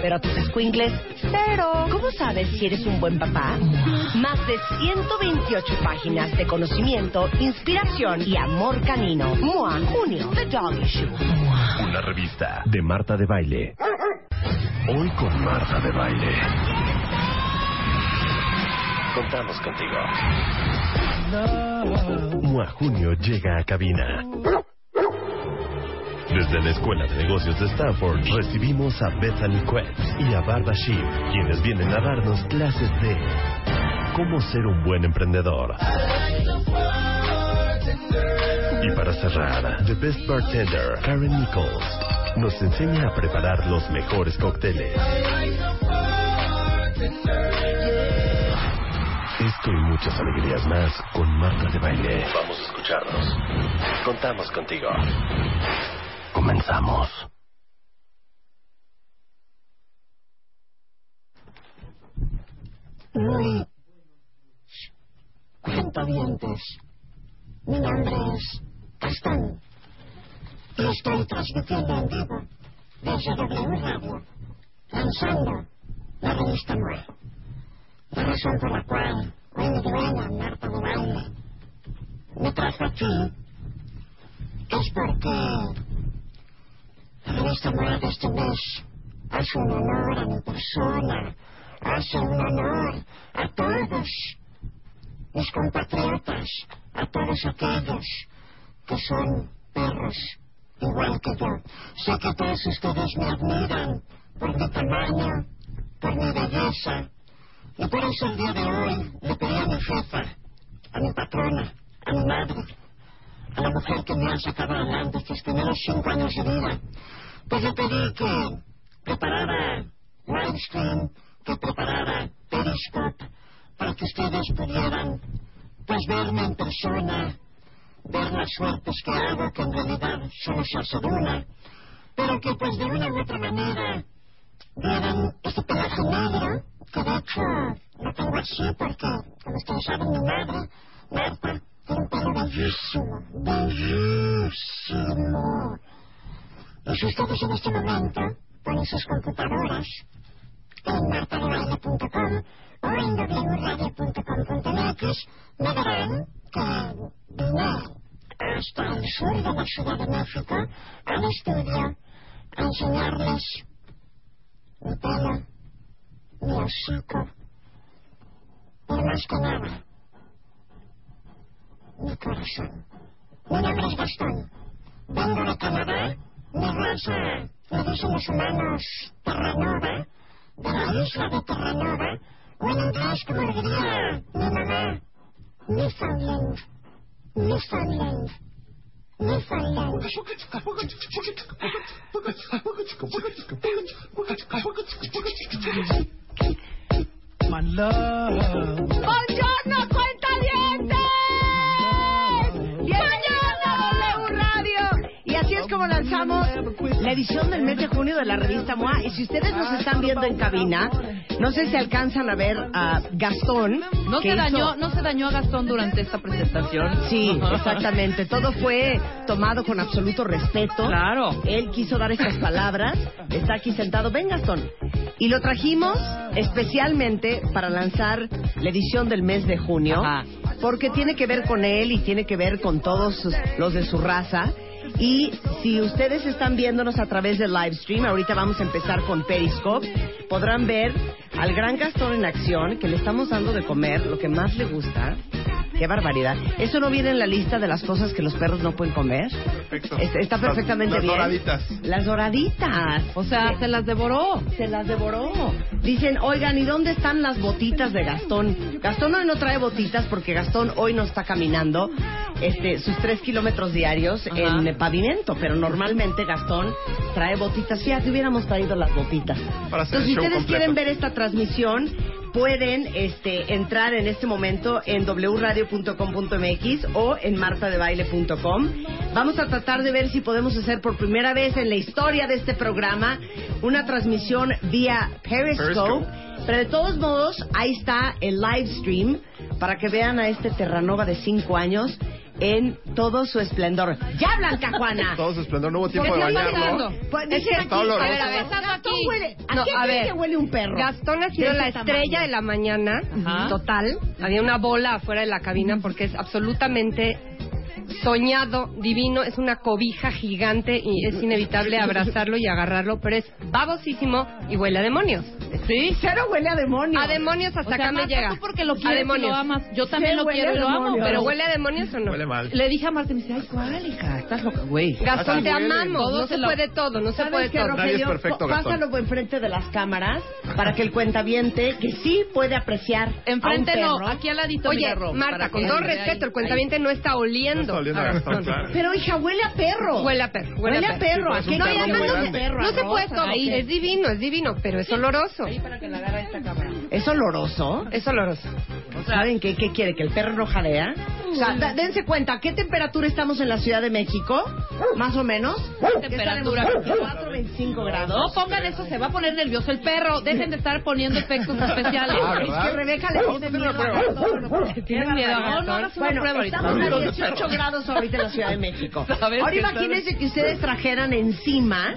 pero a tus escuingles, cero. ¿Cómo sabes si eres un buen papá? Más de 128 páginas de conocimiento, inspiración y amor canino. MOA, junio, The Dog Issue. Una revista de Marta de Baile. Hoy con Marta de Baile. Contamos contigo. Mua Junio llega a cabina. Desde la Escuela de Negocios de Stanford recibimos a Bethany Quetz y a Barba Sheep, quienes vienen a darnos clases de cómo ser un buen emprendedor. Y para cerrar, The Best Bartender, Karen Nichols, nos enseña a preparar los mejores cócteles. Esto y muchas alegrías más con Marta de Baile. Vamos a escucharnos. Contamos contigo. Comenzamos. Muy cuentavientes. Mi nombre es Gastón y estoy transmitiendo en vivo desde W Radio, lanzando la revista MOA. La razón por la cual hoy mi dueña, Marta de Baile, me trajo aquí es porque revista MOA de este mes hace un honor a mi persona, hace un honor a todos mis compatriotas, a todos aquellos que son perros igual que yo. Sé que todos ustedes me admiran por mi tamaño, por mi belleza, y por eso el día de hoy le pedí a mi jefa, a mi patrona, a mi madre, a la mujer que me ha sacado adelante estos primeros cinco años de vida, pues le pedí que preparara Widescreen, que preparara Periscope, para que ustedes pudieran pues verme en persona, ver las suertes que hago, que en realidad solo se hace una, pero que pues de una u otra manera vieran este pelaje negro, que de hecho lo tengo así porque, como ustedes saben, mi madre, Marta, bellísimo, bellísimo. Y si ustedes en este momento ponen sus computadoras en martadebaile.com o en wradio.com.mx, me verán que vine hasta el sur de la Ciudad de México al estudio a enseñarles mi pelo, mi hocico, pero más que nada, mi corazón. Mi nombre es Gastón. Vengo de Canadá. Mi raza, le dicen los humanos, Terranova, de la isla de Terranova, o en inglés, como le diría mi mamá, Newfoundland. Newfoundland. Newfoundland. My love. ¡Buongiorno, como lanzamos la edición del mes de junio de la revista MOA. Y si ustedes nos están viendo en cabina, no sé si alcanzan a ver a Gastón. No se, hizo- dañó, no se dañó a Gastón durante esta presentación. Sí, exactamente. Todo fue tomado con absoluto respeto. Claro. Él quiso dar estas palabras. Está aquí sentado. Ven, Gastón. Y lo trajimos especialmente para lanzar la edición del mes de junio. Ajá. Porque tiene que ver con él y tiene que ver con todos los de su raza. Y si ustedes están viéndonos a través del live stream, ahorita vamos a empezar con Periscope, podrán ver al gran Gastón en acción, que le estamos dando de comer lo que más le gusta. Qué barbaridad. ¿Eso no viene en la lista de las cosas que los perros no pueden comer? Perfecto. Es- Está Las- perfectamente las bien. doraditas. Las doraditas. O sea, se las devoró. Se las devoró. Dicen, oigan, ¿y dónde están las botitas de Gastón? Gastón hoy no trae botitas porque Gastón hoy no está caminando este, sus tres kilómetros diarios Ajá. en eh, pavimento, pero normalmente Gastón trae botitas. Fíjate, hubiéramos traído las botitas. Para hacer Entonces, si el show ustedes completo. quieren ver esta transmisión, pueden este, entrar en este momento en wradio.com.mx o en martadebaile.com. Vamos a tratar de ver si podemos hacer por primera vez en la historia de este programa una transmisión vía Periscope. Periscope. Pero de todos modos, ahí está el live stream para que vean a este Terranova de 5 años en todo su esplendor. ¡Ya, Blanca Juana! Todo su esplendor, no hubo tiempo de bañarlo. Pues, dice aquí, a ver, a ver, Gastón aquí. huele. ¿A No, qué a ver. que huele un perro? Gastón ha sido la estrella tamaño. de la mañana, Ajá. total. Había una bola afuera de la cabina porque es absolutamente soñado, divino, es una cobija gigante y es inevitable abrazarlo y agarrarlo, pero es babosísimo y huele a demonios. Sí. Cero huele a demonio. A demonios hasta O sea, acá me llega. tú porque lo a quieres y demonios. lo amas. Yo también Sí, lo quiero y a lo amo. Pero huele a demonios o no. Huele mal. le dije a Marta y me dice, ay, ¿cuál, hija? Estás loca, güey. Gastón, te huele. amamos. Todo No se puede todo, no se ¿Sabes puede qué, todo. Nadie es Rogelio? perfecto, Gastón. Pásalo enfrente de las cámaras para que el cuentaviente, que sí puede apreciar Enfrente a un no, aquí al ladito, Oye, Marta, con todo respeto, ahí. el cuentaviente no está oliendo. Está oliendo a Gastón, claro. Pero hija, huele a perro. Huele a perro. Huele, Huele a perro. Sí, pues, ¿A qué un no, y además no se- No puede ahí. Es divino, es divino, pero es oloroso. Ahí para que la agarre esta cámara. ¿Es oloroso? Es oloroso. ¿Saben qué, qué quiere? ¿Que el perro no jadea? O sea, da- dense cuenta, ¿a qué temperatura estamos en la Ciudad de México? Más o menos. Temperatura. 24, 25 grados. No pongan eso, se va a poner nervioso el perro. Dejen de estar poniendo efectos especiales. Ah, Es ¿verdad? que Rebeca le Vamos a tiene hacer una miedo a prueba. Gastón. Tiene miedo a No, no, Gastón. hagas una Bueno, prueba ahorita. estamos a 18 grados ahorita en la Ciudad de México. ¿Sabes Ahora imagínense que ustedes trajeran encima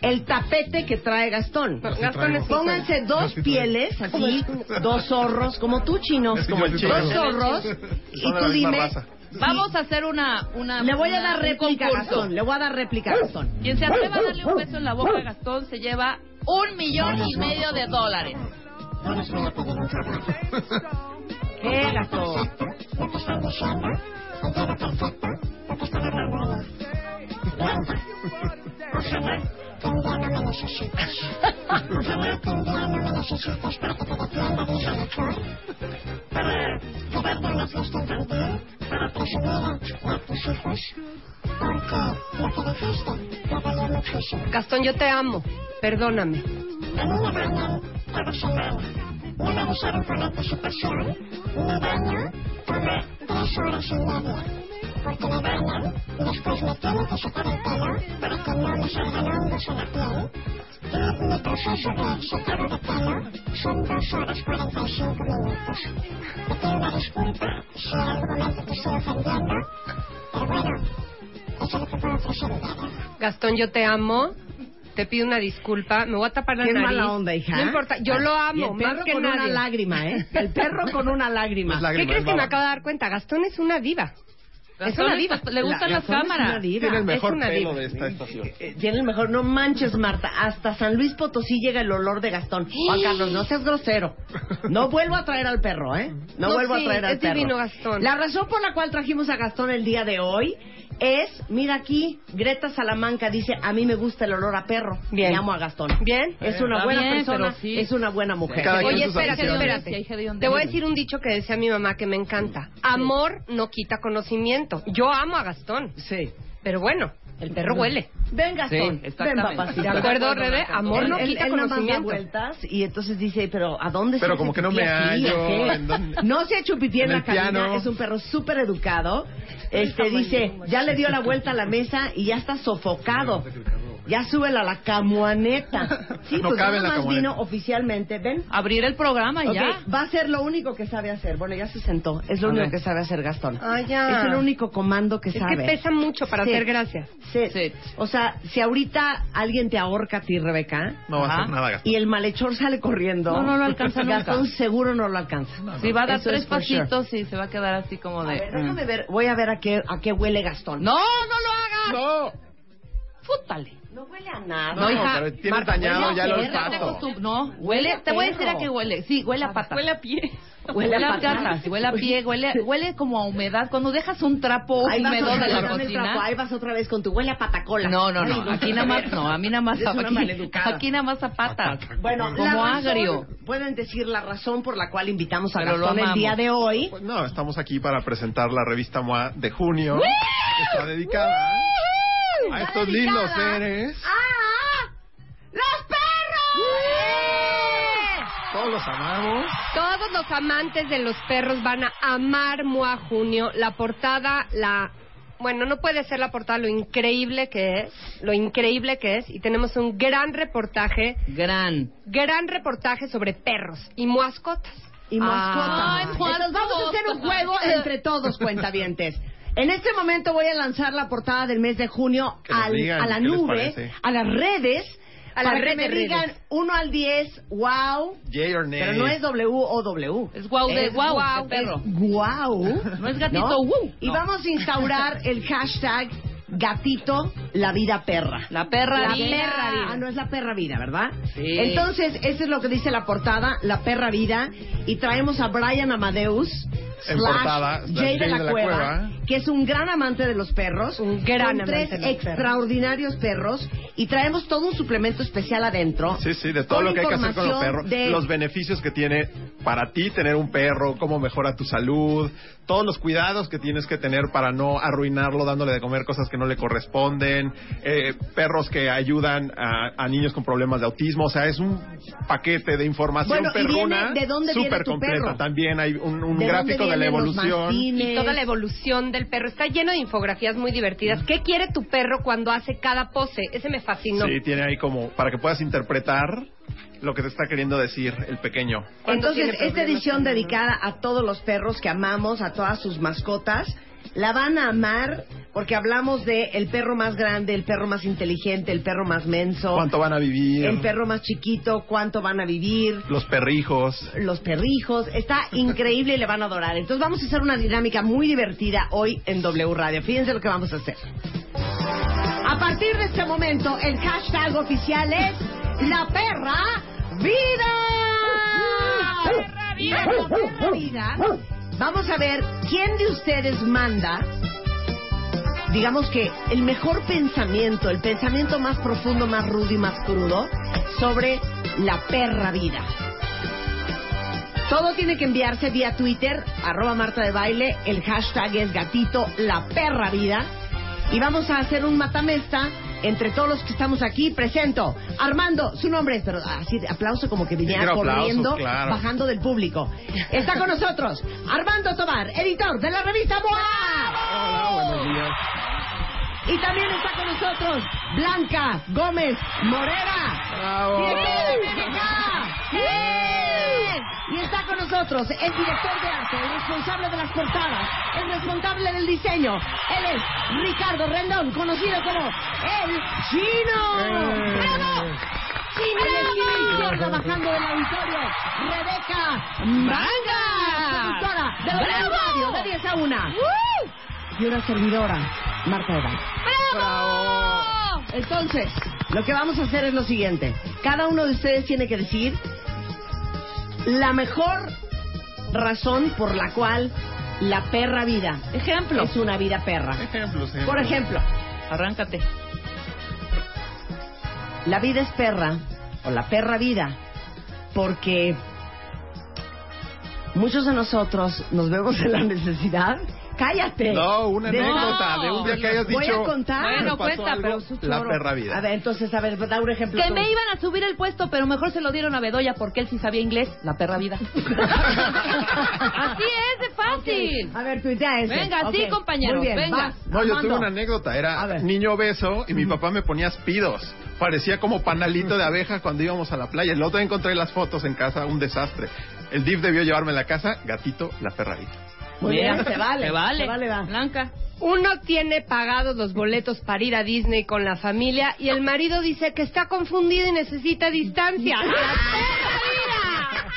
el tapete que trae Gastón. Gastón es Pónganse dos pieles, así, dos zorros, como tú, chino. Es como el chino. Dos zorros. Y tú dime, raza. Vamos a hacer una... una le voy a dar réplica a. Gastón. Le voy a dar réplica a Gastón. Quien se atreva a darle un beso en la boca a Gastón se lleva un millón y medio de dólares. ¿Qué, Gastón? Gastón, yo te amo. Perdóname. Toma tres horas y media. Porque me bañan y después me tienen que sacar el pelo para que no me salgan hongos en la piel. Y mi proceso de secado de pelo son dos horas 45 minutos. Me pido una disculpa si en algún momento te estoy ofendiendo. Pero bueno, eso es lo que puedo ofrecer. Gastón, yo te amo. Te pido una disculpa. Me voy a tapar la Qué nariz. mala onda, hija. No importa. Yo lo Y amo, el perro más que con nadie. una lágrima, ¿eh? El perro con una lágrima. ¿Qué crees es que me acabo de dar cuenta? Gastón es una diva. Gastón una es- diva. Le gustan La- las Gastón una cámaras. diva. Tiene el mejor Es una pelo diva. de esta estación. Eh, Tiene el mejor. No manches, Marta. Hasta San Luis Potosí llega el olor de Gastón. Juan Carlos, no seas grosero. No vuelvo a traer al perro, ¿eh? No, No, vuelvo sí, a traer al es perro. divino Gastón. La razón por la cual trajimos a Gastón el día de hoy es, mira aquí, Greta Salamanca dice, a mí me gusta el olor a perro. Bien. Me amo a Gastón. Bien. Es una buena bien, persona, sí. es una buena mujer. Cada Oye, espérate, Te voy a decir un dicho que decía mi mamá que me encanta. Amor no quita conocimiento. Yo amo a Gastón. Sí. Pero bueno, el perro huele. Ven, Gastón. Sí, Ven, papacito. ¿De acuerdo, Rebe? Amor no él, quita él conocimiento. vueltas y entonces dice, pero ¿a dónde Pero se como que no me hallo. No se ha hecho pipí en, En la cabina, piano. es un perro súper educado. Este dice, ya le dio la vuelta a la mesa y ya está sofocado. Ya súbela a la camuaneta. Sí, No pues cabe nada en la más camuaneta. vino oficialmente. Ven. Abrir el programa y Ok, ya. va a ser lo único que sabe hacer. Bueno, ya se sentó. Es lo A único ver. que sabe hacer Gastón. Ah, ya. Es el único comando que Es sabe. que pesa mucho para Sí. hacer gracias. Sí. Sí. O sea, si ahorita alguien te ahorca a ti, Rebeca, No va a Ajá. hacer nada, Gastón. y el malhechor sale corriendo, No, no lo alcanza nunca. Gastón seguro no lo alcanza. Sí, va a dar Eso tres es for sure. pasitos y se va a quedar así como A de... ver, mm. déjame ver, voy a ver a qué, a qué huele Gastón. No, no lo hagas. No, Fútale. No huele a nada. no, pero tienes Marta, dañado huele ya olfato. acostum- No, Huele te voy a decir a qué huele. Sí, huele a patas. Huele a pie. Huele a patas, huele a pie, huele, huele como a humedad. Cuando dejas un trapo Ahí húmedo de la cocina. ahí vas otra vez con tu huele a patacola. No, no, no. Aquí nada más, no, a mí nada más, aquí, aquí nada más a patas. Bueno, como agrio. Pueden decir la razón por la cual invitamos a Gastón el día de hoy. Pues no, estamos aquí para presentar la revista MOA de junio. que está dedicada a estos lindos seres. ¡Ah! ¡Los perros! Todos los amamos. Todos los amantes de los perros van a amar Mua Junio. La portada, la... Bueno, no puede ser la portada, lo increíble que es, lo increíble que es. Y tenemos un gran reportaje, Gran. gran reportaje sobre perros y mascotas. Y mascotas. Ay, Entonces vamos a hacer un juego entre todos, cuentavientes. En este momento voy a lanzar la portada del mes de junio al- digan a la nube, a las redes, A la para red que me digan 1 al 10, wow, Yay or nay. pero no es W o W. Es guau de Es guau, guau, de perro. es guau. No es gatito, wow. Y No. vamos a instaurar el hashtag gatito la vida perra. La perra La vida. perra vida. Ah, no es la perra vida, ¿verdad? Sí. Entonces, eso es lo que dice la portada, la perra vida. Y traemos a Brian Amadeus. En slash portada, Jay de la, Cueva, que es un gran amante de los perros. Un gran con amante tres de los perros. extraordinarios perros. Y traemos todo un suplemento especial adentro. Sí, sí, de todo lo que hay que hacer con los perros, de- los beneficios que tiene para ti tener un perro, cómo mejora tu salud, todos los cuidados que tienes que tener para no arruinarlo dándole de comer cosas que no le corresponden, eh, perros que ayudan a, a niños con problemas de autismo, o sea, es un paquete de información Bueno, perruna súper completa. perro. También hay un, un ¿De gráfico de la evolución. Y toda la evolución del perro. Está lleno de infografías muy divertidas. ¿Qué quiere tu perro cuando hace cada pose? Ese me fascinó. Sí, tiene ahí como para que puedas interpretar lo que te está queriendo decir el pequeño. ¿Cuándo Entonces, esta edición dedicada a todos los perros que amamos, a todas sus mascotas, la van a amar porque hablamos de el perro más grande, el perro más inteligente, el perro más menso, ¿Cuánto van a vivir? el perro más chiquito, cuánto van a vivir, Los perrijos. los perrijos. Está increíble y le van a adorar. Entonces vamos a hacer una dinámica muy divertida hoy en W Radio. Fíjense lo que vamos a hacer. A partir de este momento, el hashtag oficial es La Perra Vida. Perra vida. La Perra Vida. Vamos a ver quién de ustedes manda, digamos que el mejor pensamiento, el pensamiento más profundo, más rudo y más crudo sobre la perra vida. Todo tiene que enviarse vía Twitter, arroba Marta de Baile, el hashtag es gatito la perra vida. Y vamos a hacer un matamesta entre todos los que estamos aquí. Presento, Armando, su nombre es, pero así de aplauso como que viniera aplausos, corriendo, claro. bajando del público. Está con nosotros Armando Tobar, editor de la revista MOA. Hola, buenos días. Y también está con nosotros Blanca Gómez Morera. Bravo. ¡Bienvenida! ¡Bien! Y está con nosotros el director de arte, el responsable de las portadas, el responsable del diseño. Él es Ricardo Rendón, conocido como El Chino. Eh. ¡Bravo! Chino en la esquina izquierda, bajando del auditorio, Rebeca Manga, productora de ¡Bravo! Radio, de 10 a 1. Y una servidora, Marta Baile. ¡Bravo! Entonces, lo que vamos a hacer es lo siguiente. Cada uno de ustedes tiene que decir la mejor razón por la cual la perra vida Ejemplo. es una vida perra. Ejemplos, ejemplos. Por ejemplo, Arráncate. la vida es perra o la perra vida porque muchos de nosotros nos vemos en la necesidad. Cállate. No, una De- anécdota de un día que hayas Voy dicho. a contar. Bueno, algo, pero su La perra vida. A ver, entonces, a ver, da un ejemplo. Que tú. me iban a subir el puesto, pero mejor se lo dieron a Bedoya porque él sí sabía inglés. La perra vida. Así es de fácil. A ver, tuitea ese. Venga, sí, Ok. compañero, Muy bien, venga. vas. No, yo Armando. tuve una anécdota. Era niño obeso y mi papá me ponía espidos. Parecía como panalito de abeja cuando íbamos a la playa. El otro día encontré las fotos en casa, un desastre. El DIF debió llevarme a la casa, gatito, la perradita. Muy bien, se vale. Se vale. Se vale, va. Blanca. Uno tiene pagados los boletos para ir a Disney con la familia y el marido dice que está confundido y necesita distancia.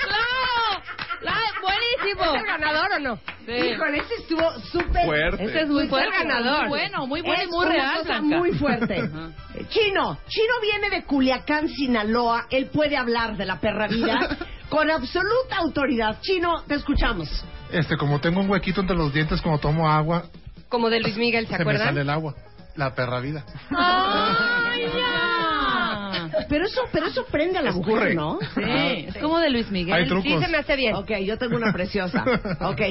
¡Claro! La- buenísimo. ¿Es el ganador o no? Sí. Híjole, ese estuvo súper... Fuerte. Ese es muy fuerte. ganador. Muy bueno, muy bueno y Es muy una real, cosa muy fuerte. Eh, Chino, Chino viene de Culiacán, Sinaloa. Él puede hablar de la perra vida con absoluta autoridad. Chino, te escuchamos. Este, como tengo un huequito entre los dientes cuando tomo agua, Como de Luis Miguel, ¿se se me sale acuerdan? el agua. La perra vida. ¡Ay, ya! Pero eso, pero eso prende a la mujer. ¿no? Sí, es como de Luis Miguel. Hay trucos. Sí, se me hace bien. Ok, yo tengo una preciosa. Ok.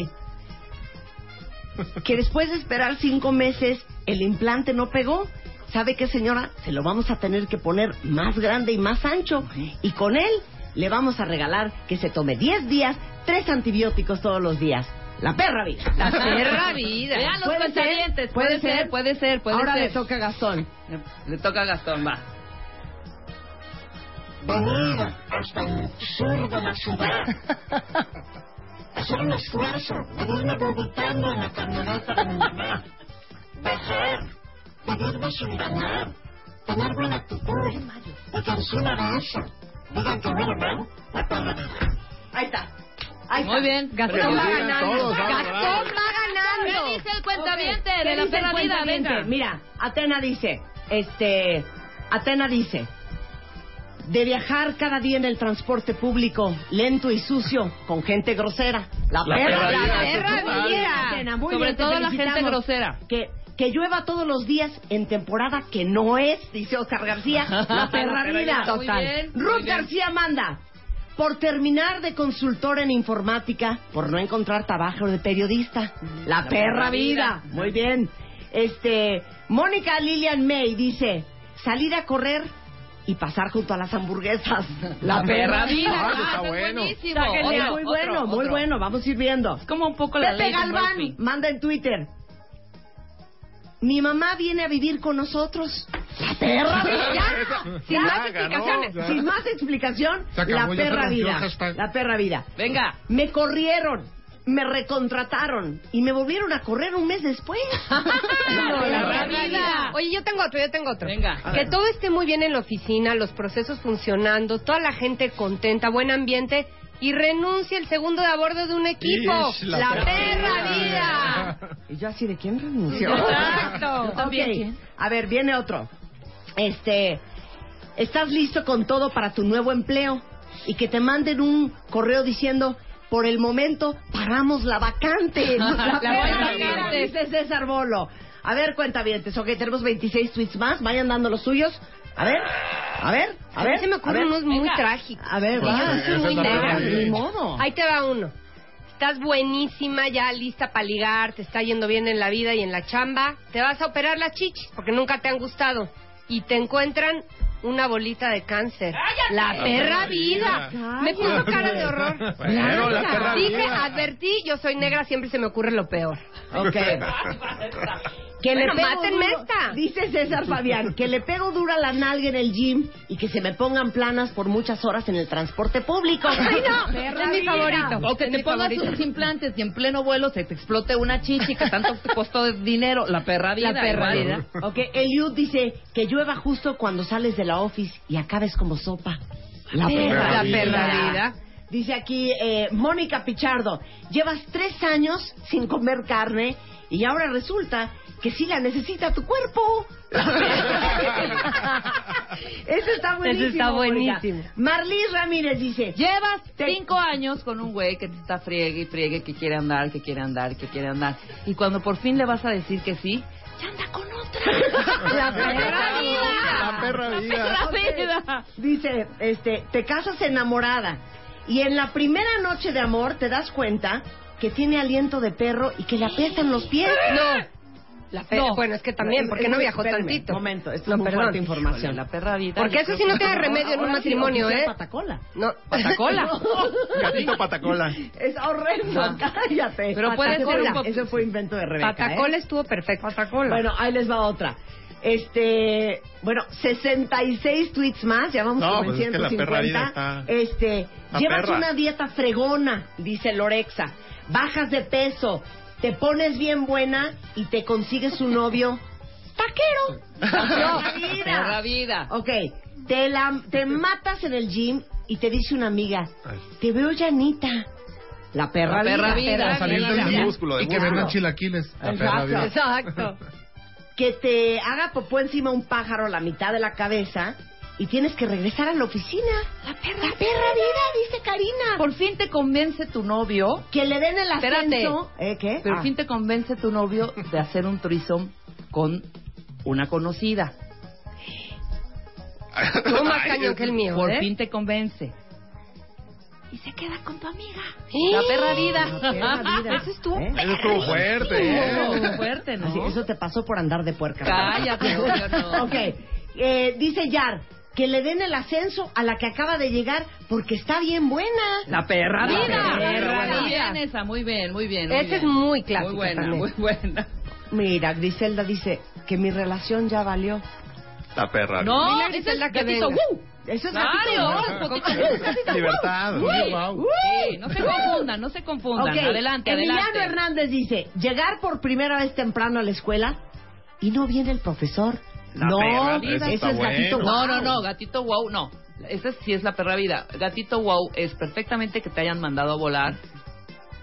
Que después de esperar cinco meses, el implante no pegó. ¿Sabe qué, señora? Se lo vamos a tener que poner más grande y más ancho. Y con él le vamos a regalar que se tome 10 días, tres antibióticos todos los días. La perra vida. La perra vida. Vean los Puede ser, puede Puede ser. ser, puede ser, puede Ahora ser. le toca a Gastón. Le, toca a Gastón, va. venir hasta el sur de la ciudad, hacer un esfuerzo, venirme dedicando en la camioneta de mi mamá, bajar, pedirme sin ganar, tener buena actitud, y que encima de eso, digan que huele mal. Ahí está. Ahí Muy está. bien. Gastón va ganando. todos vamos Gastón ganando. va ganando. ¿Qué dice el cuentaviente ¿Qué de la dice el perra vida? cuentaviente? Venga. Mira, Atena dice, este, Atena dice, de viajar cada día en el transporte público, lento y sucio, con gente grosera. La, La perra, perra vida. La perra vida. Atena, muy Sobre bien, te todo la gente felicitamos. grosera. Que, que llueva todos los días en temporada que no es, dice Oscar García, la perra perra vida. vida, muy Total. Ruth. García manda. Por terminar de consultor en informática, por no encontrar trabajo de periodista. La, perra, perra vida. vida. Muy bien. Este, Mónica Lilian May dice, salir a correr y pasar junto a las hamburguesas. La, perra vida. Ah, Ah, está eso es bueno. buenísimo. Sáquenle, Otro, muy otro, bueno, muy otro. bueno. Vamos a ir viendo. Es como un poco la Pepe Galván manda en Twitter. Mi mamá viene a vivir con nosotros. La perra vida. Sin ya más ganó, explicaciones. Sin más explicación, acabó, la perra vida. La perra vida. Venga. Me corrieron, me recontrataron y me volvieron a correr un mes después. No, la La perra vida. Oye, yo tengo otro, yo tengo otro. Venga. Que todo esté muy bien en la oficina, los procesos funcionando, toda la gente contenta, buen ambiente y renuncie el segundo de a bordo de un equipo. Ish, la la perra perra vida. vida. Y yo así de quién renunció. Exacto. También. A ver, viene otro. Este, ¿estás listo con todo para tu nuevo empleo? Y que te manden un correo diciendo, por el momento paramos la vacante. la La perra vacante. dice César Bolo. A ver, cuenta bien, ok, tenemos 26 tweets más, vayan dando los suyos. A ver, a ver, a A mí ver. se me ocurren ver. unos muy Venga. trágicos. A ver, va. esa soy muy negra. Ni modo. Ahí te va uno. Estás buenísima, ya lista para ligar, te está yendo bien en la vida y en la chamba. Te vas a operar las chichis porque nunca te han gustado. Y te encuentran una bolita de cáncer. La perra vida. Me puso cara de horror. Bueno, la perra Dije, vida. advertí, yo soy negra, siempre se me ocurre lo peor. Ok. Que Bueno, le pego mátenme duro- esta. Dice César Fabián, que le pego dura la nalga en el gym y que se me pongan planas por muchas horas en el transporte público. Ay, no, es mi favorito. O que Es te pongas favorito. unos implantes y en pleno vuelo se te explote una chichi que tanto te costó de dinero. La perra vida. La perra igual. vida. Ok, Eliud dice que llueva justo cuando sales de la office y acabes como sopa. La perra, La vida. perra vida. Dice aquí eh, Mónica Pichardo, llevas tres años sin comer carne y ahora resulta que sí la necesita tu cuerpo. Eso está buenísimo. Eso está buenísimo. Marlis Ramírez dice, Llevas Te- cinco años con un güey que te está friegue y friegue, que quiere andar, que quiere andar, que quiere andar. Y cuando por fin le vas a decir que sí, ya anda con otra. La perra La perra vida. La vida. Dice, este, te casas enamorada y en la primera noche de amor te das cuenta que tiene aliento de perro y que le apestan los pies. No. La pe- No. Bueno, es que también, porque no viajó Espérame, tantito. momento, esto no, es muy perdón. fuerte información. La perra vida. Porque eso sí no que- tiene remedio en un matrimonio, ¿eh? Patacola. No. Patacola. Gatito patacola. Es horrendo, Ah. cállate. Pero puede ser Patacola. un poco- Eso fue invento de Rebeca. Patacola ¿eh? estuvo perfecto. Patacola. Bueno, ahí les va otra. Este, bueno, 66 tweets más, ya vamos No, como en pues es que la 150. perra vida está- Este, llevas perra. una dieta fregona, dice Lorexa. Bajas de peso, te pones bien buena y te consigues un novio taquero. Perra vida. Perra vida. Ok, te, la, te matas en el gym y te dice una amiga, te veo llanita. La perra La perra vida. vida. perra Salir del De músculo, de y que vendan chilaquiles. La perra Exacto. vida. Exacto. que te haga popó encima un pájaro a la mitad de la cabeza y tienes que regresar a la oficina. La perra, la perra vida, dice Karina. Por fin te convence tu novio. que le den el Espérate. ascenso. ¿Eh, ¿Qué? Por Ah. fin te convence tu novio de hacer un threesome con una conocida. Estuvo más cañón que el mío, Por ¿eh? fin te convence. Y se queda con tu amiga. La perra vida. La perra vida. Eso estuvo ¿Eh? Eso estuvo fuerte, ¿eh? Estuvo fuerte, ¿no? Así, eso te pasó por andar de puerca. Cállate, no. Ok, eh, dice Yar, que le den el ascenso a la que acaba de llegar porque está bien buena. La perra La vida. perra Muy bien esa, muy bien, muy bien. Esa es muy clásica Muy buena, también. muy buena. Mira, Griselda dice que mi relación ya valió. La perra. No, esa es Griselda que venga. ¡uh! Eso es Claro, gatito. Libertad. Uy, Wow. Sí, no se confundan, no se confundan. Ok, Adelante, Emiliano adelante. Hernández dice, llegar por primera vez temprano a la escuela y no viene el profesor. La no, perra, ese es está gatito bueno. No, no, no, gatito wow, no. Esa sí es la perra vida. Gatito wow es perfectamente que te hayan mandado a volar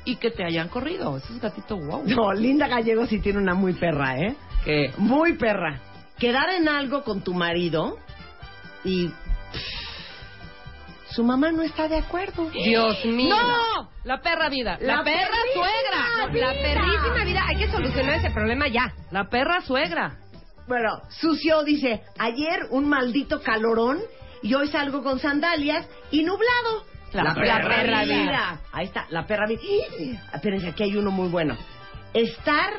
y que te hayan corrido. Eso es gatito wow. No, Linda Gallego sí tiene una muy perra, ¿eh? ¿Qué? Muy perra. Quedar en algo con tu marido y su mamá no está de acuerdo. Dios mío. ¡No! La perra vida. La, La perra suegra. La perrísima vida. Hay que solucionar ese problema ya. La perra suegra. Bueno, Sucio dice, ayer un maldito calorón y hoy salgo con sandalias y nublado. La perra vida. Ahí está, la perra vida. Espérense, aquí hay uno muy bueno. Estar,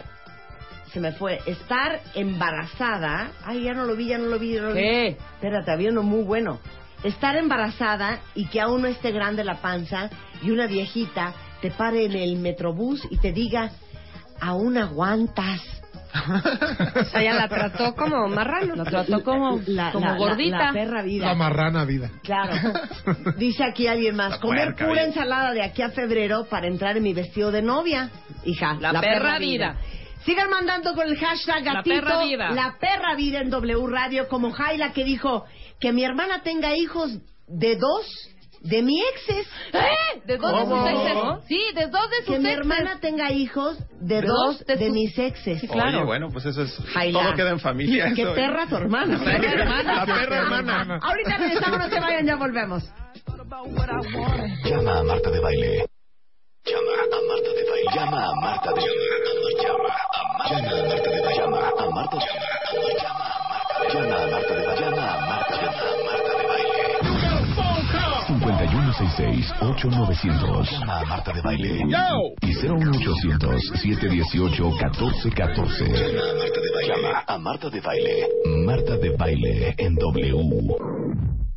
se me fue, estar embarazada. Ay, ya no lo vi, ya no lo vi. ya no lo vi. ¿Qué? Espérate, había uno muy bueno. Estar embarazada y que aún no esté grande la panza y una viejita te pare en el metrobús y te diga, aún aguantas. O sea, ella la trató como marrano. La trató como, La- como la- la- gordita. La, perra vida. La marrana vida. Claro. Dice aquí alguien más, La comer puerca pura vida. ensalada de aquí a febrero para entrar en mi vestido de novia. Hija, La perra vida. Sigan mandando con el hashtag La gatito. perra vida. La perra vida en W Radio, como Jaila que dijo que mi hermana tenga hijos de dos de mi exes. ¿Eh? ¿De dos ¿Cómo? de sus exes? Sí, de dos de sus Que mi exes. hermana tenga hijos de, De dos de, de sus- mis exes. Sí, claro. Oye, bueno, pues eso es... Jaila. Todo queda en familia. ¿eh? perra tu hermana. La perra hermana. La perra hermana. Ahorita regresamos, no se vayan, ya volvemos. Llama a Marta de Baile. Llama a Marta de Baile. Llama a Marta de Baile. Llama a Marta de Baile. Llama a Marta de Baile. Llama a Marta de Baile. Llama a Marta Llama a Marta de Baile. Y 01800-718-1414. Llama a Marta de Baile. Llama a Marta de Baile. Marta de Baile en W.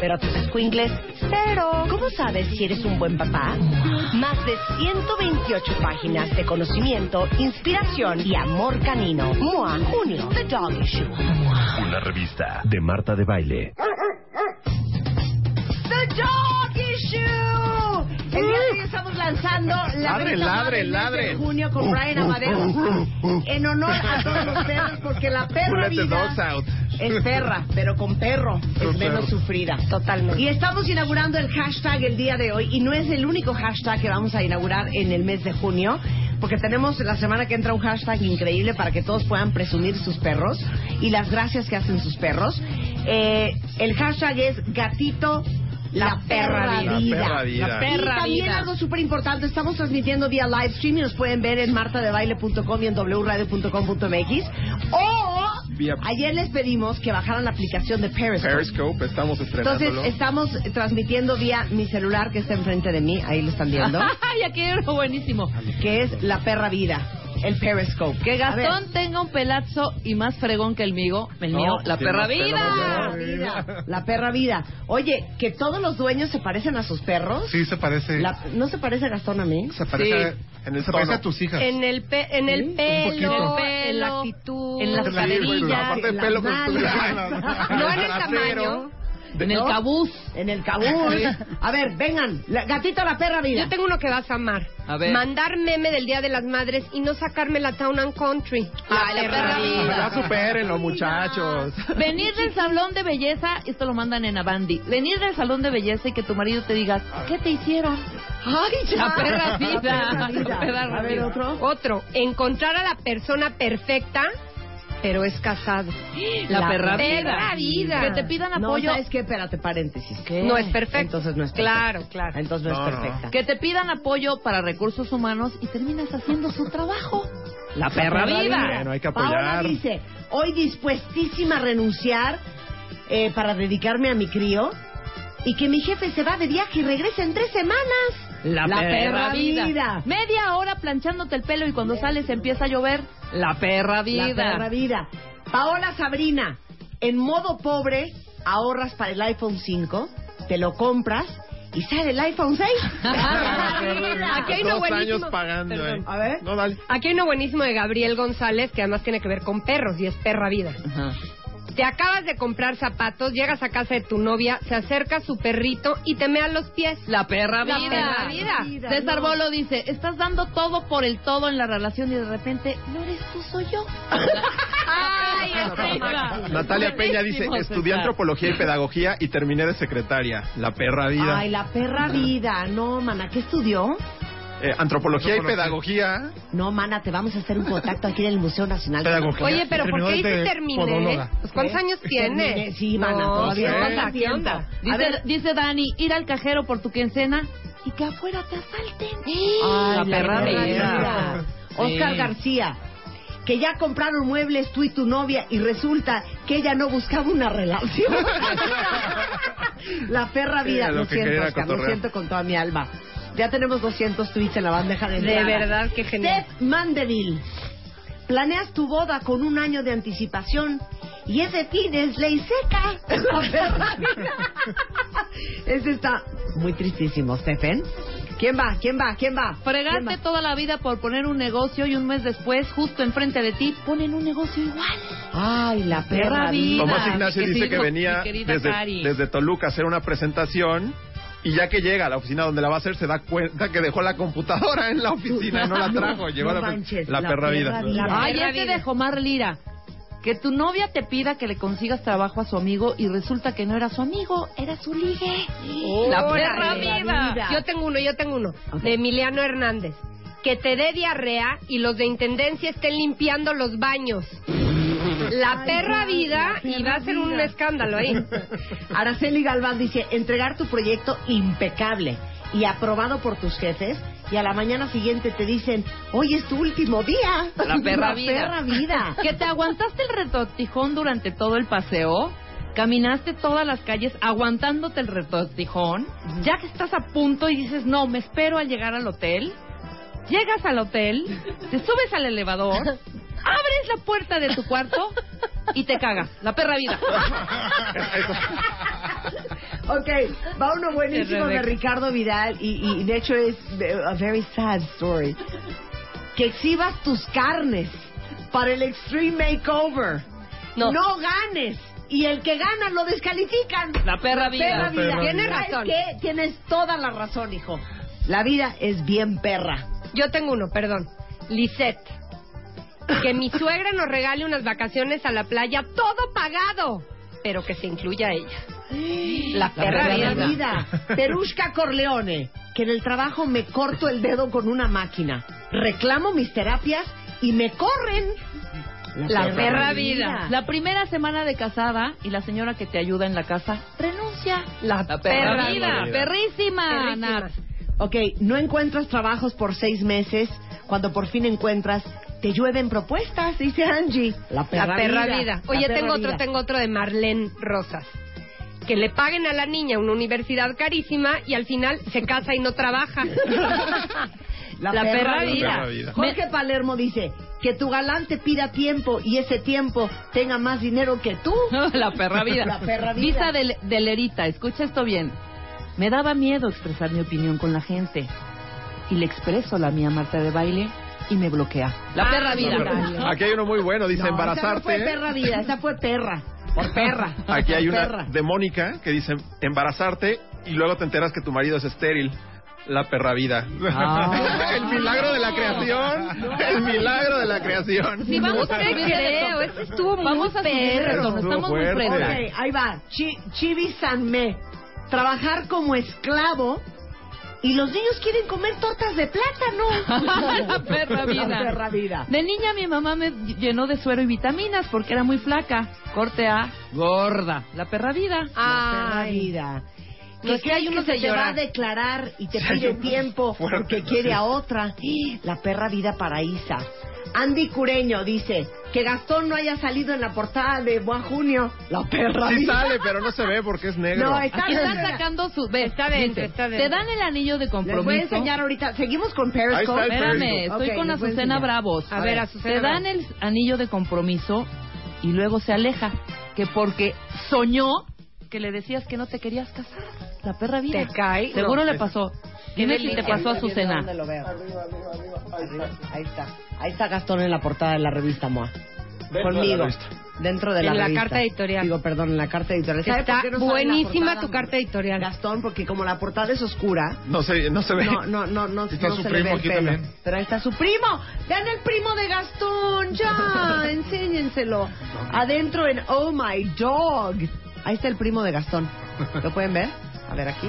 pero tus escuingles, cero. ¿Cómo sabes si eres un buen papá? Más de 128 páginas de conocimiento, inspiración y amor canino. MOA, junio, The Dog Issue. Una revista de Marta de Baile. The Dog hoy estamos lanzando la Ladre, ladre, de junio con Brian Amadeus en honor a todos los perros porque la perra Let the vida es perra, pero con perro es menos sufrida. Totalmente. Y estamos inaugurando el hashtag el día de hoy y no es el único hashtag que vamos a inaugurar en el mes de junio porque tenemos la semana que entra un hashtag increíble para que todos puedan presumir sus perros y las gracias que hacen sus perros. Eh, el hashtag es gatito la perra vida. La perra vida. La perra y también vida. algo súper importante, estamos transmitiendo vía live stream y nos pueden ver en martadebaile.com y en wradio.com.mx. O Vía- ayer les pedimos que bajaran la aplicación de Periscope. Periscope, estamos estrenándolo. Entonces estamos transmitiendo vía mi celular que está enfrente de mí, ahí lo están viendo, Ay, aquí hay uno buenísimo. que es la perra vida, el Periscope. Que Gastón tenga un pelazo y más fregón que el mío. El No, mío, pues la perra vida. La vida, la perra vida. Oye, que todos los dueños se parecen a sus perros. Sí, se parece. La- ¿No se parece Gastón a mí? Se parece, Sí. En el se parece a tus hijas. En el, pe- en el Un pelo, en la actitud, en las En la- caderillas, aparte de las pelo, nalgas. no en el tamaño. en el cabuz. En el cabuz. A ver, vengan. La- gatito la perra vida. Yo tengo uno que vas a amar. A ver. Mandar meme del Día de las Madres y no sacarme la Town and Country. Ah, la perra vida. Ya supérenlo, muchachos. Venir del salón de belleza, esto lo mandan en Avandi. Venir del salón de belleza y que tu marido te diga, ¿qué te hicieron? Ay, ya. La perra vida. La perra vida. La A ver, vida. otro. Otro, encontrar a la persona perfecta, pero es casado. La, La perra, perra vida. Que te pidan No, apoyo. ¿sabes qué? Espérate, paréntesis. No es perfecto. Entonces no es perfecta. Claro, claro. Entonces no, No, es no. perfecta. Que te pidan apoyo para recursos humanos y terminas haciendo su trabajo. La perra Perra vida. Bueno, hay que Paola apoyar. dice, hoy dispuestísima a renunciar eh, para dedicarme a mi crío y que mi jefe se va de viaje y regresa en tres semanas. La, La perra, perra vida. vida. Media hora planchándote el pelo y cuando sales empieza a llover. La perra vida. La perra vida. Paola Sabrina, en modo pobre, ahorras para el iPhone 5, te lo compras y sale el iPhone 6. Aquí hay uno Dos años buenísimo. pagando. Eh. A ver. No, dale. Aquí hay uno buenísimo de Gabriel González que además tiene que ver con perros y es perra vida. Ajá. Te acabas de comprar zapatos, llegas a casa de tu novia, se acerca su perrito y te mea los pies. La perra La vida. perra vida. César no. Bolo dice, estás dando todo por el todo en la relación y de repente, no eres tú, soy yo. Ay, César. Natalia Peña dice, estudié César. antropología y pedagogía y terminé de secretaria. La perra vida. Ay, la perra vida. No, mana, ¿qué estudió? Eh, antropología y pedagogía. No, mana, te vamos a hacer un contacto aquí en el Museo Nacional. de Pedagogía. Oye, pero ¿por qué dice de terminé? Pues, ¿Cuántos ¿Qué? años tiene? Sí, mana, No, todavía Dice, ver. dice Dani, ir al cajero por tu quincena y que afuera te asalten. Ay, la perra vida. vida. Oscar Sí. García, que ya compraron muebles tú y tu novia y resulta que ella no buscaba una relación. la perra vida, Sí, lo, lo siento, Oscar, lo siento con toda mi alma. Ya tenemos 200 tweets en la bandeja de De entrada. verdad, qué genial. Steph Mandeville, planeas tu boda con un año de anticipación y ese fin es ley seca. Ese está muy tristísimo, Stephen. ¿Quién va? ¿Quién va? ¿Quién va? ¿Quién Fregarte va? toda la vida por poner un negocio y un mes después, justo enfrente de ti, ponen un negocio igual. Ay, la perra Perra vida. Tomás Ignacio dice que venía desde, desde Toluca a hacer una presentación y ya que llega a la oficina donde la va a hacer se da cuenta que dejó la computadora en la oficina y no la trajo. Llegó No a la, manches, la la perra perra vida. Ay, perra este vida. de Jomar Lira. Que tu novia te pida que le consigas trabajo a su amigo y resulta que no era su amigo, era su ligue. La perra vida. Yo tengo uno, yo tengo uno. De Emiliano Hernández. Que te dé diarrea y los de intendencia estén limpiando los baños. La perra vida la y va a ser un escándalo ahí. Araceli Galván dice, entregar tu proyecto impecable y aprobado por tus jefes y a la mañana siguiente te dicen, hoy es tu último día. La perra vida. perra vida. Que te aguantaste el retortijón durante todo el paseo. Caminaste todas las calles aguantándote el retortijón. Ya que estás a punto y dices, no, me espero a llegar al hotel. Llegas al hotel, te subes al elevador, abres la puerta de tu cuarto y te cagas. La perra vida. Ok, va uno buenísimo de. Ricardo Vidal y, y de hecho es a very sad story. Que exhibas tus carnes para el Extreme Makeover. No. ganes. Y el que gana lo descalifican. La perra vida. Perra vida. Tienes ¿Sabes razón. qué? Tienes toda la razón, hijo. La vida es bien perra. Yo tengo uno, perdón. Lisette. Que mi suegra nos regale unas vacaciones a la playa, todo pagado. Pero que se incluya ella. La perra, perra vida. vida. Perushka Corleone, que en el trabajo me corto el dedo con una máquina. Reclamo mis terapias y me corren. La perra vida. La primera semana de casada y la señora que te ayuda en la casa renuncia. La, perra, perra vida. vida. Perrísima, Perrísima. Nat. Ok, no encuentras trabajos por seis meses. Cuando por fin encuentras, te llueven propuestas, dice Angie. La perra, la perra vida. Oye, perra tengo otro, tengo otro de Marlene Rosas. Que le paguen a la niña una universidad carísima y al final se casa y no trabaja. La, La perra, perra vida. vida. La perra vida. Jorge Palermo dice que tu galán te pida tiempo y ese tiempo tenga más dinero que tú. la perra vida. La perra vida. Visa de, de Lerita, escucha esto bien. Me daba miedo expresar mi opinión con la gente. Y le expreso la mía a Marta de baile y me bloquea. La Ah, perra vida. Aquí hay uno muy bueno, dice No, Esa no embarazarte. fue perra vida, esa fue perra. Por perra. Aquí hay una perra. de Mónica que dice embarazarte y luego te enteras que tu marido es estéril. La perra vida. Ah. el milagro de la creación. El milagro de la creación. Sí, vamos a subir creo, ese estuvo muy Vamos a perro. Estuvo estamos muy fuerte. fresas. Ok, ahí va. Chi- Chibi Sanme. Trabajar como esclavo y los niños quieren comer tortas de plátano. La perra vida. La perra vida. De niña mi mamá me llenó de suero y vitaminas porque era muy flaca. Corte A, gorda. La perra vida. La perra vida. Que que hay unos que se te va a declarar y te pide tiempo porque quiere a otra. La perra vida paraísa. Andy Cureño dice que Gastón no haya salido en la portada de Boa Junio. La perra Sí vida. sale, pero no se ve porque es negro. No, está Aquí están sacando su... Ve, Está dentro, está Te dentro. dan el anillo de Les compromiso. voy a enseñar ahorita. Seguimos con Periscope. Espérame, estoy Ok, con les a Azucena. Bravos. A ver, Azucena Te dan el anillo de compromiso y luego se aleja. Que porque soñó que le decías que no te querías casar. La perra vida. ¿Te cae? Seguro No. le pasó. Dime si te pasó a Azucena. ¿Dónde lo veo? Arriba, Ahí está. Ahí está Gastón en la portada de la revista MOA. de la Conmigo. revista. Dentro de la En la revista. carta editorial. Digo, perdón, en la carta editorial. ¿Sabe Está no en la buenísima portada? tu carta editorial. Gastón, porque como la portada es oscura, No se, no se ve. no, no, no, no, Está no su se primo aquí pelo. también. Pero ahí está su primo. Vean el primo de Gastón, ya, enséñenselo. Adentro en Oh My Dog. Ahí está el primo de Gastón. ¿Lo pueden ver? A ver aquí.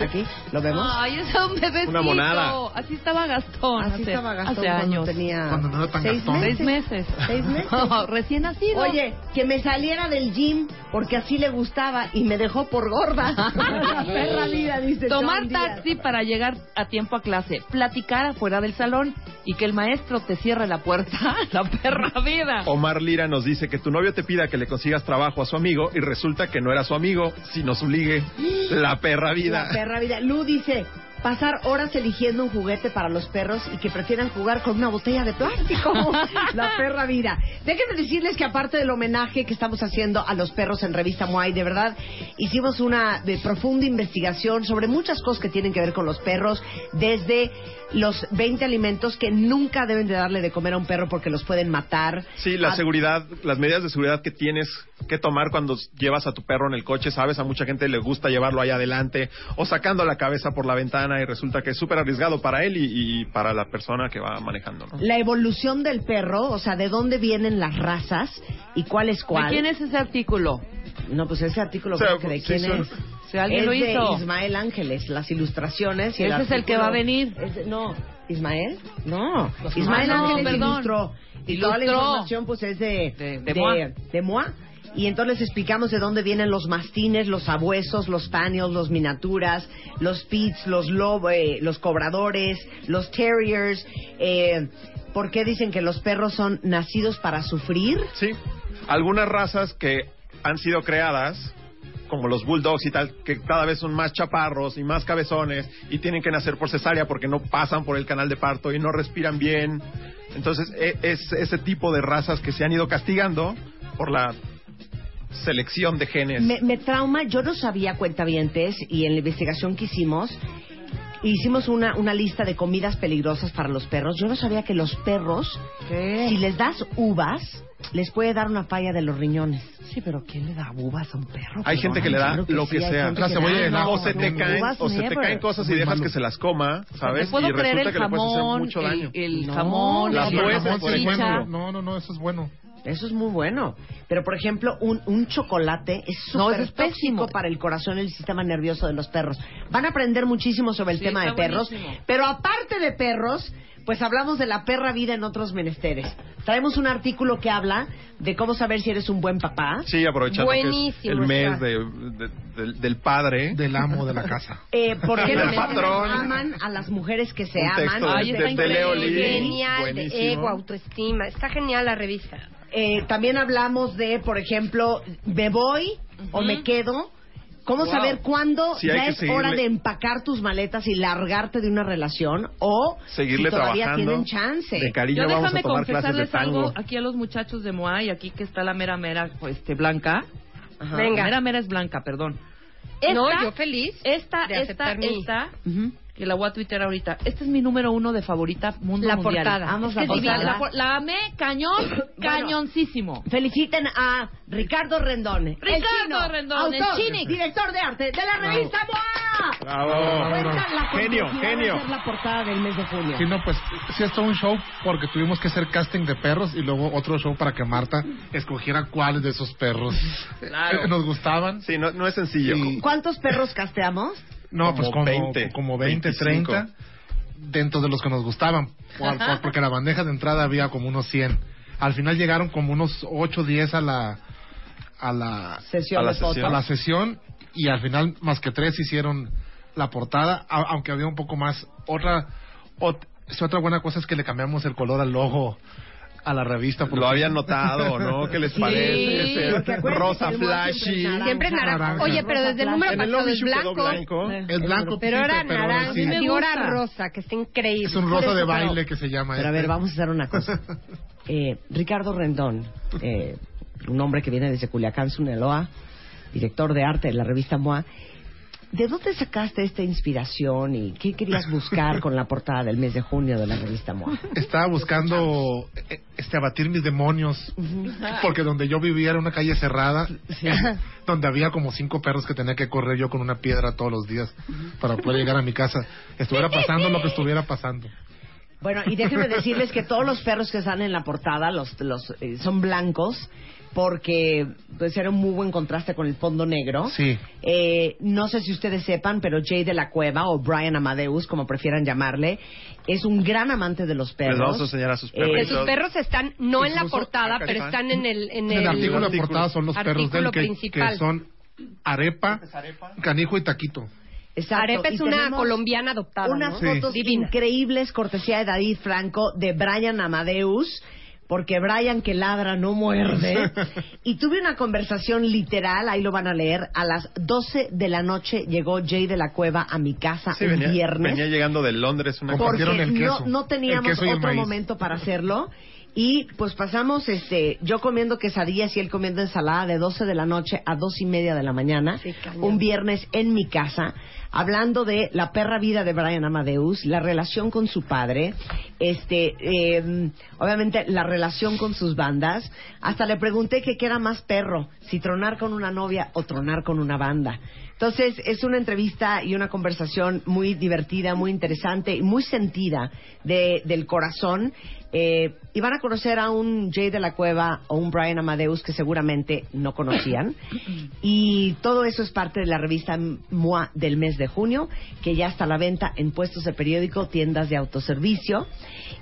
Aquí, ¿lo vemos? Ay, es un bebecito. Una monada. Así estaba Gastón. Así hace, estaba Gastón hace cuando años. tenía Cuando no era tan seis Gastón. Seis meses. meses. Seis meses. Recién nacido. Oye, que me saliera del gym porque así le gustaba y me dejó por gorda. La perra vida, dice Tomar taxi para llegar a tiempo a clase, platicar afuera del salón y que el maestro te cierre la puerta. La perra vida. Omar Lira nos dice que tu novio te pida que le consigas trabajo a su amigo y resulta que no era su amigo, sino su ligue. La perra vida. La perra vida. Lu dice, pasar horas eligiendo un juguete para los perros y que prefieran jugar con una botella de plástico. La perra vida. Déjenme decirles que aparte del homenaje que estamos haciendo a los perros en Revista Muay, de verdad, hicimos una de profunda investigación sobre muchas cosas que tienen que ver con los perros, desde los 20 alimentos que nunca deben de darle de comer a un perro porque los pueden matar. Sí, la A- seguridad, las medidas de seguridad que tienes que tomar cuando llevas a tu perro en el coche, sabes, a mucha gente le gusta llevarlo ahí adelante o sacando la cabeza por la ventana y resulta que es súper arriesgado para él y, y para la persona que va manejando. ¿no? La evolución del perro, o sea, de dónde vienen las razas y cuál es ¿De cuál. quién es ese artículo? No, pues ese artículo O sea, creo que de sí, quién son- es. Si alguien es lo de hizo. Ismael Ángeles, las ilustraciones. Y Ese es el que va a venir. es de- no, Ismael, no. Ismael Ah, no, Ángeles perdón. ilustró. Y toda la Ilustró. información pues es de, De- de Moa. de Moa. Y entonces les explicamos de dónde vienen los mastines, los abuesos, los spaniels, los miniaturas, los pits, los lob, eh, los cobradores, los terriers. Eh, ¿Por qué dicen que los perros son nacidos para sufrir? Sí, algunas razas que han sido creadas como los bulldogs y tal, que cada vez son más chaparros y más cabezones y tienen que nacer por cesárea porque no pasan por el canal de parto y no respiran bien. Entonces, e- es ese tipo de razas que se han ido castigando por la selección de genes. Me, me trauma, yo no sabía cuentavientes y en la investigación que hicimos, hicimos una, una lista de comidas peligrosas para los perros. Yo no sabía que los perros, si les das uvas, les puede dar una falla de los riñones. Sí, pero ¿quién le da uvas a un perro? Hay gente que le da lo que sea. La cebolla no, o se te caen, o se te caen cosas y dejas que se las coma, ¿sabes? Y creer resulta el que le puedes hacer jamón, mucho el, daño. el No, jamón, las la nueces, jamón, por bueno. No, no, no, eso es bueno. Eso es muy bueno. Pero, por ejemplo, un, un chocolate es No, súper es tóxico para el corazón y el sistema nervioso de los perros. Van a aprender muchísimo sobre el Sí, tema de perros. buenísimo. Pero aparte de perros, pues hablamos de la perra vida en otros menesteres. Traemos un artículo que habla de cómo saber si eres un buen papá. Sí, aprovechando que es Buenísimo el mes de, de- del- del padre. Del amo de la casa. Eh, ¿Por qué Del los patrón. hombres aman a las mujeres que se Un aman? texto Ay, de, está de- de Leo. Genial, ego, autoestima. Está genial la revista. Eh, también hablamos de, por ejemplo, me voy o me quedo. ¿Cómo Wow. saber cuándo Sí, ya es seguirle- hora de empacar tus maletas y largarte de una relación? O Seguirle si todavía trabajando. tienen chance. De cariño Yo vamos a déjame tomar clases de confesarles tango. algo aquí a los muchachos de Moa y aquí que está la mera mera, pues, este, blanca. Ajá. Venga. La mera mera es blanca, perdón. no, Esta- yo feliz Esta, de esta, mi- esta, Ujú. Que la voy a tuitear ahorita. Este es mi número uno de favorita mundo La mundial. portada. Vamos Es a que portada. la, por- la amé cañón, cañoncísimo. Feliciten a Ricardo Rendón. el Ricardo chino, Rendón, el autor, Chinic. director de arte de la revista MOA. Bravo. Genio, genio. hacer la portada del mes de junio. Sí, no, pues sí, es todo un show porque tuvimos que hacer casting de perros y luego otro show para que Marta escogiera cuáles de esos perros Claro. eh, nos gustaban. Sí, no, no es sencillo. Sí. ¿Cuántos perros casteamos? No, Como pues como 20, como 20, 25. 30 dentro de los que nos gustaban, por- por- porque la bandeja de entrada había como unos 100. Al final llegaron como unos 8, 10 a la a la Sesión A la sesión. a la sesión y al final más que tres hicieron la portada, a- aunque había un poco más. Otra ot- sí, otra buena cosa es que le cambiamos el color al logo a la revista. porque- Lo habían notado, ¿no? ¿Qué les Sí, parece? Rosa flashy. siempre es naranja. Siempre es naranja. naranja. Oye, pero desde el número pasado es blanco. blanco. Es blanco, Pero ahora naranja sí. me y ahora rosa, que está increíble. Es un rosa eso, de pero- baile que se llama. Pero a este. ver, vamos a hacer una cosa. Eh, Ricardo Rendón, eh, un hombre que viene desde Culiacán, Sinaloa, director de arte de la revista MOA. ¿De dónde sacaste esta inspiración y qué querías buscar con la portada del mes de junio de la revista MOA? Estaba buscando eh, este abatir mis demonios porque donde yo vivía era una calle cerrada donde había como cinco perros que tenía que correr yo con una piedra todos los días para poder llegar a mi casa. Estuviera pasando lo que estuviera pasando Bueno, y déjenme decirles que todos los perros que están en la portada los, los eh, son blancos porque pues era un muy buen contraste con el fondo negro. Sí. Eh, no sé si ustedes sepan, pero Jay de la Cueva o Brian Amadeus, como prefieran llamarle, es un gran amante de los perros. Les vamos a enseñar a sus Eh, Que perritos. sus perros están no en la portada, pero están. en el en el el, artículo de artículo. portada son los perros del que, principal. que son arepa canijo y taquito Exacto. Arepa Y es una tenemos colombiana adoptada, Unas fotos increíbles, cortesía de David Franco, de Brian Amadeus, porque Brian que ladra no muerde. y tuve una conversación literal, ahí lo van a leer, a las 12 de la noche llegó Jay de la Cueva a mi casa Sí, un venía, viernes. venía llegando de Londres una porque el queso, no, no teníamos el queso el otro momento para hacerlo. Y pues pasamos, este, yo comiendo quesadillas y él comiendo ensalada de 12 de la noche a dos y media de la mañana, Sí, un viernes en mi casa, hablando de la perra vida de Brian Amadeus, la relación con su padre, este, eh, obviamente la relación con sus bandas. Hasta le pregunté que qué era más perro, si tronar con una novia o tronar con una banda. Entonces, es una entrevista y una conversación muy divertida, muy interesante y muy sentida de, del corazón. Eh, y van a conocer a un Jay de la Cueva o un Brian Amadeus que seguramente no conocían. Y todo eso es parte de la revista MOA del mes de junio, que ya está a la venta en puestos de periódico, tiendas de autoservicio.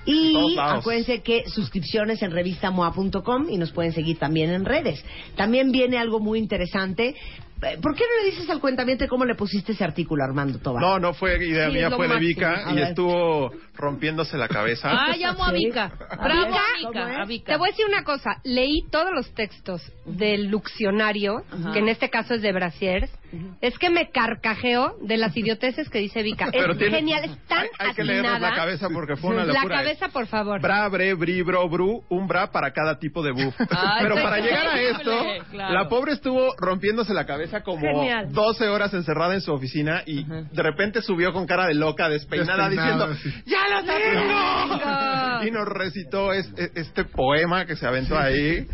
Y acuérdense que suscripciones en revistamoa.com y nos pueden seguir también en redes. También viene algo muy interesante. ¿Por qué no le dices al cuentamiento cómo le pusiste ese artículo, Armando Tobar? No, no fue idea Sí, mía, fue de. Vika y ver. estuvo rompiéndose la cabeza. Ay, amo a. Vika. Bravo ver, a ¿cómo Vika. es? A Vika. Te voy a decir una cosa. Leí todos los textos del Luxionario, Ajá. que en este caso es de Brasiers. Es que me carcajeo de las idioteces que dice Vika. Pero es tiene- genial, es tan hay, hay que leernos atinada. la cabeza porque fue una La locura. cabeza, por favor. Bra, bre, bri, bro, bru, un bra para cada tipo de buff. Ay, Pero para llegar a esto, claro. la pobre estuvo rompiéndose la cabeza como Genial. 12 horas encerrada en su oficina y de repente subió con cara de loca, despeinada, Despeinada, diciendo, sí. ¡Ya lo tengo! Y nos recitó es- es- este poema que se aventó ahí.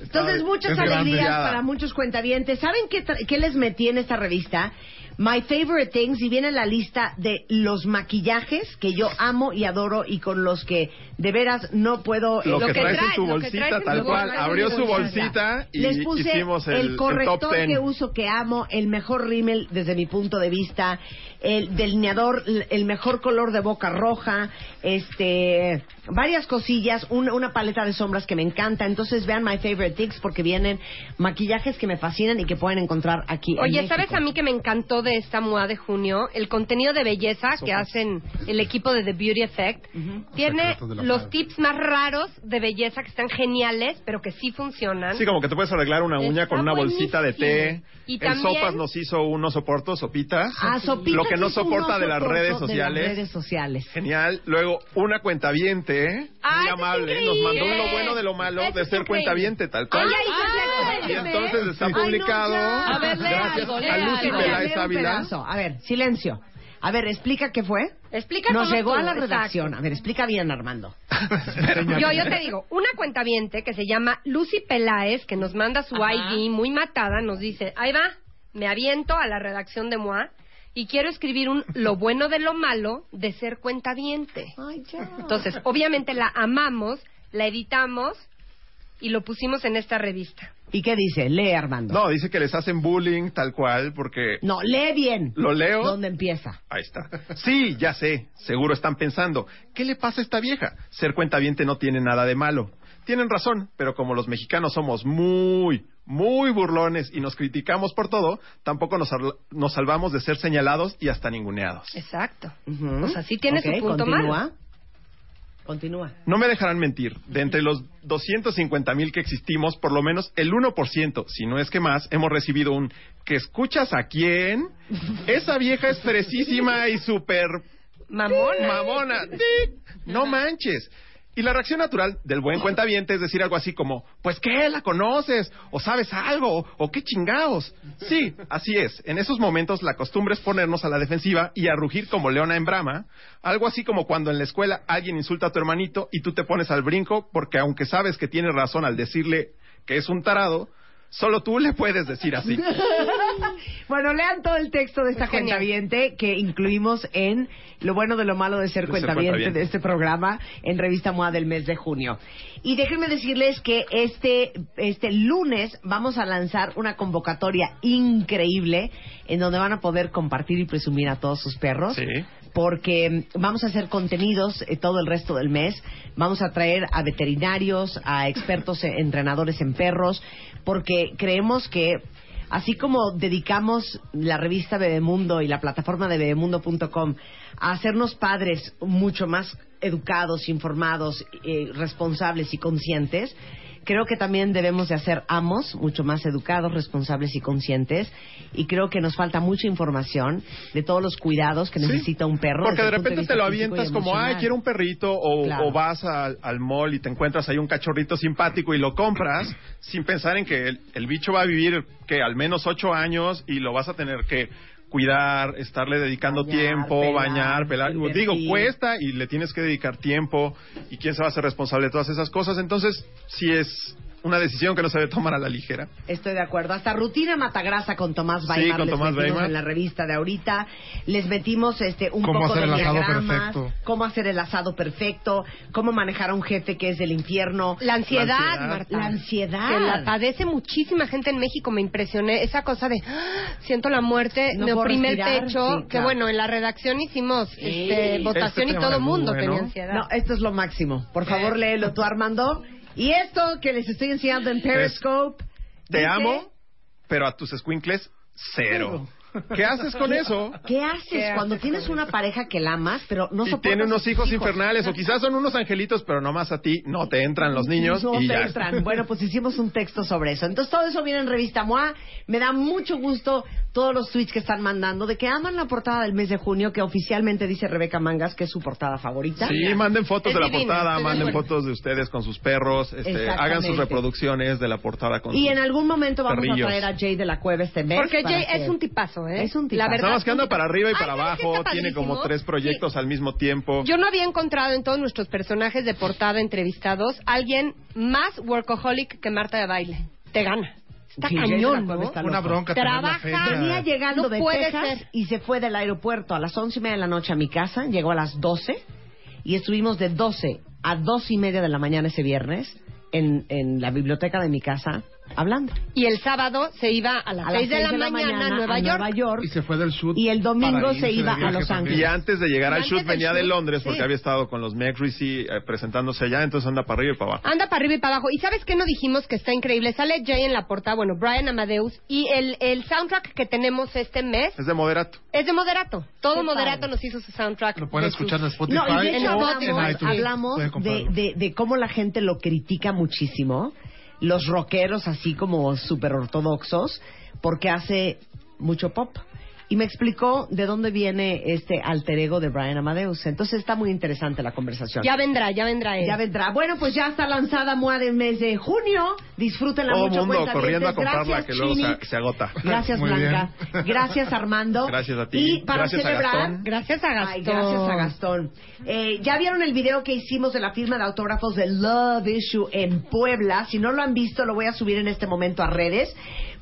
Entonces, muchas alegrías para muchos cuentavientes. ¿Saben qué, qué les metí en esta revista? My favorite things y viene la lista de los maquillajes que yo amo y adoro y con los que de veras no puedo. Lo, eh, que, traes en traes, tu lo que bolsita, traes en tal tu cual. Abrió su bolsita y Les puse hicimos el, el el corrector top que uso que amo, el mejor rímel desde mi punto de vista, el delineador, el mejor color de boca roja, este, varias cosillas, un- una paleta de sombras que me encanta. Entonces vean My Favorite Things porque vienen maquillajes que me fascinan y que pueden encontrar aquí. Oye. ¿sabes a mí que me encantó de esta MOA de junio? El contenido de belleza que hacen el equipo de The Beauty Effect. Tiene los tips más raros de belleza que están geniales, pero que sí funcionan. Sí, como que te puedes arreglar una uña Está con una bolsita de té. Y el también- Sopas nos hizo unos soportos, sopitas. Ah, Sopitas Lo que no soporta de las redes de sociales. las redes sociales. Genial. Luego, una cuentaviente, ¿eh? Ah, muy amable. Nos increíble. mandó lo bueno de lo malo de ser cuentaviente, tal cual. Ay, ay, y ay, entonces está Ay, no, publicado. A ver, gracias algo, a Lucy. Peláez Ávila. A ver, silencio. A ver, explica qué fue. Explica Nos llegó a la exacto. redacción. A ver, explica bien, Armando. Yo, yo te digo, una cuentaviente que se llama Lucy Peláez, que nos manda su Ajá. ID muy matada, nos dice, ahí va, me aviento a la redacción de MOA y quiero escribir un lo bueno de lo malo de ser cuentaviente. Ay, ya. Entonces, obviamente la amamos, la editamos y lo pusimos en esta revista. ¿Y qué dice? Lee, Armando. No, dice que les hacen bullying, tal cual, porque No, lee bien. lo leo. ¿Dónde empieza? Ahí está. Sí, ya sé. Seguro están pensando, ¿qué le pasa a esta vieja? Ser cuentaviente no tiene nada de malo. Tienen razón, pero como los mexicanos somos muy, muy burlones y nos criticamos por todo, tampoco nos, nos salvamos de ser señalados y hasta ninguneados. Exacto. O sea, sí tiene su punto continúa. malo. Continúa. No me dejarán mentir, de entre los 250 mil que existimos, por lo menos el 1%, si no es que más, hemos recibido un ¿que escuchas a quién? Esa vieja es fresísima y súper Mamona. mamona. ¡Tic! No manches. Y la reacción natural del buen cuentaviente es decir algo así como, pues qué, la conoces, o sabes algo, o qué chingados. Sí, así es. En esos momentos la costumbre es ponernos a la defensiva y a rugir como leona en brama. Algo así como cuando en la escuela alguien insulta a tu hermanito y tú te pones al brinco porque aunque sabes que tiene razón al decirle que es un tarado, solo tú le puedes decir así. Bueno, lean todo el texto de esta Es genial. cuentaviente que incluimos en Lo bueno de lo malo de ser De ser cuentaviente cuentaviente. de este programa en Revista MOA del mes de junio. Y déjenme decirles que este, este lunes vamos a lanzar una convocatoria increíble en donde van a poder compartir y presumir a todos sus perros. Sí. Porque vamos a hacer contenidos eh, todo el resto del mes. Vamos a traer a veterinarios, a expertos eh, entrenadores en perros, porque creemos que así como dedicamos la revista Bebemundo y la plataforma de bebemundo.com a hacernos padres mucho más educados, informados, eh, responsables y conscientes, creo que también debemos de hacer amos mucho más educados, responsables y conscientes. Y creo que nos falta mucha información de todos los cuidados que Sí. necesita un perro. Porque de repente te lo avientas como, ay, quiero un perrito, o, Claro. o vas al, al mall y te encuentras ahí un cachorrito simpático y lo compras sin pensar en que el, el bicho va a vivir que al menos ocho años y lo vas a tener que cuidar, estarle dedicando Bañar, tiempo, pelar, bañar, pelar. invertir. Digo, cuesta y le tienes que dedicar tiempo y quién se va a hacer responsable de todas esas cosas. Entonces, sí es una decisión que no se debe tomar a la ligera. Estoy de acuerdo. Hasta rutina matagrasa con Tomás Sí, Weimar con les Tomás Weimar. en la revista de ahorita. Les metimos este un Cómo poco hacer de el asado diagramas, perfecto. cómo hacer el asado perfecto, cómo manejar a un jefe que es del infierno. La ansiedad, La ansiedad. Marta. La ansiedad. Que la padece muchísima gente en México. Me impresioné esa cosa de "Ah, siento la muerte, No me oprime el respirar". pecho. Sí, que bueno, en la redacción hicimos este, Este votación y todo el mundo bueno. tenía ansiedad. No, esto es lo máximo. Por favor, léelo tú, Armando. Y esto que les estoy enseñando en Periscope. Te dice- amo, pero a tus squinkles, cero. ¿Qué haces con eso? ¿Qué haces ¿Qué cuando haces tienes una pareja que la amas, pero no y soportas tiene unos hijos, infernales, o quizás son unos angelitos, pero nomás a ti no te entran los niños No y te ya. entran. Bueno, pues hicimos un texto sobre eso. Entonces todo eso viene en Revista MOA. Me da mucho gusto todos los tweets que están mandando de que aman la portada del mes de junio, que oficialmente dice Rebeca Mangas que es su portada favorita. Sí, manden fotos Es de la divina, portada, manden acuerdo. fotos de ustedes con sus perros, este, hagan sus reproducciones de la portada con Y sus en algún momento vamos perrillos. a traer a Jay de la Cueva este mes. Porque Jay que- es un tipazo, ¿eh? Es un La tipazo. verdad. Nada más que anda para arriba y Ay, para ¿sabes qué abajo, tiene como tres proyectos Sí. al mismo tiempo. Yo no había encontrado en todos nuestros personajes de portada entrevistados alguien más workaholic que Marta de baile. Te gana. Está Sí, cañón, Cueva ¿no? está Una bronca Trabaja-. Venía llegando No de puede Texas ser. y se fue del aeropuerto a las once y media de la noche a mi casa. Llegó a las 12 y estuvimos de 12 a dos y media de la mañana ese viernes en, en la biblioteca de mi casa hablando. Y el sábado se iba a las A las 6 de la, mañana, a Nueva York. Nueva York. Y se fue del shoot. Y el domingo se iba a Los también. Y antes de llegar al shoot venía de Londres porque sí. había estado con los Rizzi eh, presentándose allá, entonces anda para arriba y para abajo. Anda para arriba y para abajo. ¿Y sabes qué no dijimos que está increíble? Sale Jay en la portada, bueno, Brian Amadeus. Y el, el soundtrack que tenemos este mes Es de moderato. es de Moderato. Todo Qué Moderato padre. nos hizo su soundtrack. Lo pueden escuchar en Spotify. No, y de en hecho Spotify, hablamos, en de, de cómo la gente lo critica muchísimo, los rockeros así como súper ortodoxos, porque hace mucho pop. Y me explicó de dónde viene este alter ego de Brian Amadeus. Entonces está muy interesante la conversación. Ya vendrá, ya vendrá él. Ya vendrá. Bueno, pues ya está lanzada MOA del mes de junio. Disfrútenla Todo el mucho. mundo corriendo a comprarla Gracias, que luego se, se agota. Gracias, Muy Blanca. bien. Gracias, Armando. Gracias a ti. Y para Gracias a celebrar, Gastón. Gracias a Gastón. Ay, gracias a Gastón. Eh, ya vieron el video que hicimos de la firma de autógrafos de Love Issue en Puebla. Si no lo han visto, lo voy a subir en este momento a redes.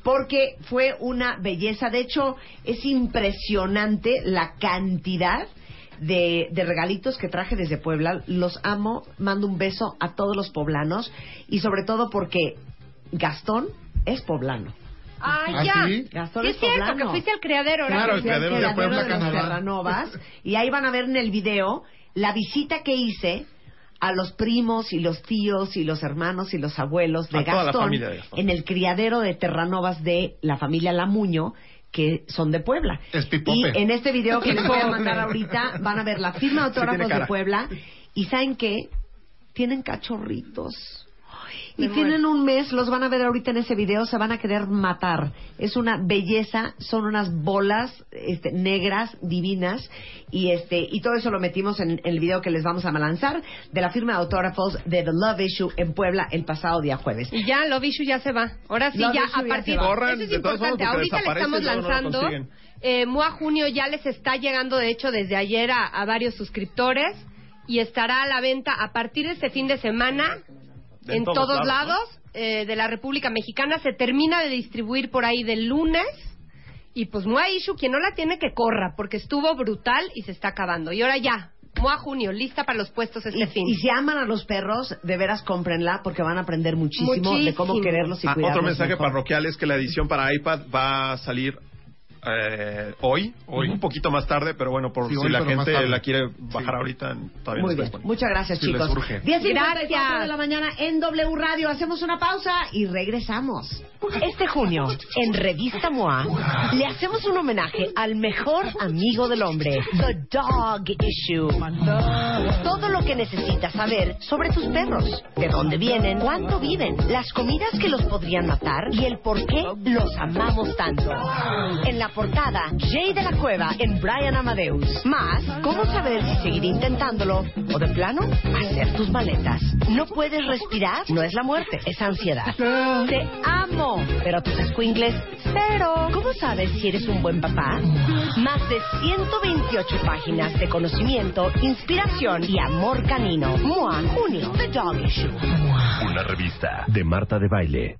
Porque fue una belleza. De hecho, es impresionante la cantidad de, de regalitos que traje desde Puebla. Los amo. Mando un beso a todos los poblanos. Y sobre todo porque Gastón es poblano. Ay, ¿Ah, ya. sí? Gastón Sí, es es cierto, poblano. que fuiste al criadero. Claro, el criadero de Puebla, de los Canadá. Terranovas. Y ahí van a ver en el video la visita que hice a los primos y los tíos y los hermanos y los abuelos de A toda la Gastón, familia de Gastón. en el criadero de Terranovas de la familia Lamuño que son de Puebla. Es. Y en este video que les voy a mandar ahorita van a ver la firma de Sí autógrafos de. Puebla y ¿saben qué? Tienen cachorritos. Y Me tienen un mes, los van a ver ahorita en ese video, se van a querer matar. Es una belleza, son unas bolas este, negras, divinas, y este y todo eso lo metimos en, en el video que les vamos a lanzar de la firma de autógrafos de The Love Issue en Puebla el pasado día jueves. Y ya, Love Issue ya se va. Ahora sí, Love ya Issue a ya partir. Corran, Eso es de importante. Ahorita le estamos no lanzando. eh, MOA Junio ya les está llegando, de hecho, desde ayer a, a varios suscriptores y estará a la venta a partir de este fin de semana De en todos todos, lados, lados, eh, de la República Mexicana. Se termina de distribuir por ahí del lunes. Y pues MOA Issue, quien no la tiene que corra, porque estuvo brutal y se está acabando. Y ahora ya, MOA Junio, lista para los puestos este Y, fin. y si aman a los perros, de veras cómprenla porque van a aprender muchísimo, de cómo quererlos y Ah, cuidarlos otro mensaje mejor. parroquial es que la edición para iPad va a salir eh, hoy, Hoy. un poquito más tarde, pero bueno, por Sí, si hoy, la pero más gente tarde. la quiere bajar Sí. ahorita, todavía Muy no bien, está disponible. muchas gracias Si les chicos. urge. 10 Gracias. de la mañana en W Radio. Hacemos una pausa y regresamos. Este junio, en Revista MOA, le hacemos un homenaje al mejor amigo del hombre, The Dog Issue. Todo lo que necesitas saber sobre tus perros, de dónde vienen, cuánto viven, las comidas que los podrían matar y el por qué los amamos tanto. En la portada, Jay de la Cueva en Brian Amadeus. Más, cómo saber si seguir intentándolo o de plano, hacer tus maletas. No puedes respirar, no es la muerte, es ansiedad. Te amo, pero tus squinkles, cero. ¿Cómo sabes si eres un buen papá? Más de 128 páginas de conocimiento, inspiración y amor canino. MOA, junio, The Dog Issue. Una revista de Marta de Baile.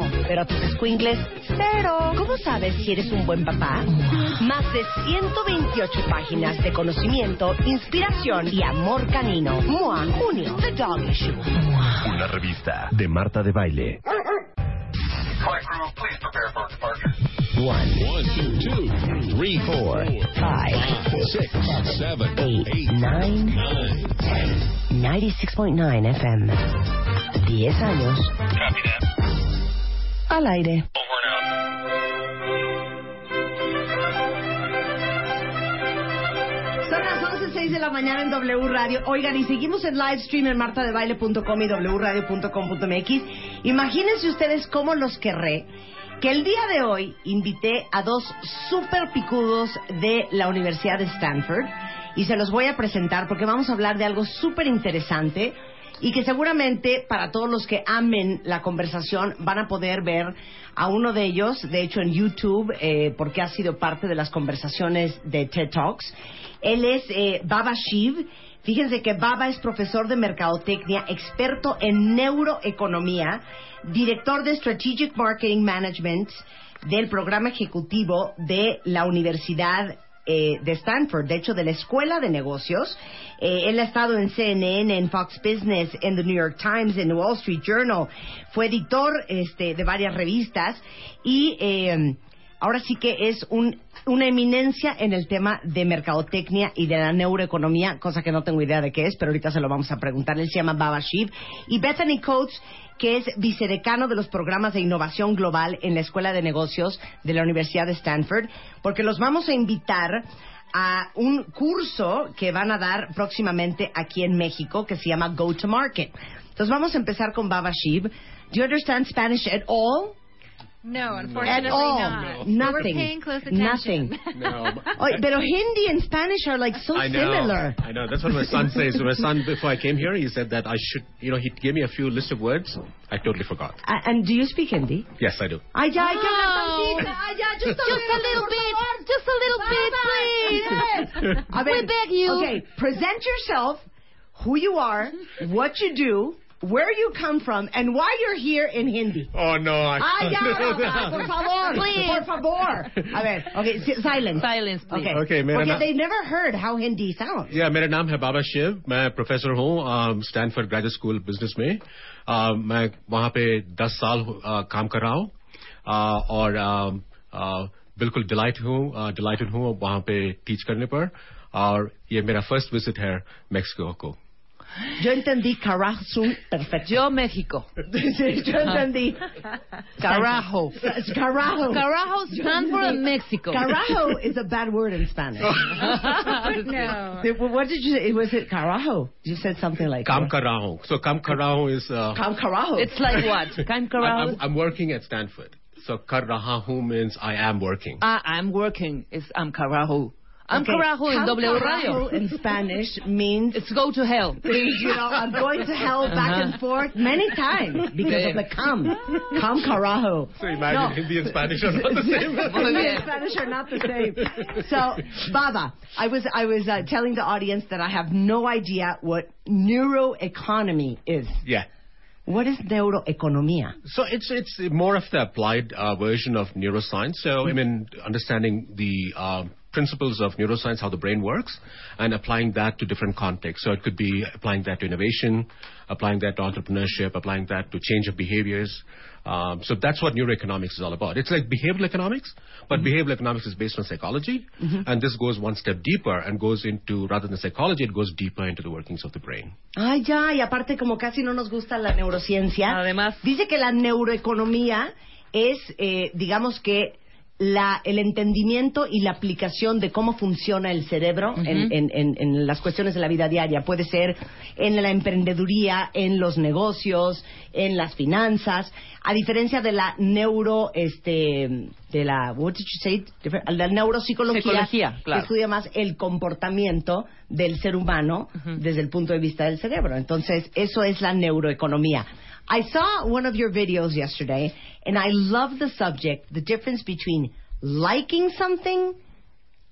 pero tus squinkles, cero. ¿Cómo sabes si eres un buen papá? Más de 128 páginas de conocimiento, inspiración y amor canino. MOA, junio, The Dog Issue. Una revista de Marta de Baile. One, two, two, three, four, Five, six, seven, eight, nine, ten. 96.9 FM. 10 años. Al aire. Son las 11.06 de la mañana en W Radio. Oigan, y seguimos en live stream en martadebaile.com y wradio.com.mx. Imagínense ustedes cómo los querré que el día de hoy invité a dos super picudos de la Universidad de Stanford y se los voy a presentar porque vamos a hablar de algo súper interesante y que seguramente para todos los que amen la conversación van a poder ver a uno de ellos, de hecho en YouTube, eh, porque ha sido parte de las conversaciones de TED Talks. Él es eh, Baba Shiv. Fíjense que Baba es profesor de mercadotecnia, experto en neuroeconomía, director de Strategic Marketing Management del programa ejecutivo de la Universidad eh, de Stanford, de hecho de la Escuela de Negocios. Eh, él ha estado en CNN, en Fox Business, en The New York Times, en The Wall Street Journal. Fue editor este, de varias revistas y eh, ahora sí que es un, una eminencia en el tema de mercadotecnia y de la neuroeconomía, cosa que no tengo idea de qué es, pero ahorita se lo vamos a preguntar. Él se llama Baba Shiv. Y Bethany Coates, que es vicedecano de los programas de innovación global en la Escuela de Negocios de la Universidad de Stanford, porque los vamos a invitar a un curso que van a dar próximamente aquí en México que se llama Go to Market. Entonces vamos a empezar con Baba Shiv. Do you understand Spanish at all? No, At unfortunately all. not. Nothing. We're paying close attention. Nothing. No. Oye, pero Hindi and Spanish are like so I know. similar. I know. That's what my son says. My son, before I came here, he said that I should, you know, he gave me a few list of words. I totally forgot. A- and do you speak Hindi? Yes, I do. Ay, ya, ay, ya, Oh. tantita, ay, ya, just a Just a little bit. Just a little bit, please. Yes. A ver, We beg you. Okay, present yourself, who you are, what you do, where you come from, and why you're here in Hindi. Oh no! I Ay, ya, Rafa, por favor, Please. por favor. A ver, okay, si- silence. Silence, please. Okay, Okay, मेरा Porque ना- they never heard how Hindi sounds. Yeah, मेरा नाम है बाबा शिव मैं professor हूँ Stanford graduate school business में uh, मैं वहाँ पे 10 साल uh, काम कर रहा हूँ uh, और uh, uh, बिल्कुल डिलाइट हूँ डिलाइटेड हूँ वहाँ पे टीच करने पर और ये मेरा फर्स्ट विजिट है मेक्सिको को Yo entendí carajo perfecto. Yo México. yo entendí. Carajo. Carajo. Carajo stands for Mexico. Carajo is a bad word in Spanish. no. What did you say? Was it carajo? You said something like Cam uh, carajo. So cam carajo is. Uh, cam carajo. It's like what? Cam carajo. I'm, I'm working at Stanford. So carajo means I am working. Ah, I'm working. It's I'm carajo. I'm Okay, carajo in Cam W carajo Radio. in Spanish means It's go to hell. you know, I'm going to hell back and forth many times because of the cum. Cum carajo. so imagine No. Hindi and Spanish are not the same Muy Hindi and Spanish are not the same. So, Baba, I was I was uh, telling the audience that I have no idea what neuroeconomy is. yeah What is neuroeconomía? So it's it's more of the applied uh, version of neuroscience. So I mean, understanding the uh, principles of neuroscience, how the brain works, and applying that to different contexts. So it could be applying that to innovation, applying that to entrepreneurship, applying that to change of behaviors. Um, so that's what neuroeconomics is all about. It's like behavioral economics, but behavioral economics is based on psychology, and this goes one step deeper and goes into rather than psychology, it goes deeper into the workings of the brain. Ay, ya, y aparte como casi no nos gusta la neurociencia, Además. dice que la neuroeconomía es, eh, digamos que, la, el entendimiento y la aplicación de cómo funciona el cerebro en, en- en- en las cuestiones de la vida diaria. Puede ser en la emprendeduría, en los negocios, en las finanzas. A diferencia de la neuro, este, de la, what did you say? La neuropsicología, Psicología, que estudia más el comportamiento del ser humano desde el punto de vista del cerebro. Entonces, eso es la neuroeconomía. I saw one of your videos yesterday, and I love the subject, the difference between liking something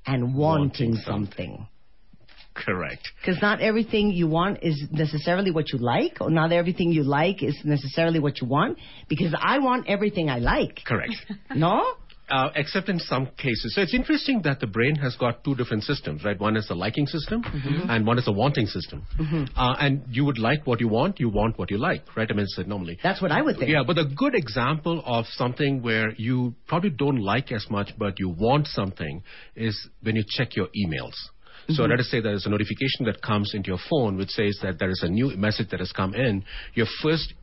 and wanting, Wanting something. Correct. Because not everything you want is necessarily what you like, or not everything you like is necessarily what you want. Because I want everything I like. Correct. No? Uh, except in some cases. So it's interesting that the brain has got two different systems, right? One is the liking system, and one is the wanting system. Uh, and you would like what you want, you want what you like, right? I mean, it's normally. That's what I would think. Yeah, but a good example of something where you probably don't like as much, but you want something, is when you check your emails. So let us say there is a notification that comes into your phone which says that there is a new message that has come in. Your first,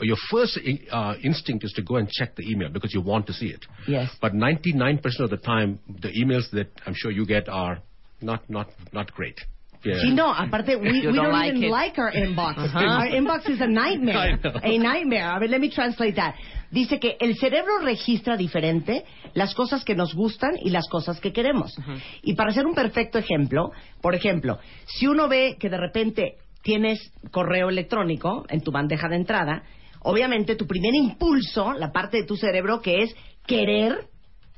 your first uh, instinct is to go and check the email because you want to see it. Yes. But 99% of the time, the emails that I'm sure you get are not not not great. Yeah. Sí, no, aparte, we, You we don't don't, like even it. like our inbox. Ajá. Our inbox is a nightmare. I know. A nightmare. A ver, let me translate that. Dice que el cerebro registra diferente las cosas que nos gustan y las cosas que queremos. Y para hacer un perfecto ejemplo, por ejemplo, si uno ve que de repente tienes correo electrónico en tu bandeja de entrada, obviamente tu primer impulso, la parte de tu cerebro que es querer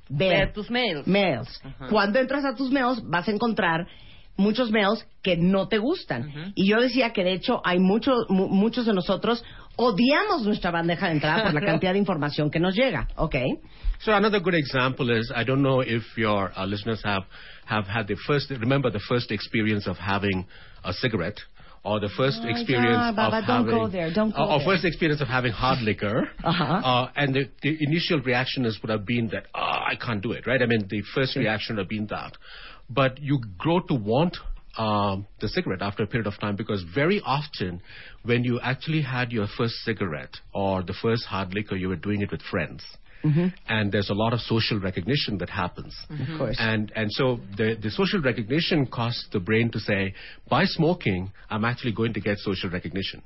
ver, Ver tus mails. Cuando entras a tus mails vas a encontrar muchos mails que no te gustan. Y yo decía que de hecho hay muchos mu- muchos de nosotros odiamos nuestra bandeja de entrada por la cantidad de información que nos llega, ¿ok? So another good example is I don't know if your uh, listeners have have had the first remember the first experience of having a cigarette or the first Oh, experience yeah, Baba, of don't having go there, don't go or there. first experience of having hard liquor. Uh-huh. uh, and the, the initial reaction is would have been that oh, I can't do it right? I mean the first reaction would have been that. But you grow to want um, the cigarette after a period of time because very often when you actually had your first cigarette or the first hard liquor you were doing it with friends Mm-hmm. and there's a lot of social recognition that happens. Mm-hmm. Of course. And and so the the social recognition costs the brain to say, by smoking, I'm actually going to get social recognition.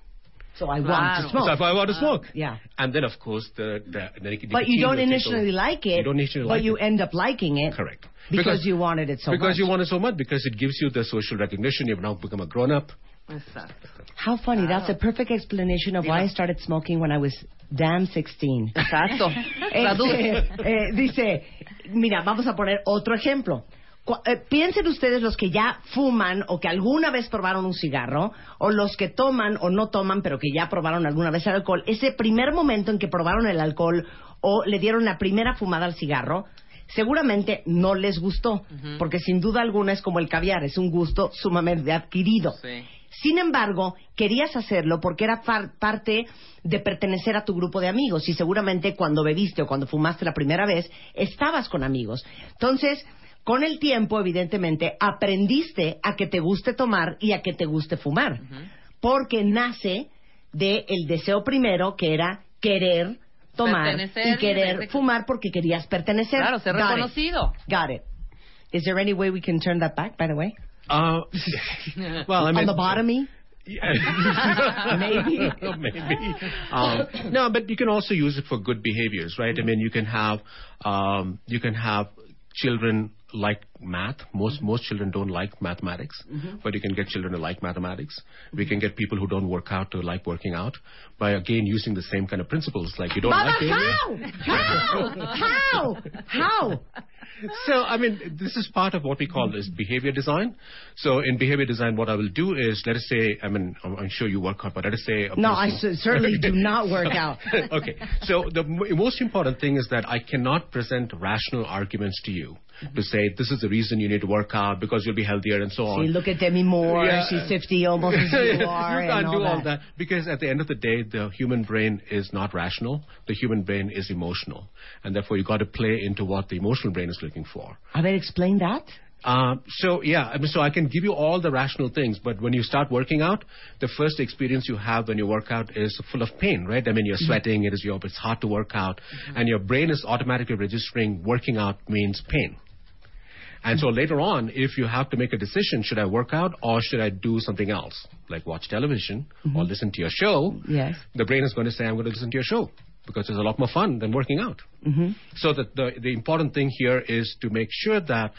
So I want to smoke. So if I want to smoke, Yeah. and then of course the the, the nic- But you don't will initially over. like it, You don't initially but you end up liking it. Correct. Because, you wanted it so because much. you want it so much because it gives you the social recognition. You've now become a grown up. Exacto. How funny. That's a perfect explanation of why I started smoking when I was damn 16. Exacto. Este, eh, dice, mira, vamos a poner otro ejemplo. Eh, piensen ustedes los que ya fuman o que alguna vez probaron un cigarro, o los que toman o no toman, pero que ya probaron alguna vez el alcohol. Ese primer momento en que probaron el alcohol o le dieron la primera fumada al cigarro, seguramente no les gustó, porque sin duda alguna es como el caviar, es un gusto sumamente adquirido. Sí. Sin embargo, querías hacerlo porque era parte de pertenecer a tu grupo de amigos y seguramente cuando bebiste o cuando fumaste la primera vez, estabas con amigos. Entonces, con el tiempo, evidentemente, aprendiste a que te guste tomar y a que te guste fumar. Porque nace del deseo primero que era querer tomar Pertenecer y querer fumar porque querías pertenecer. Claro, ser Got it. reconocido. Got it. Is there any way we can turn that back, by the way? Uh, well, I mean, On the bottomy? Yeah. Maybe. Maybe. Um, no, but you can also use it for good behaviors, right? I mean, you can have um, you can have children like math. Most most children don't like mathematics, mm-hmm. but you can get children to like mathematics. We can get people who don't work out to like working out by again using the same kind of principles. Like you don't Baba, like failure. how? How? How? How? So, I mean, this is part of what we call is behavior design. So, in behavior design, what I will do is, let us say, I mean, I'm, I'm sure you work out, but let us say. No, I certainly do not work out. okay. So, the m- most important thing is that I cannot present rational arguments to you to say this is the reason you need to work out because you'll be healthier and so on. See, look at Demi Moore. Yeah. She's 50 almost as you are. you can't all do all that. that because at the end of the day, the human brain is not rational. The human brain is emotional, and therefore you got to play into what the emotional brain is looking for. Have ver, explained that. Uh, so yeah, I mean, so I can give you all the rational things, but when you start working out, the first experience you have when you work out is full of pain, right? I mean, you're sweating, it is your, it's hard to work out, and your brain is automatically registering working out means pain. And so later on, if you have to make a decision, should I work out or should I do something else, like watch television or listen to your show? Yes. The brain is going to say, I'm going to listen to your show because it's a lot more fun than working out. Mm-hmm. So that the, the important thing here is to make sure that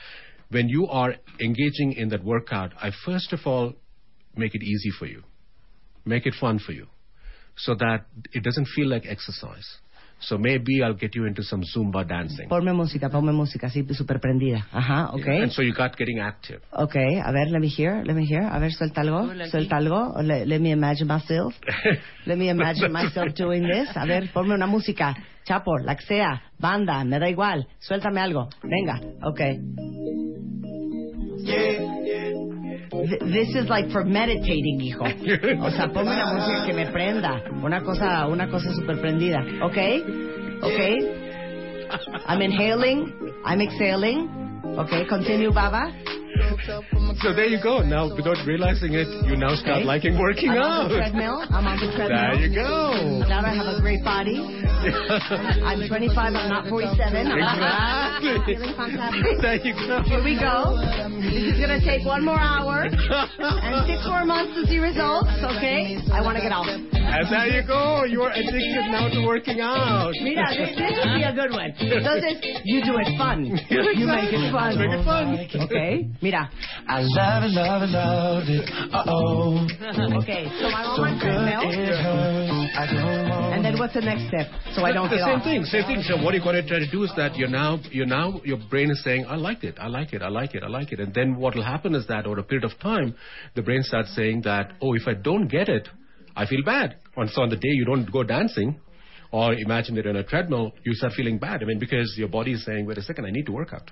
when you are engaging in that workout, I first of all make it easy for you, make it fun for you, so that it doesn't feel like exercise. So maybe I'll get you into some Zumba dancing. Ponme música, ponme música, así, súper prendida. Ajá, ok. And so you got getting active. Ok, a ver, let me hear, let me hear. A ver, suelta algo, suelta algo. Let, let me imagine myself. Let me imagine myself doing this. A ver, ponme una música. Chapo, la que sea, banda, me da igual. Suéltame algo. Venga, ok. This is like for meditating, hijo. O sea, ponme una música que me prenda. Una cosa, una cosa super prendida. ¿Ok? ¿Ok? I'm inhaling. I'm exhaling. ¿Ok? Continue, Baba. So there you go. Now, without realizing it, you now start Okay. liking working I'm out. on the treadmill. I'm on the treadmill. There you go. Now I have a great body. I'm 25. I'm not 47. I'm Exactly. feeling fantastic. there you go. Here we go. This is gonna take one more hour and six more months to see results. Okay, I want to get off. And there you go. You are addicted now to working out. Mira, this, this would be a good one. Entonces, you do it fun. You make it fun. Make it fun. Okay, mira. I love it, love it, love it. Uh oh. Okay, so I'm on So my good treadmill. it hurts. I don't want. And then what's the next step? So I don't the get same off. thing, same thing. So what you're going to try to do is that you're now, you're now, your brain is saying, I like it, I like it, I like it, I like it. And then what will happen is that over a period of time, the brain starts saying that, oh, if I don't get it, I feel bad. And so on the day you don't go dancing, or imagine that you're on a treadmill, you start feeling bad. I mean, because your body is saying, wait a second, I need to work out.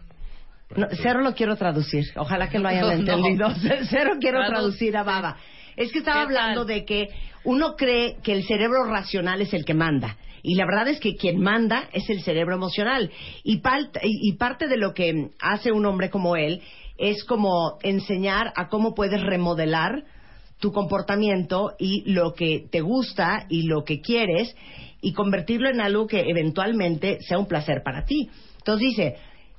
No, cero lo quiero traducir. Ojalá que lo hayan No. entendido. Cero quiero Tradu- traducir a Baba. Es que estaba hablando de que uno cree que el cerebro racional es el que manda. Y la verdad es que quien manda es el cerebro emocional. Y- y parte de lo que hace un hombre como él es como enseñar a cómo puedes remodelar tu comportamiento y lo que te gusta y lo que quieres y convertirlo en algo que eventualmente sea un placer para ti. Entonces dice,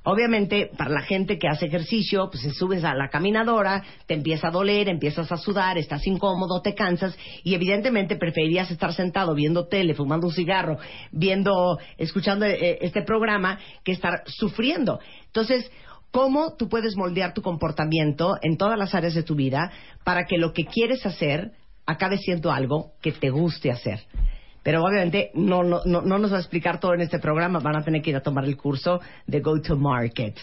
obviamente para la gente que hace ejercicio, pues se subes a la caminadora, te empieza a doler, empiezas a sudar, estás incómodo, te cansas y evidentemente preferirías estar sentado viendo tele, fumando un cigarro, viendo, escuchando eh, este programa que estar sufriendo. Entonces, cómo tú puedes moldear tu comportamiento en todas las áreas de tu vida para que lo que quieres hacer acabe siendo algo que te guste hacer. Pero obviamente no, no, no, no nos va a explicar todo en este programa, van a tener que ir a tomar el curso de Go to Market.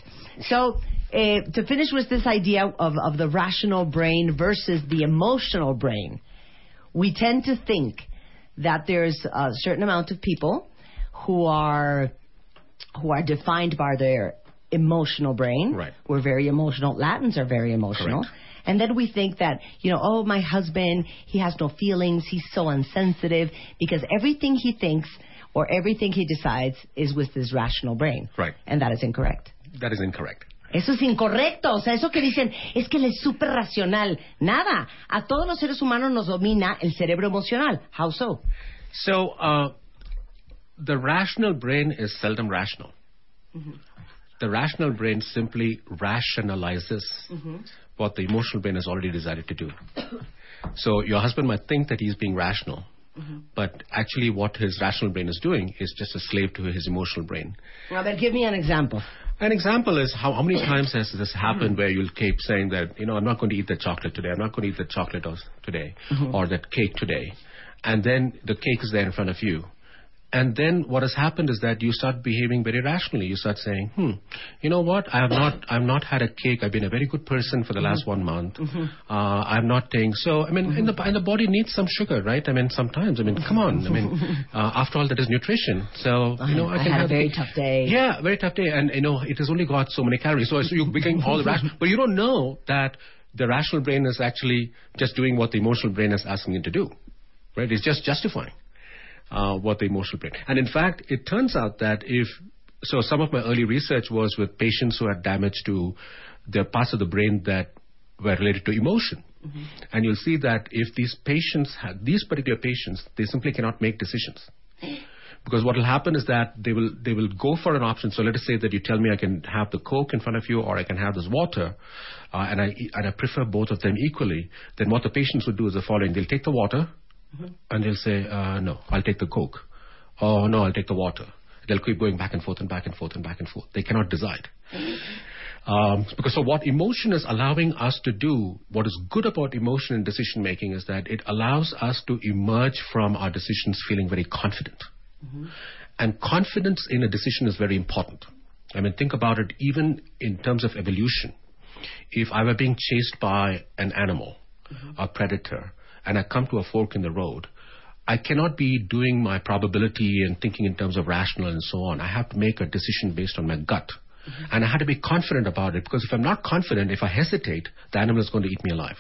So, eh, to finish with this idea of, of the rational brain versus the emotional brain, we tend to think that there's a certain amount of people who are who are defined by their emotional brain. Right. We're very emotional. Latins are very emotional. Correct. And then we think that, you know, oh, my husband, he has no feelings, he's so insensitive, because everything he thinks or everything he decides is with his rational brain. Right. And that is incorrect. That is incorrect. Eso es incorrecto. O sea, eso que dicen es que él es súper racional. Nada. A todos los seres humanos nos domina el cerebro emocional. How so? So, uh, the rational brain is seldom rational. The rational brain simply rationalizes what the emotional brain has already decided to do. so, your husband might think that he's being rational, mm-hmm. but actually, what his rational brain is doing is just a slave to his emotional brain. Now, ver, give me an example. An example is how, how many times has this happened mm-hmm. where you'll keep saying that, you know, I'm not going to eat the chocolate today, I'm not going to eat the chocolate today, mm-hmm. or that cake today. And then the cake is there in front of you. And then what has happened is that you start behaving very rationally. You start saying, hmm, you know what? I have not, I've not had a cake. I've been a very good person for the last one month. Uh, I'm not taking, so, I mean, and, the, and the body needs some sugar, right? I mean, sometimes, I mean, come on. I mean, uh, after all, that is nutrition. So, you know, I, I can had a have the very tough day. Yeah, very tough day, and you know it has only got so many calories. So, so you're becoming all the rational, but you don't know that the rational brain is actually just doing what the emotional brain is asking it to do, right? It's just justifying uh, what the emotional brain. And in fact, it turns out that if so, some of my early research was with patients who had damage to the parts of the brain that were related to emotion. And you'll see that if these patients have these particular patients, they simply cannot make decisions because what will happen is that they will they will go for an option. So let us say that you tell me I can have the Coke in front of you, or I can have this water, uh, and I and I prefer both of them equally. Then what the patients would do is the following: they'll take the water, and they'll say, uh, "No, I'll take the Coke." Oh no, I'll take the water. They'll keep going back and forth and back and forth and back and forth. They cannot decide. Um, because so what emotion is allowing us to do, what is good about emotion and decision making is that it allows us to emerge from our decisions feeling very confident. And confidence in a decision is very important. I mean, think about it even in terms of evolution. If I were being chased by an animal, a predator, and I come to a fork in the road, I cannot be doing my probability and thinking in terms of rational and so on. I have to make a decision based on my gut. Mm-hmm. And I had to be confident about it because if I'm not confident, if I hesitate, the animal is going to eat me alive.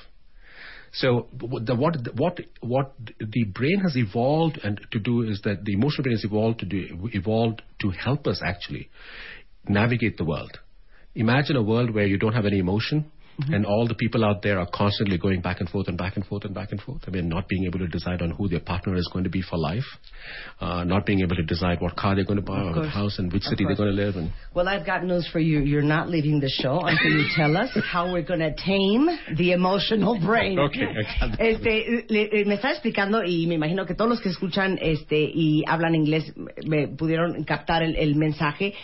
So the, what what what the brain has evolved and to do is that the emotional brain has evolved to do evolved to help us actually navigate the world. Imagine a world where you don't have any emotion, and all the people out there are constantly going back and forth and back and forth and back and forth. I mean, not being able to decide on who their partner is going to be for life, uh, not being able to decide what car they're going to buy Of or what course. house and which Of city they're going to live in. Well, I've got news for you. You're not leaving the show until you tell us how we're going to tame the emotional brain. Okay. Este, le- me está explicando y me imagino que todos los que escuchan este y hablan inglés me pudieron captar el, el mensaje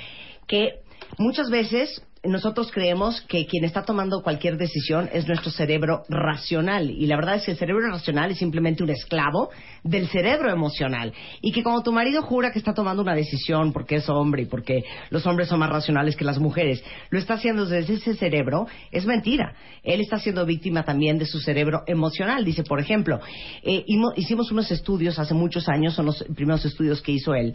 que muchas veces nosotros creemos que quien está tomando cualquier decisión es nuestro cerebro racional y la verdad es que el cerebro racional es simplemente un esclavo del cerebro emocional y que cuando tu marido jura que está tomando una decisión porque es hombre y porque los hombres son más racionales que las mujeres, lo está haciendo desde ese cerebro, es mentira. Él está siendo víctima también de su cerebro emocional. Dice, por ejemplo, eh, hicimos unos estudios hace muchos años, son los primeros estudios que hizo él,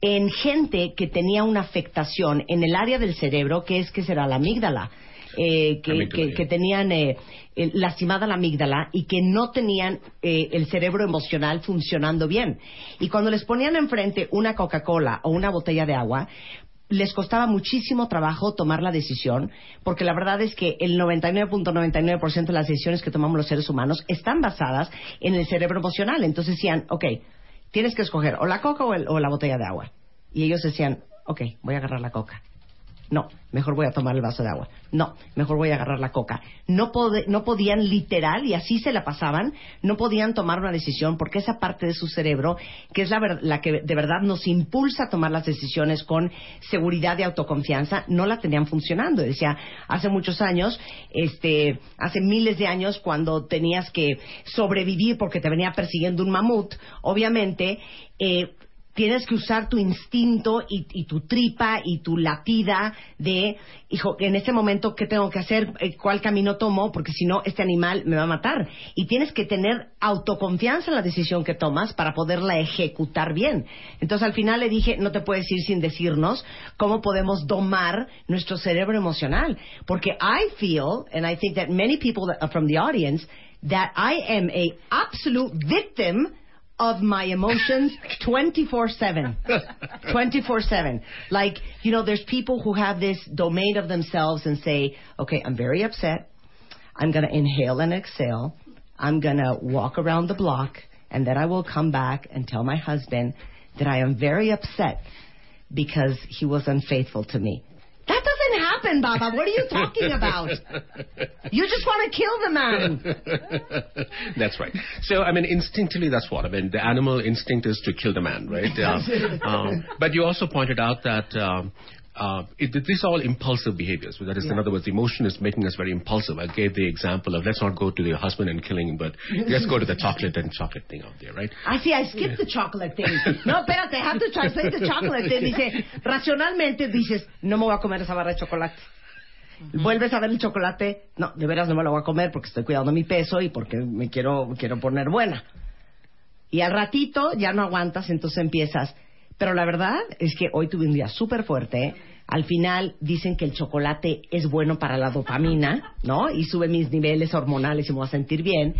en gente que tenía una afectación en el área del cerebro, que es que será la amígdala. eh, que, que- que tenían eh, eh, lastimada la amígdala y que no tenían eh, el cerebro emocional funcionando bien. Y cuando les ponían enfrente una Coca-Cola o una botella de agua, les costaba muchísimo trabajo tomar la decisión, porque la verdad es que el 99.99% de las decisiones que tomamos los seres humanos están basadas en el cerebro emocional. Entonces decían, ok, tienes que escoger o la coca o, el- o la botella de agua. Y ellos decían, ok, voy a agarrar la coca. No, mejor voy a tomar el vaso de agua. No, mejor voy a agarrar la coca. No, pode- no podían literal, y así se la pasaban, no podían tomar una decisión porque esa parte de su cerebro, que es la, ver- la que de verdad nos impulsa a tomar las decisiones con seguridad y autoconfianza, no la tenían funcionando. Decía, hace muchos años, este, hace miles de años, cuando tenías que sobrevivir porque te venía persiguiendo un mamut, obviamente, eh, tienes que usar tu instinto y, y tu tripa y tu latida de, hijo, en este momento, ¿qué tengo que hacer? Eh, ¿Cuál camino tomo? Porque si no, este animal me va a matar. Y tienes que tener autoconfianza en la decisión que tomas para poderla ejecutar bien. Entonces, al final le dije, no te puedes ir sin decirnos cómo podemos domar nuestro cerebro emocional. Porque I feel, and I think that many people that are from the audience, that I am a absolute victim of my emotions 24/7 24/7 like you know there's people who have this domain of themselves and say okay I'm very upset. I'm going to inhale and exhale. I'm going to walk around the block and then I will come back and tell my husband that I am very upset because he was unfaithful to me that doesn't happen baba what are you talking about you just want to kill the man that's right. So, I mean, instinctively, that's what. I mean, the animal instinct is to kill the man, right? Uh, um, but you also pointed out that. Um, uh, it, these are all impulsive behaviors. That is, in other words, emotion is making us very impulsive. I gave the example of let's not go to the husband and killing him, but let's go to the chocolate and chocolate thing out there, right? I see, I skipped the chocolate thing. No, espérate, I have to translate the chocolate thing. Dice, racionalmente dices, no me voy a comer esa barra de chocolate. Vuelves a ver el chocolate, no, de veras no me lo voy a comer porque estoy cuidando mi peso y porque me quiero, quiero poner buena. Y al ratito ya no aguantas, entonces empiezas. Pero la verdad es que hoy tuve un día súper fuerte. Al final dicen que el chocolate es bueno para la dopamina, ¿no? Y sube mis niveles hormonales y me voy a sentir bien.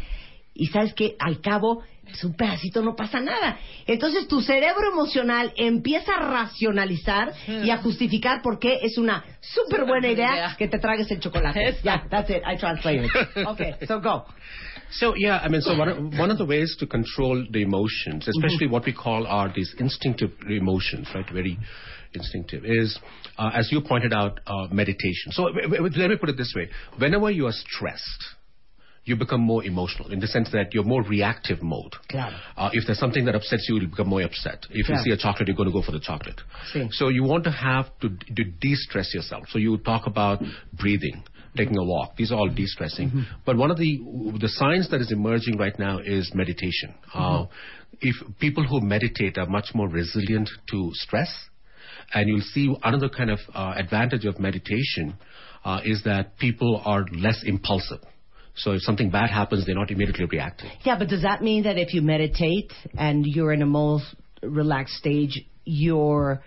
Y sabes que al cabo, es un pedacito, no pasa nada. Entonces tu cerebro emocional empieza a racionalizar y a justificar por qué es una súper buena idea que te tragues el chocolate. Ya, that's it, I translated. Okay, so go. So yeah, I mean, so one of, one of the ways to control the emotions, especially what we call are these instinctive emotions, right? Very instinctive is, uh, as you pointed out, uh, meditation. So w- w- let me put it this way: whenever you are stressed, you become more emotional in the sense that you're more reactive mode. Claro. Uh, if there's something that upsets you, you'll become more upset. If you see a chocolate, you're going to go for the chocolate. Sí. So you want to have to, to de-stress yourself. So you talk about breathing, taking a walk. These are all de-stressing. But one of the the science that is emerging right now is meditation. Uh, if people who meditate are much more resilient to stress, and you'll see another kind of uh, advantage of meditation uh, is that people are less impulsive. So if something bad happens, they're not immediately reacting. Yeah, but does that mean that if you meditate and you're in a more relaxed stage, you're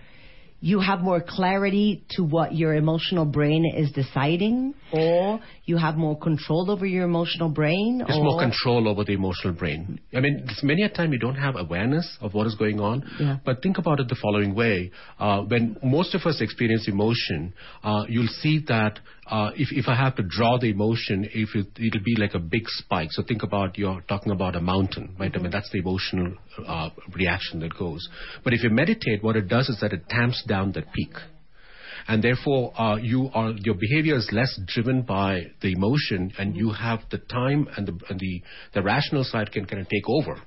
you have more clarity to what your emotional brain is deciding, or you have more control over your emotional brain, There's or more control over the emotional brain. I mean, many a time you don't have awareness of what is going on. Yeah. But think about it the following way: uh, when most of us experience emotion, uh, you'll see that uh, if if I have to draw the emotion, if it, it'll be like a big spike. So think about you're talking about a mountain, right? I mean that's the emotional uh, reaction that goes. But if you meditate, what it does is that it tamps down that peak and therefore uh, you are your behavior is less driven by the emotion, and you have the time and the and the, the rational side can kind of take over,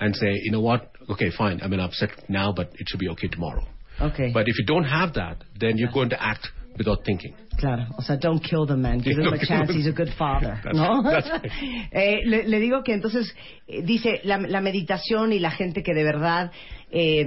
and say, you know what, okay, fine, I'm upset now, but it should be okay tomorrow. Okay. But if you don't have that, then you're going to act without thinking. Claro, o sea, don't kill the man, give him a chance, he's a good father, ¿no? Eh, le, le digo que entonces, eh, dice, la, la meditación y la gente que de verdad eh,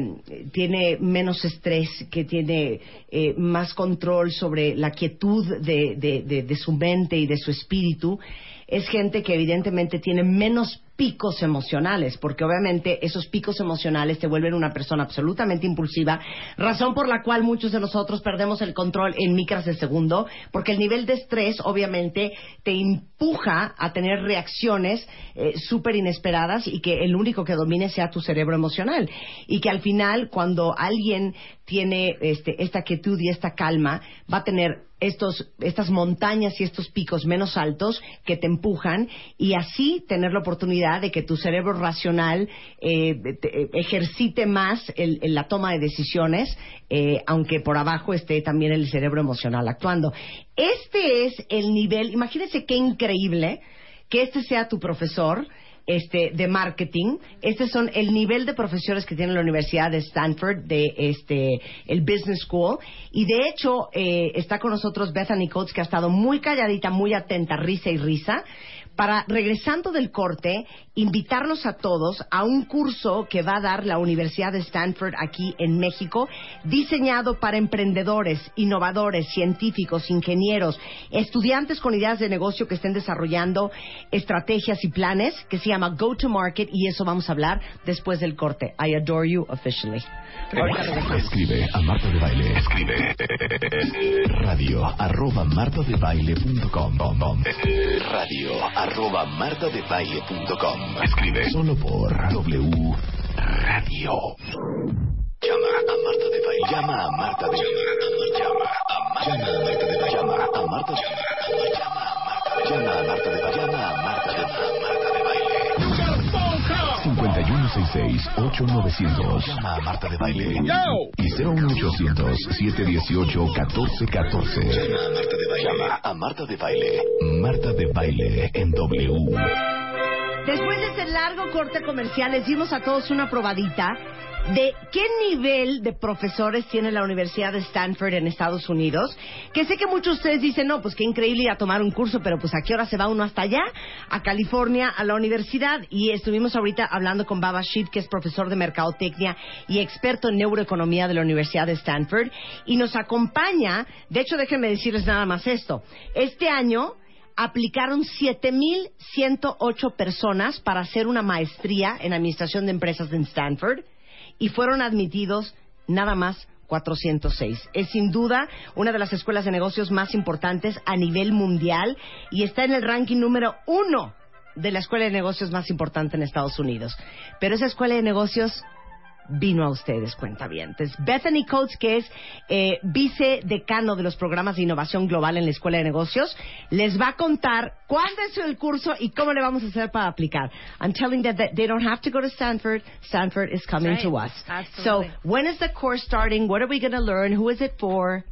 tiene menos estrés, que tiene eh, más control sobre la quietud de, de- de- de su mente y de su espíritu, es gente que evidentemente tiene menos picos emocionales, porque obviamente esos picos emocionales te vuelven una persona absolutamente impulsiva, razón por la cual muchos de nosotros perdemos el control en micras de segundo, porque el nivel de estrés obviamente te empuja a tener reacciones eh, súper inesperadas y que el único que domine sea tu cerebro emocional. Y que al final, cuando alguien tiene este, esta quietud y esta calma, va a tener estos, estas montañas y estos picos menos altos que te empujan y así tener la oportunidad de que tu cerebro racional eh, eh, ejercite más el- el- la toma de decisiones, eh, aunque por abajo esté también el cerebro emocional actuando. Este es el nivel, imagínense qué increíble que este sea tu profesor este, de marketing. Este son el nivel de profesores que tiene la Universidad de Stanford, de este, el Business School. Y de hecho, eh, está con nosotros Bethany Coates, que ha estado muy calladita, muy atenta, risa y risa, para, regresando del corte, invitarnos a todos a un curso que va a dar la Universidad de Stanford aquí en México, diseñado para emprendedores, innovadores, científicos, ingenieros, estudiantes con ideas de negocio que estén desarrollando estrategias y planes, que se llama Go to Market, y eso vamos a hablar después del corte. I adore you officially. Escribe a Marta de Baile. Escribe radio arroba martadebaile.com radio arroba martadebaile.com Escribe solo por W Radio. Llama a Marta de Baile. Llama a Marta de Baile. Llama a Marta de Baile. Llama a Marta de Baile. Llama a Marta de Baile. Llama a Marta de Baile. 5166-8900. Llama a Marta de Baile. Y 01800-718-1414. Llama a Marta de Baile. Llama a Marta de Baile. Marta de Baile en W. Después de este largo corte comercial, les dimos a todos una probadita de qué nivel de profesores tiene la Universidad de Stanford en Estados Unidos. Que sé que muchos de ustedes dicen, no, pues qué increíble ir a tomar un curso, pero pues a qué hora se va uno hasta allá, a California, a la universidad. Y estuvimos ahorita hablando con Baba Sheet, que es profesor de mercadotecnia y experto en neuroeconomía de la Universidad de Stanford. Y nos acompaña, de hecho, déjenme decirles nada más esto. Este año aplicaron 7.108 personas para hacer una maestría en administración de empresas en Stanford y fueron admitidos nada más 406. Es sin duda una de las escuelas de negocios más importantes a nivel mundial y está en el ranking número uno de la escuela de negocios más importante en Estados Unidos. Pero esa escuela de negocios vino a ustedes, cuentavientes. Bethany Coates, que es eh, vicedecano de los programas de innovación global en la Escuela de Negocios, les va a contar cuándo es el curso y cómo le vamos a hacer para aplicar. I'm telling them that they don't have to go to Stanford. Stanford is coming to us. Absolutely. So, when is the course starting? What are we going to learn? Who is it for?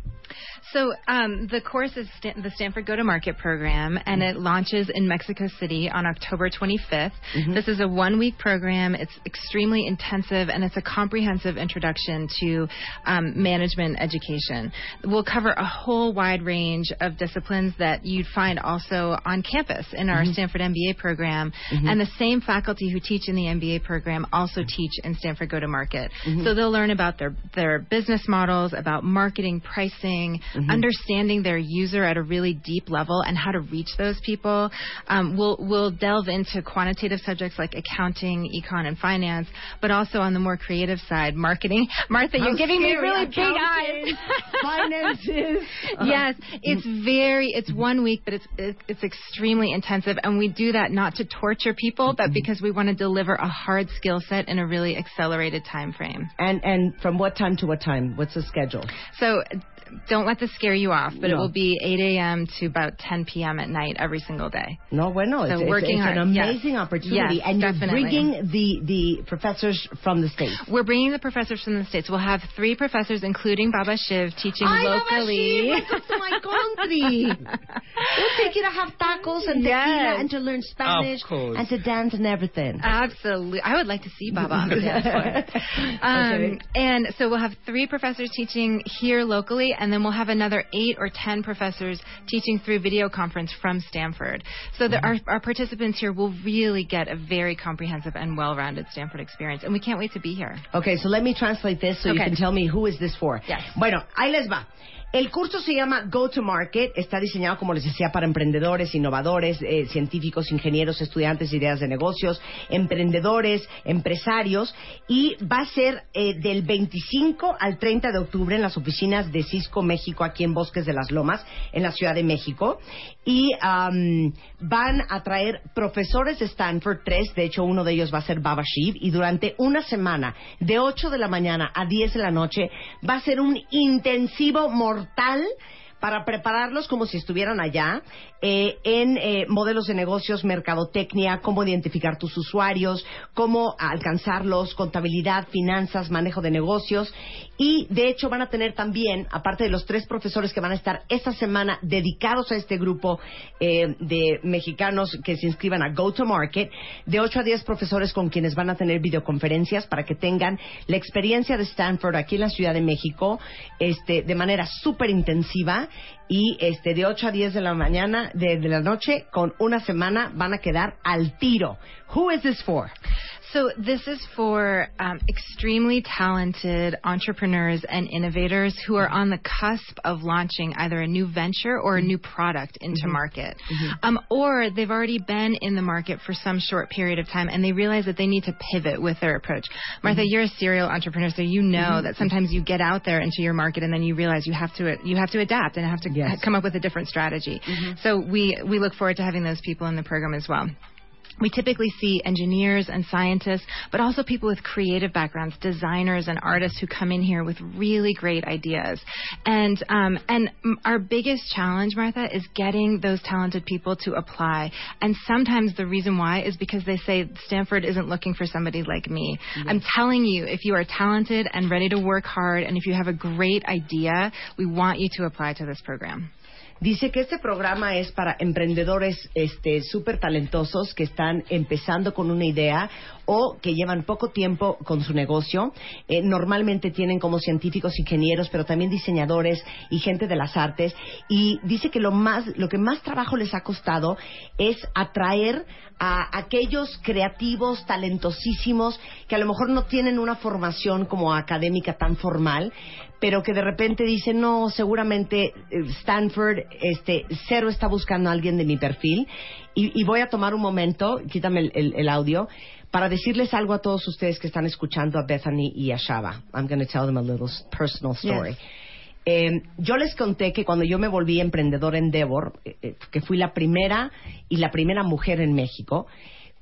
So um, the course is Stan- the Stanford Go to Market program, and it launches in Mexico City on October 25th. This is a one-week program. It's extremely intensive, and it's a comprehensive introduction to um, management education. We'll cover a whole wide range of disciplines that you'd find also on campus in our Mhm. Stanford MBA program, Mhm. and the same faculty who teach in the MBA program also teach in Stanford Go to Market. Mhm. So they'll learn about their their business models, about marketing, pricing, Mhm. understanding their user at a really deep level, and how to reach those people. Um, we'll we'll delve into quantitative subjects like accounting, econ, and finance, but also on the more creative side, marketing. Martha, you're How giving me really big eyes. finances. yes, it's very it's one week, but it's it's extremely intensive, and we do that not to torture people, but because we want to deliver a hard skill set in a really accelerated time frame. And and from what time to what time? What's the schedule? So don't let this scare you off, but it will be 8 a.m. to about 10 p.m. at night every single day. No, bueno, So it's, it's- working it's an hard, yes. amazing opportunity, Yes, and you're bringing the the professors from the states. We're bringing the professors from the states. We'll have three professors, including Baba Shiv, teaching Ay, Baba locally. Shiv, welcome to my country. we'll take you to have tacos and tequila and to learn Spanish course. and to dance and everything. Absolutely. I would like to see Baba on the dance floor. Um, Okay. And so we'll have three professors teaching here locally, and then we'll have another eight or ten professors teaching through video conference from Stanford. So that our, our participants here will really get a very comprehensive and well-rounded Stanford experience, and we can't wait to be here. Okay, so let me translate this so you can tell me who is this for. Yes. Bueno, ahí les va. El curso se llama Go to Market, está diseñado, como les decía, para emprendedores, innovadores, eh, científicos, ingenieros, estudiantes de ideas de negocios, emprendedores, empresarios, y va a ser eh, del 25 al 30 de octubre en las oficinas de Cisco México, aquí en Bosques de las Lomas, en la Ciudad de México. Y am, van a traer profesores de Stanford, tres, de hecho uno de ellos va a ser Baba Shiv, y durante una semana, de 8 de la mañana a 10 de la noche, va a ser un intensivo mortal para prepararlos como si estuvieran allá eh, en eh, modelos de negocios, mercadotecnia, cómo identificar tus usuarios, cómo alcanzarlos, contabilidad, finanzas, manejo de negocios. Y de hecho van a tener también, aparte de los tres profesores que van a estar esta semana dedicados a este grupo eh, de mexicanos que se inscriban a Go to Market, de 8 a 10 profesores con quienes van a tener videoconferencias para que tengan la experiencia de Stanford aquí en la Ciudad de México este, de manera súper intensiva y este de 8 a 10 de la mañana, de, de la noche, con una semana van a quedar al tiro. Who is this for? So this is for um, extremely talented entrepreneurs and innovators who are on the cusp of launching either a new venture or a new product into market, um, or they've already been in the market for some short period of time and they realize that they need to pivot with their approach. Martha, you're a serial entrepreneur, so you know Mhm. that sometimes you get out there into your market and then you realize you have to you have to adapt and have to Yes. come up with a different strategy. So we we look forward to having those people in the program as well. We typically see engineers and scientists, but also people with creative backgrounds, designers and artists who come in here with really great ideas. And um, and our biggest challenge, Martha, is getting those talented people to apply. And sometimes the reason why is because they say Stanford isn't looking for somebody like me. I'm telling you, if you are talented and ready to work hard, and if you have a great idea, we want you to apply to this program. Dice que este programa es para emprendedores este súper talentosos que están empezando con una idea o que llevan poco tiempo con su negocio. Eh, normalmente tienen como científicos, ingenieros, pero también diseñadores y gente de las artes. Y dice que lo más, lo que más trabajo les ha costado es atraer a aquellos creativos, talentosísimos, que a lo mejor no tienen una formación como académica tan formal, pero que de repente dicen, no, seguramente eh, Stanford, este, cero está buscando a alguien de mi perfil. Y, y voy a tomar un momento, quítame el, el- el audio, para decirles algo a todos ustedes que están escuchando a Bethany y a Shaba. I'm going to tell them a little personal story. Yes. Eh, yo les conté que cuando yo me volví emprendedora en Endeavor, eh, eh, que fui la primera y la primera mujer en México,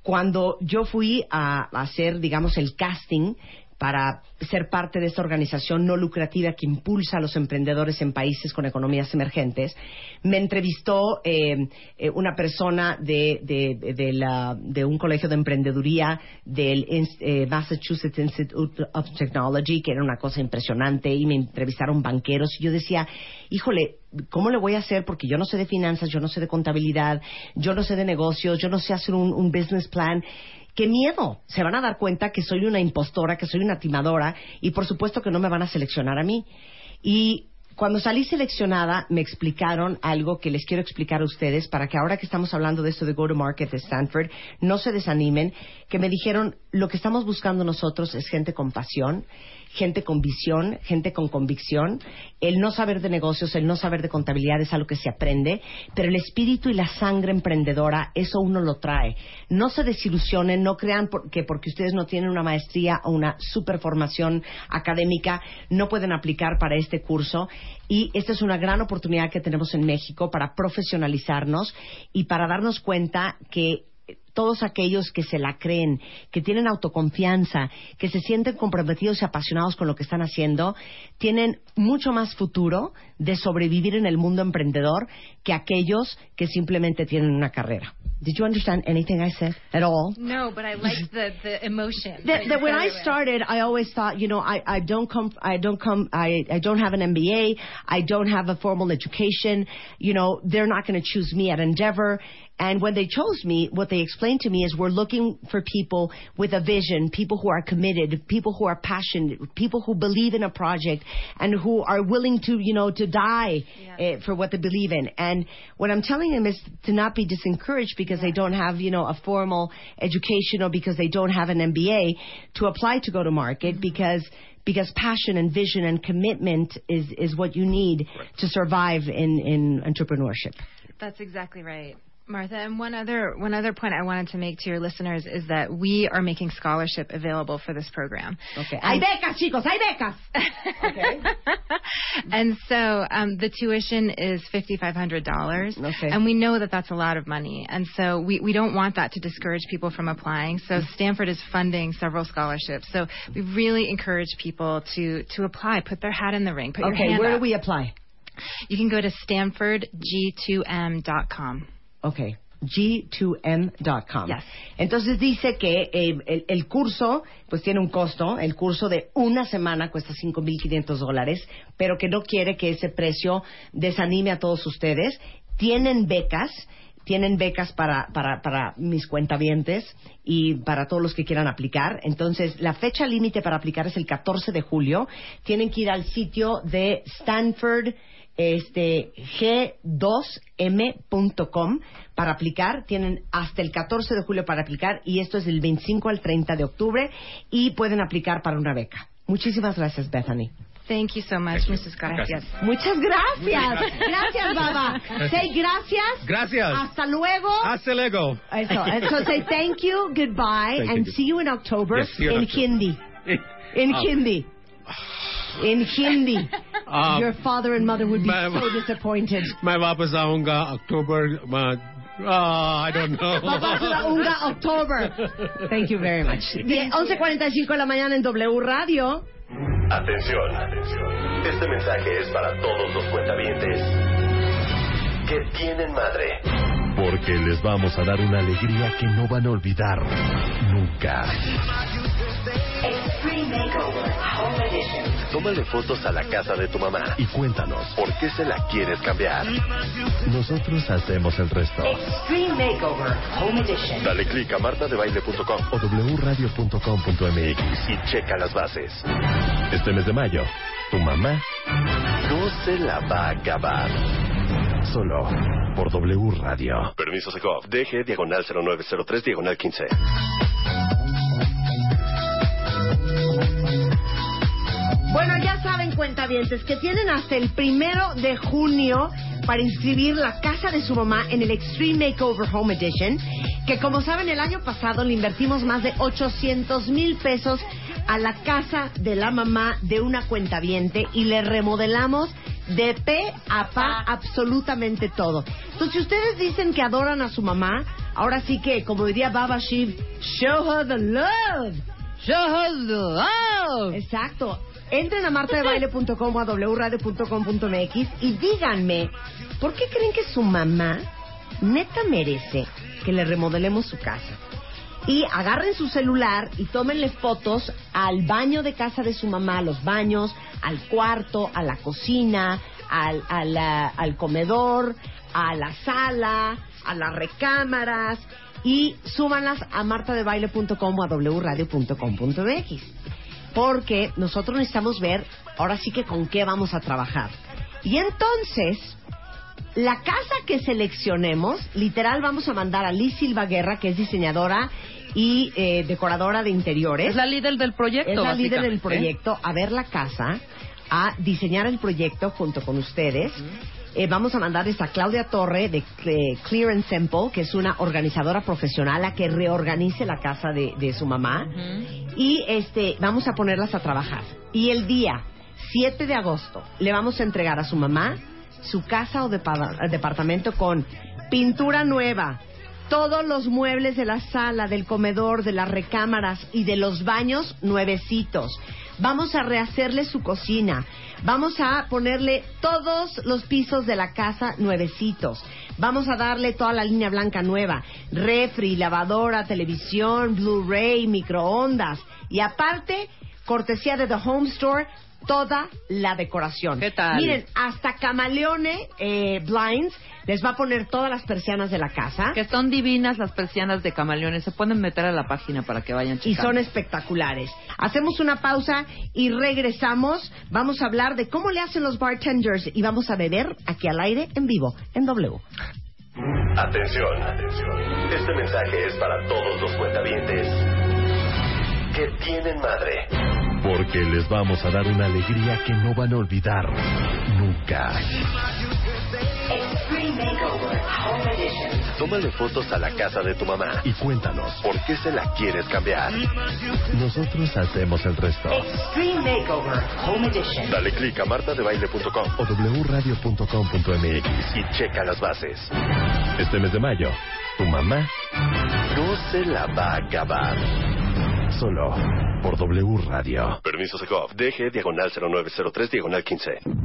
cuando yo fui a, a hacer, digamos, el casting para ser parte de esta organización no lucrativa que impulsa a los emprendedores en países con economías emergentes, me entrevistó eh, eh, una persona de, de, de la- de un colegio de emprendeduría del eh, Massachusetts Institute of Technology, que era una cosa impresionante, y me entrevistaron banqueros, y yo decía, híjole, ¿cómo le voy a hacer? Porque yo no sé de finanzas, yo no sé de contabilidad, yo no sé de negocios, yo no sé hacer un, un business plan. ¡Qué miedo! Se van a dar cuenta que soy una impostora, que soy una timadora y por supuesto que no me van a seleccionar a mí. Y cuando salí seleccionada me explicaron algo que les quiero explicar a ustedes para que ahora que estamos hablando de esto de Go to Market de Stanford, no se desanimen, que me dijeron, lo que estamos buscando nosotros es gente con pasión, gente con visión, gente con convicción. El no saber de negocios, el no saber de contabilidad es algo que se aprende, pero el espíritu y la sangre emprendedora, eso uno lo trae. No se desilusionen, no crean por- que porque ustedes no tienen una maestría o una super formación académica, no pueden aplicar para este curso. Y esta es una gran oportunidad que tenemos en México para profesionalizarnos y para darnos cuenta que todos aquellos que se la creen, que tienen autoconfianza, que se sienten comprometidos y apasionados con lo que están haciendo, tienen mucho más futuro de sobrevivir en el mundo emprendedor que aquellos que simplemente tienen una carrera. Did you understand anything I said at all? No, but I liked the, the emotion. that, that when I started, I always thought, you know, I, I don't come, I don't come, I, I don't have an MBA, I don't have a formal education, you know, they're not going to choose me at Endeavor. And when they chose me, what they explained to me is we're looking for people with a vision, people who are committed, people who are passionate, people who believe in a project, and who are willing to, you know, to die uh, for what they believe in. And what I'm telling them is to not be disencouraged because they don't have, you know, a formal education or because they don't have an MBA to apply to go to market because because passion and vision and commitment is is what you need to survive in in entrepreneurship. That's exactly right. Martha, and one other one other point I wanted to make to your listeners is that we are making scholarship available for this program. Okay. Hay becas, chicos, hay becas. and so um, the tuition is fifty five hundred dollars, Okay. and we know that that's a lot of money, and so we, we don't want that to discourage people from applying. So Stanford is funding several scholarships. So we really encourage people to to apply, put their hat in the ring, put your hand Okay, where up. do we apply? You can go to stanfordg2m.com. Okay. G2M.com. Yes. Entonces dice que eh, el, el curso, pues tiene un costo. El curso de una semana cuesta 5.500 dólares, pero que no quiere que ese precio desanime a todos ustedes. Tienen becas. Tienen becas para, para, para mis cuentavientes y para todos los que quieran aplicar. Entonces, la fecha límite para aplicar es el 14 de julio. Tienen que ir al sitio de Stanford este g2m.com para aplicar. Tienen hasta el 14 de julio para aplicar y esto es del 25 al 30 de octubre y pueden aplicar para una beca. Muchísimas gracias, Bethany. Thank you so much, Mrs. Gracias. Muchas gracias. Gracias, Baba. Say gracias. Gracias. Hasta luego. Hasta luego. Eso. So say thank you, goodbye, Thank and you. see you in October Yes, see you in. Hindi. In Hindi. In Hindi. Um, Your father and mother would be my- so disappointed. मैं वापस आऊंगा अक्टूबर में- ah, I don't know. Papá se la unga October. Thank you very much. Bien, 11.45 de la mañana en W Radio. Atención, atención. Este mensaje es para todos los cuentavientes que tienen madre. Porque les vamos a dar una alegría que no van a olvidar nunca. Tómale fotos a la casa de tu mamá y cuéntanos por qué se la quieres cambiar. Nosotros hacemos el resto. Extreme Makeover Home Edition. Dale clic a martadebaile.com o wradio.com.mx y checa las bases. Este mes de mayo, tu mamá no se la va a acabar. Solo por W Radio. Permiso Secov. DG diagonal 0903 diagonal 15. Bueno, ya saben, cuentavientes, que tienen hasta el primero de junio para inscribir la casa de su mamá en el Extreme Makeover Home Edition, que como saben, el año pasado le invertimos más de 800 mil pesos a la casa de la mamá de una cuentaviente y le remodelamos de pe a pa absolutamente todo. Entonces, si ustedes dicen que adoran a su mamá, ahora sí que, como diría Baba Shiv, show her the love. Show her the love. Exacto. Entren a martadebaile.com o a wradio.com.mx y díganme, ¿por qué creen que su mamá neta merece que le remodelemos su casa? Y agarren su celular y tómenle fotos al baño de casa de su mamá, a los baños, al cuarto, a la cocina, al, a la- al comedor, a la sala, a las recámaras y súbanlas a martadebaile.com o a wradio.com.mx porque nosotros necesitamos ver ahora sí que con qué vamos a trabajar. Y entonces, la casa que seleccionemos, literal vamos a mandar a Liz Silva Guerra, que es diseñadora y eh, decoradora de interiores. Es la líder del proyecto. Es la líder del básicamente. proyecto a ver la casa, a diseñar el proyecto junto con ustedes. Eh, vamos a mandarles a Claudia Torre de eh, Clear and Simple, que es una organizadora profesional a que reorganice la casa de, de su mamá. Y este, vamos a ponerlas a trabajar. Y el día 7 de agosto le vamos a entregar a su mamá su casa o depa- departamento con pintura nueva, Todos los muebles de la sala, del comedor, de las recámaras y de los baños nuevecitos. Vamos a rehacerle su cocina. Vamos a ponerle todos los pisos de la casa nuevecitos. Vamos a darle toda la línea blanca nueva. Refri, lavadora, televisión, Blu-ray, microondas. Y aparte, cortesía de The Home Store, toda la decoración. ¿Qué tal? Miren, hasta Camaleone eh, Blinds les va a poner todas las persianas de la casa. Que son divinas las persianas de camaleones. Se pueden meter a la página para que vayan y checando. son espectaculares. Hacemos una pausa y regresamos. Vamos a hablar de cómo le hacen los bartenders y vamos a beber aquí al aire en vivo en W. Atención, atención. Este mensaje es para todos los cuentavientes que tienen madre. Porque les vamos a dar una alegría que no van a olvidar nunca. Tómale fotos a la casa de tu mamá y cuéntanos por qué se la quieres cambiar. Nosotros hacemos el resto. Extreme Makeover Home Edition. Dale click a martadebaile.com o wradio.com.mx y checa las bases. Este mes de mayo, tu mamá no se la va a acabar. Solo por W Radio. Permiso Secov. DG diagonal 0903 diagonal 15.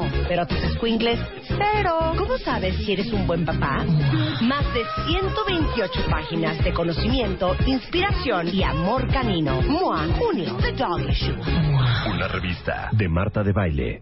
pero tus escuingles, cero. ¿Cómo sabes si eres un buen papá? Más de 128 páginas de conocimiento, inspiración y amor canino. MOA, junio, The Dog Issue. Una revista de Marta de Baile.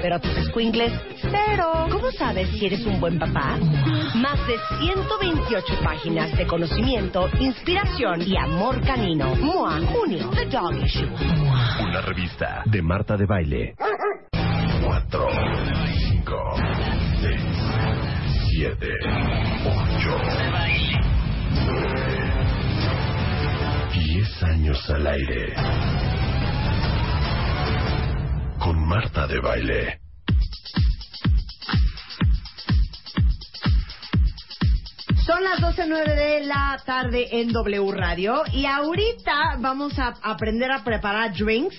pero tus escuingles, cero. ¿Cómo sabes si eres un buen papá? Más de 128 páginas de conocimiento, inspiración y amor canino. MOA, junio, The Dog Issue. Una revista de Marta de Baile. 4, 5, 6, 7, 8, 9, 10 años al aire. Con Marta de Baile. Son las 12.09 de la tarde en W Radio y ahorita vamos a aprender a preparar drinks.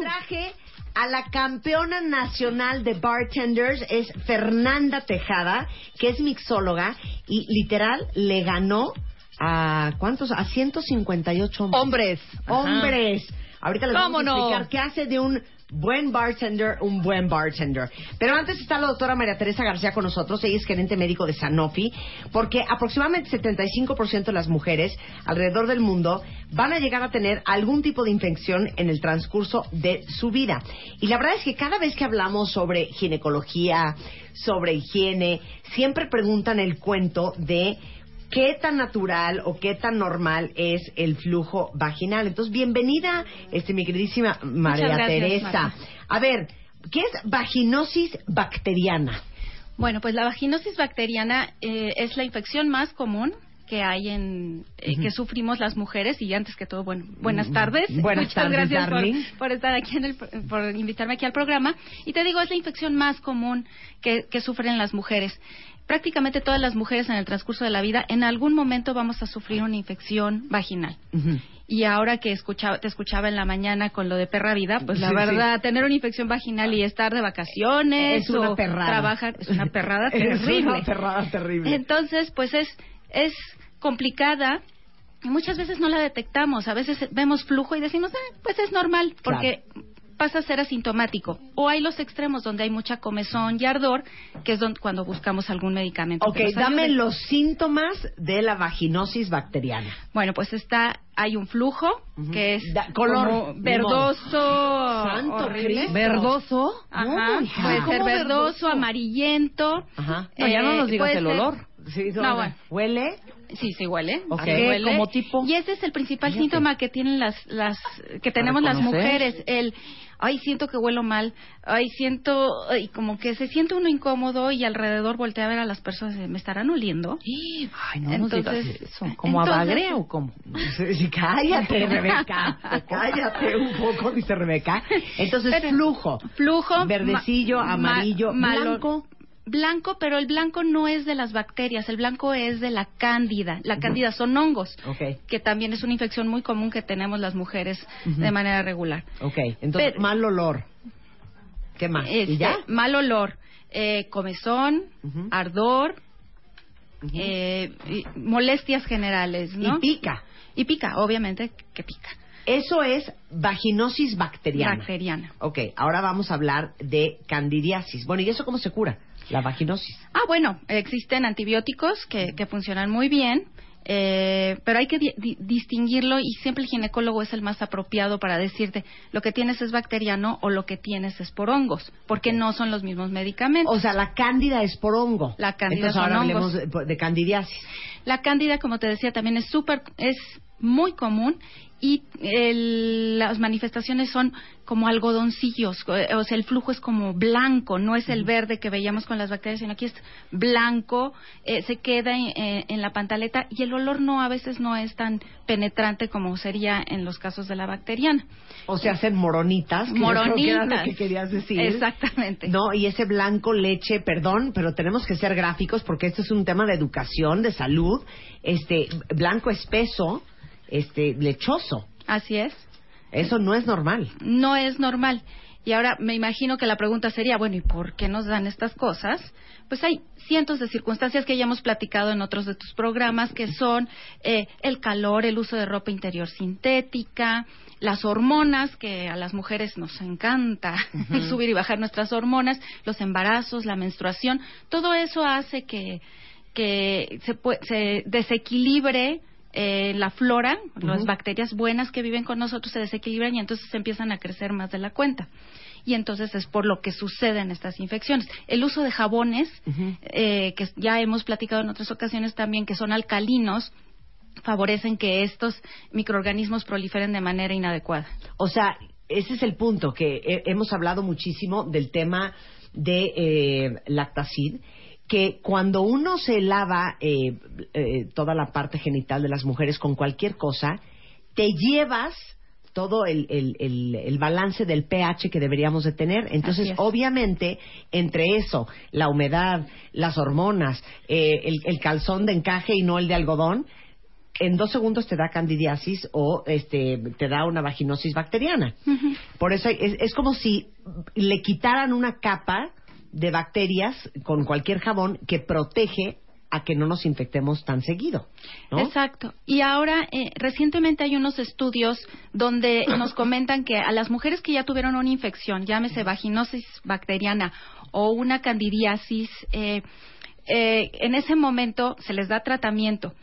Traje a la campeona nacional de bartenders, es Fernanda Tejada, que es mixóloga y literal le ganó a ¿cuántos? A 158 hombres. Hombres. Hombres. Ahorita les vamos ¿Cómo a no? explicar qué hace de un buen bartender un buen bartender. Pero antes está la doctora María Teresa García con nosotros. Ella es gerente médico de Sanofi. Porque aproximadamente 75% de las mujeres alrededor del mundo van a llegar a tener algún tipo de infección en el transcurso de su vida. Y la verdad es que cada vez que hablamos sobre ginecología, sobre higiene, siempre preguntan el cuento de qué tan natural o qué tan normal es el flujo vaginal. Entonces, bienvenida, este, mi queridísima María gracias, Teresa. Marta. A ver, ¿qué es vaginosis bacteriana? Bueno, pues la vaginosis bacteriana eh, es la infección más común que hay en eh, que sufrimos las mujeres y antes que todo bueno buenas tardes Buenas muchas tardes, gracias por, por estar aquí en el por invitarme aquí al programa y te digo es la infección más común que, que sufren las mujeres prácticamente todas las mujeres en el transcurso de la vida en algún momento vamos a sufrir una infección vaginal y ahora que escuchaba, te escuchaba en la mañana con lo de perra vida, pues la Sí, verdad, tener una infección vaginal y estar de vacaciones Es una o perrada. trabajar es una perrada Es terrible. una perrada terrible. Entonces, pues es es complicada y muchas veces no la detectamos. A veces vemos flujo y decimos, ah, pues es normal, porque pasa a ser asintomático. O hay los extremos donde hay mucha comezón y ardor, que es donde, cuando buscamos algún medicamento. Ok, dame los síntomas de la vaginosis bacteriana. Bueno, pues está, hay un flujo que es color, como ni verdoso, Santo. ¿Verdoso? Ajá, No, puede ser ¿Cómo verdoso, verdoso? amarillento. Ajá. No, ya no nos digas puede el ser- olor. Sí, No, bueno. ¿Huele? Sí, sí huele. Ok. sí ¿Qué? huele. ¿Como tipo? Y ese es el principal Fíjate. síntoma que tienen las, las, que tenemos las mujeres. El, ay, siento que huelo mal. Ay, siento, ay, como que se siente uno incómodo y alrededor voltea a ver a las personas. y, ¿Me estarán oliendo? Ay, no nos digas Entonces, eso. ¿Como a entonces- o sí, cállate, Rebeca. Cállate un poco, dice Rebeca. Entonces, Pero- flujo. Flujo. Verdecillo, ma- amarillo, ma- malo- blanco. Blanco, pero el blanco no es de las bacterias, el blanco es de la cándida. La cándida son hongos, que también es una infección muy común que tenemos las mujeres de manera regular. ok. Entonces, Pero- mal olor. ¿Qué más? Este, ¿Y ya? Mal olor, eh, comezón, ardor, eh, y molestias generales, ¿no? Y pica. Y pica, obviamente que pica. Eso es vaginosis bacteriana. Bacteriana. Ok, ahora vamos a hablar de candidiasis. Bueno, ¿y eso cómo se cura? La vaginosis. Ah, bueno, existen antibióticos que, que funcionan muy bien, eh, pero hay que di- di- distinguirlo y siempre el ginecólogo es el más apropiado para decirte lo que tienes es bacteriano o lo que tienes es por hongos, porque no son los mismos medicamentos. O sea, la cándida es por hongo. La cándida Entonces ahora hongos. hablemos de, de candidiasis. La cándida, como te decía, también es súper, es muy común y el- las manifestaciones son como algodoncillos, eh, o sea, el flujo es como blanco, no es el verde que veíamos con las bacterias, sino aquí es blanco, eh, se queda en, eh, en la pantaleta y el olor no a veces no es tan penetrante como sería en los casos de la bacteriana. O se hacen moronitas. Que yo creo que era lo Moronitas. que querías decir. Exactamente. No, y ese blanco leche, perdón, pero tenemos que ser gráficos porque esto es un tema de educación, de salud. Este, blanco espeso, este, lechoso. Así es. Eso no es normal. no es normal. Y ahora me imagino que la pregunta sería, bueno, ¿y por qué nos dan estas cosas? Pues hay cientos de circunstancias que ya hemos platicado en otros de tus programas, que son eh, el calor, el uso de ropa interior sintética, las hormonas, que a las mujeres nos encanta subir y bajar nuestras hormonas, los embarazos, la menstruación, todo eso hace que, que se, se desequilibre eh, la flora, las bacterias buenas que viven con nosotros se desequilibran y entonces empiezan a crecer más de la cuenta. Y entonces es por lo que suceden estas infecciones. El uso de jabones, eh, que ya hemos platicado en otras ocasiones también, que son alcalinos, favorecen que estos microorganismos proliferen de manera inadecuada. O sea, ese es el punto, que he- hemos hablado muchísimo del tema de eh, lactacid, que cuando uno se lava eh, eh, toda la parte genital de las mujeres con cualquier cosa, te llevas todo el, el- el- el balance del pH que deberíamos de tener. Entonces, obviamente, entre eso, la humedad, las hormonas, eh, el, el calzón de encaje y no el de algodón, en dos segundos te da candidiasis o este, te da una vaginosis bacteriana. Por eso es, es como si le quitaran una capa de bacterias con cualquier jabón que protege a que no nos infectemos tan seguido. ¿no? Exacto. Y ahora, eh, recientemente hay unos estudios donde nos comentan que a las mujeres que ya tuvieron una infección, llámese vaginosis bacteriana o una candidiasis, eh, eh, en ese momento se les da tratamiento.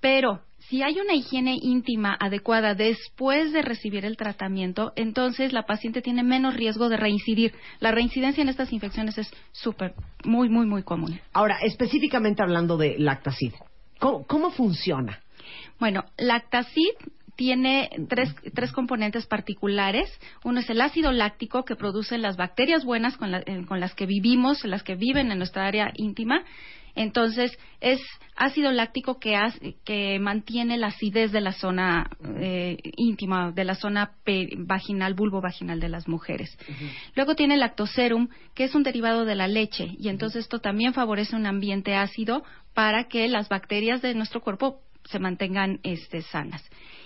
Pero si hay una higiene íntima adecuada después de recibir el tratamiento, entonces la paciente tiene menos riesgo de reincidir. La reincidencia en estas infecciones es súper, muy, muy, muy común. Ahora, específicamente hablando de lactacid, ¿cómo, cómo funciona? Bueno, Lactacid tiene tres, tres componentes particulares. Uno es el ácido láctico que producen las bacterias buenas con, la- eh, con las que vivimos, las que viven en nuestra área íntima. Entonces, es ácido láctico que, que mantiene la acidez de la zona eh, íntima, de la zona vaginal, bulbo vaginal de las mujeres. Luego tiene lactoserum, que es un derivado de la leche, y entonces esto también favorece un ambiente ácido para que las bacterias de nuestro cuerpo se mantengan este, sanas.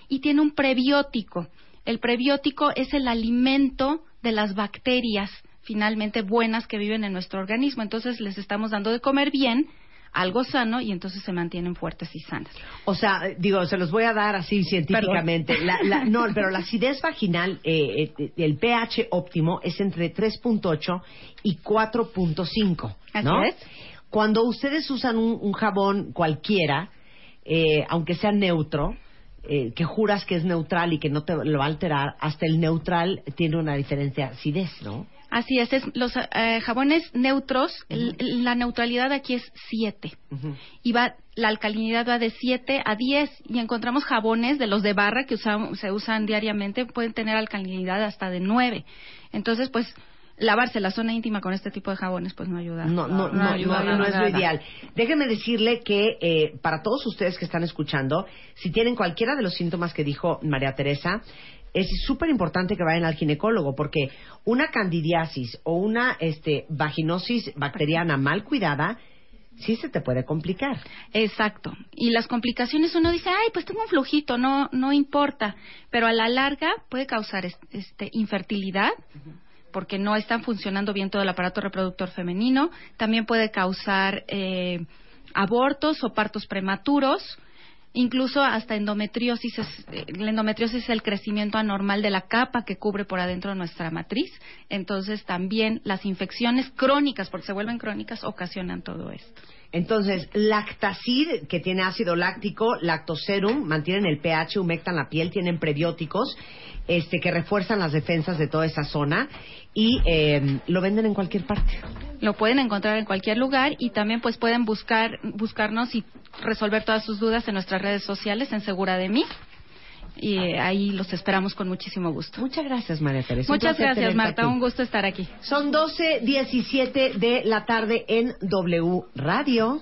Y tiene un prebiótico. El prebiótico es el alimento de las bacterias finalmente buenas que viven en nuestro organismo. Entonces les estamos dando de comer bien algo sano y entonces se mantienen fuertes y sanas. O sea, digo, se los voy a dar así científicamente. La, la- no, pero la acidez vaginal, eh, eh, el pH óptimo es entre 3.8 y 4.5. ¿no? Así es. Cuando ustedes usan un, un jabón cualquiera, eh, aunque sea neutro, eh, que juras que es neutral y que no te lo va a alterar, hasta el neutral tiene una diferencia de acidez, ¿no? Así es, es- los eh, jabones neutros, el- la neutralidad aquí es 7 y va la alcalinidad va de 7 a 10 y encontramos jabones de los de barra que usam- se usan diariamente pueden tener alcalinidad hasta de 9. Entonces, pues lavarse la zona íntima con este tipo de jabones pues no ayuda. No, no, no, ayuda no, no es lo ideal. Déjenme decirle que eh, para todos ustedes que están escuchando, si tienen cualquiera de los síntomas que dijo María Teresa, es súper importante que vayan al ginecólogo porque una candidiasis o una este, vaginosis bacteriana mal cuidada sí se te puede complicar. Exacto. Y las complicaciones uno dice, ay, pues tengo un flujito, no, no importa. Pero a la larga puede causar es- este, infertilidad porque no está funcionando bien todo el aparato reproductor femenino. También puede causar eh, abortos o partos prematuros. Incluso hasta endometriosis. Es, eh, la endometriosis es el crecimiento anormal de la capa que cubre por adentro nuestra matriz. Entonces también las infecciones crónicas, porque se vuelven crónicas, ocasionan todo esto. Entonces, Lactacid, que tiene ácido láctico, Lactoserum, mantienen el pH, humectan la piel, tienen prebióticos este, que refuerzan las defensas de toda esa zona y eh, lo venden en cualquier parte. Lo pueden encontrar en cualquier lugar y también pues pueden buscar buscarnos y resolver todas sus dudas en nuestras redes sociales en Segura de mí. Y eh, ahí los esperamos con muchísimo gusto. Muchas gracias, María Teresa. Muchas gracias, Marta. aquí. Un gusto estar aquí. Son 12.17 de la tarde en W Radio.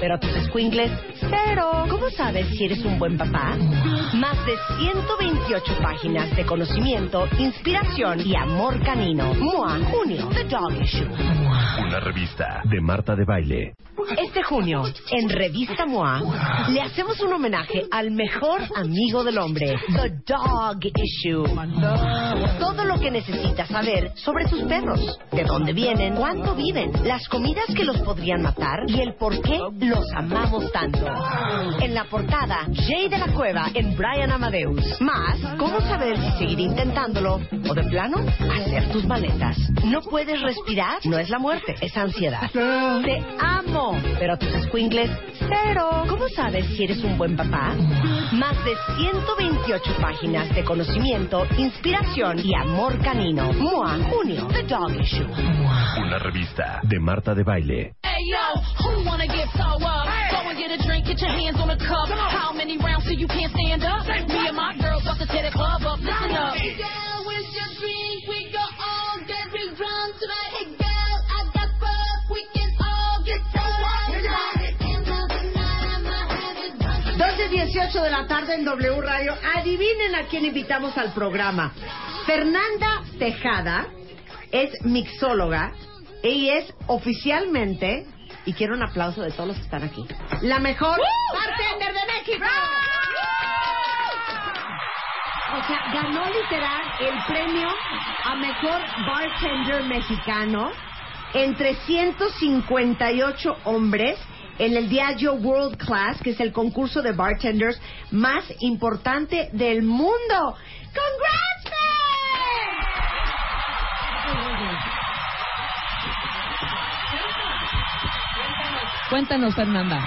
pero tus squinkles, cero. ¿Cómo sabes si eres un buen papá? Más de 128 páginas de conocimiento, inspiración y amor canino. MOA, junio, The Dog Issue. Una revista de Marta de Baile. Este junio, en Revista MOA, le hacemos un homenaje al mejor amigo del hombre, The Dog Issue. Todo lo que necesitas saber sobre tus perros, de dónde vienen, cuánto viven, las comidas que los podrían matar y el por qué los amamos tanto. En la portada, Jay de la Cueva en Brian Amadeus. Más, cómo saber si seguir intentándolo o de plano, hacer tus maletas. No puedes respirar, no es la muerte, es ansiedad. Te amo, pero tus squinkles, cero. ¿Cómo sabes si eres un buen papá? Más de 128 páginas de conocimiento, inspiración y amor canino. MOA, junio, The Dog Issue. Una revista de Marta de Baile. Hey yo, who wanna get so up? Go and get a drink, get your hands on the cup. How many rounds till you can't stand up? Me and my girls about to tear the club up. Listen up. Hey girl, where's your drink? We go all get we drunk tonight. Hey girl, I got fuck. We can all get so loud. 12.18 de la tarde en W Radio. Adivinen a quién invitamos al programa. Fernanda Tejada es mixóloga y es oficialmente, y quiero un aplauso de todos los que están aquí, la mejor bartender de México. O sea, ganó literal el premio a mejor bartender mexicano entre 158 hombres en el Diageo World Class, que es el concurso de bartenders más importante del mundo. ¡Congrats, Cuéntanos, Fernanda.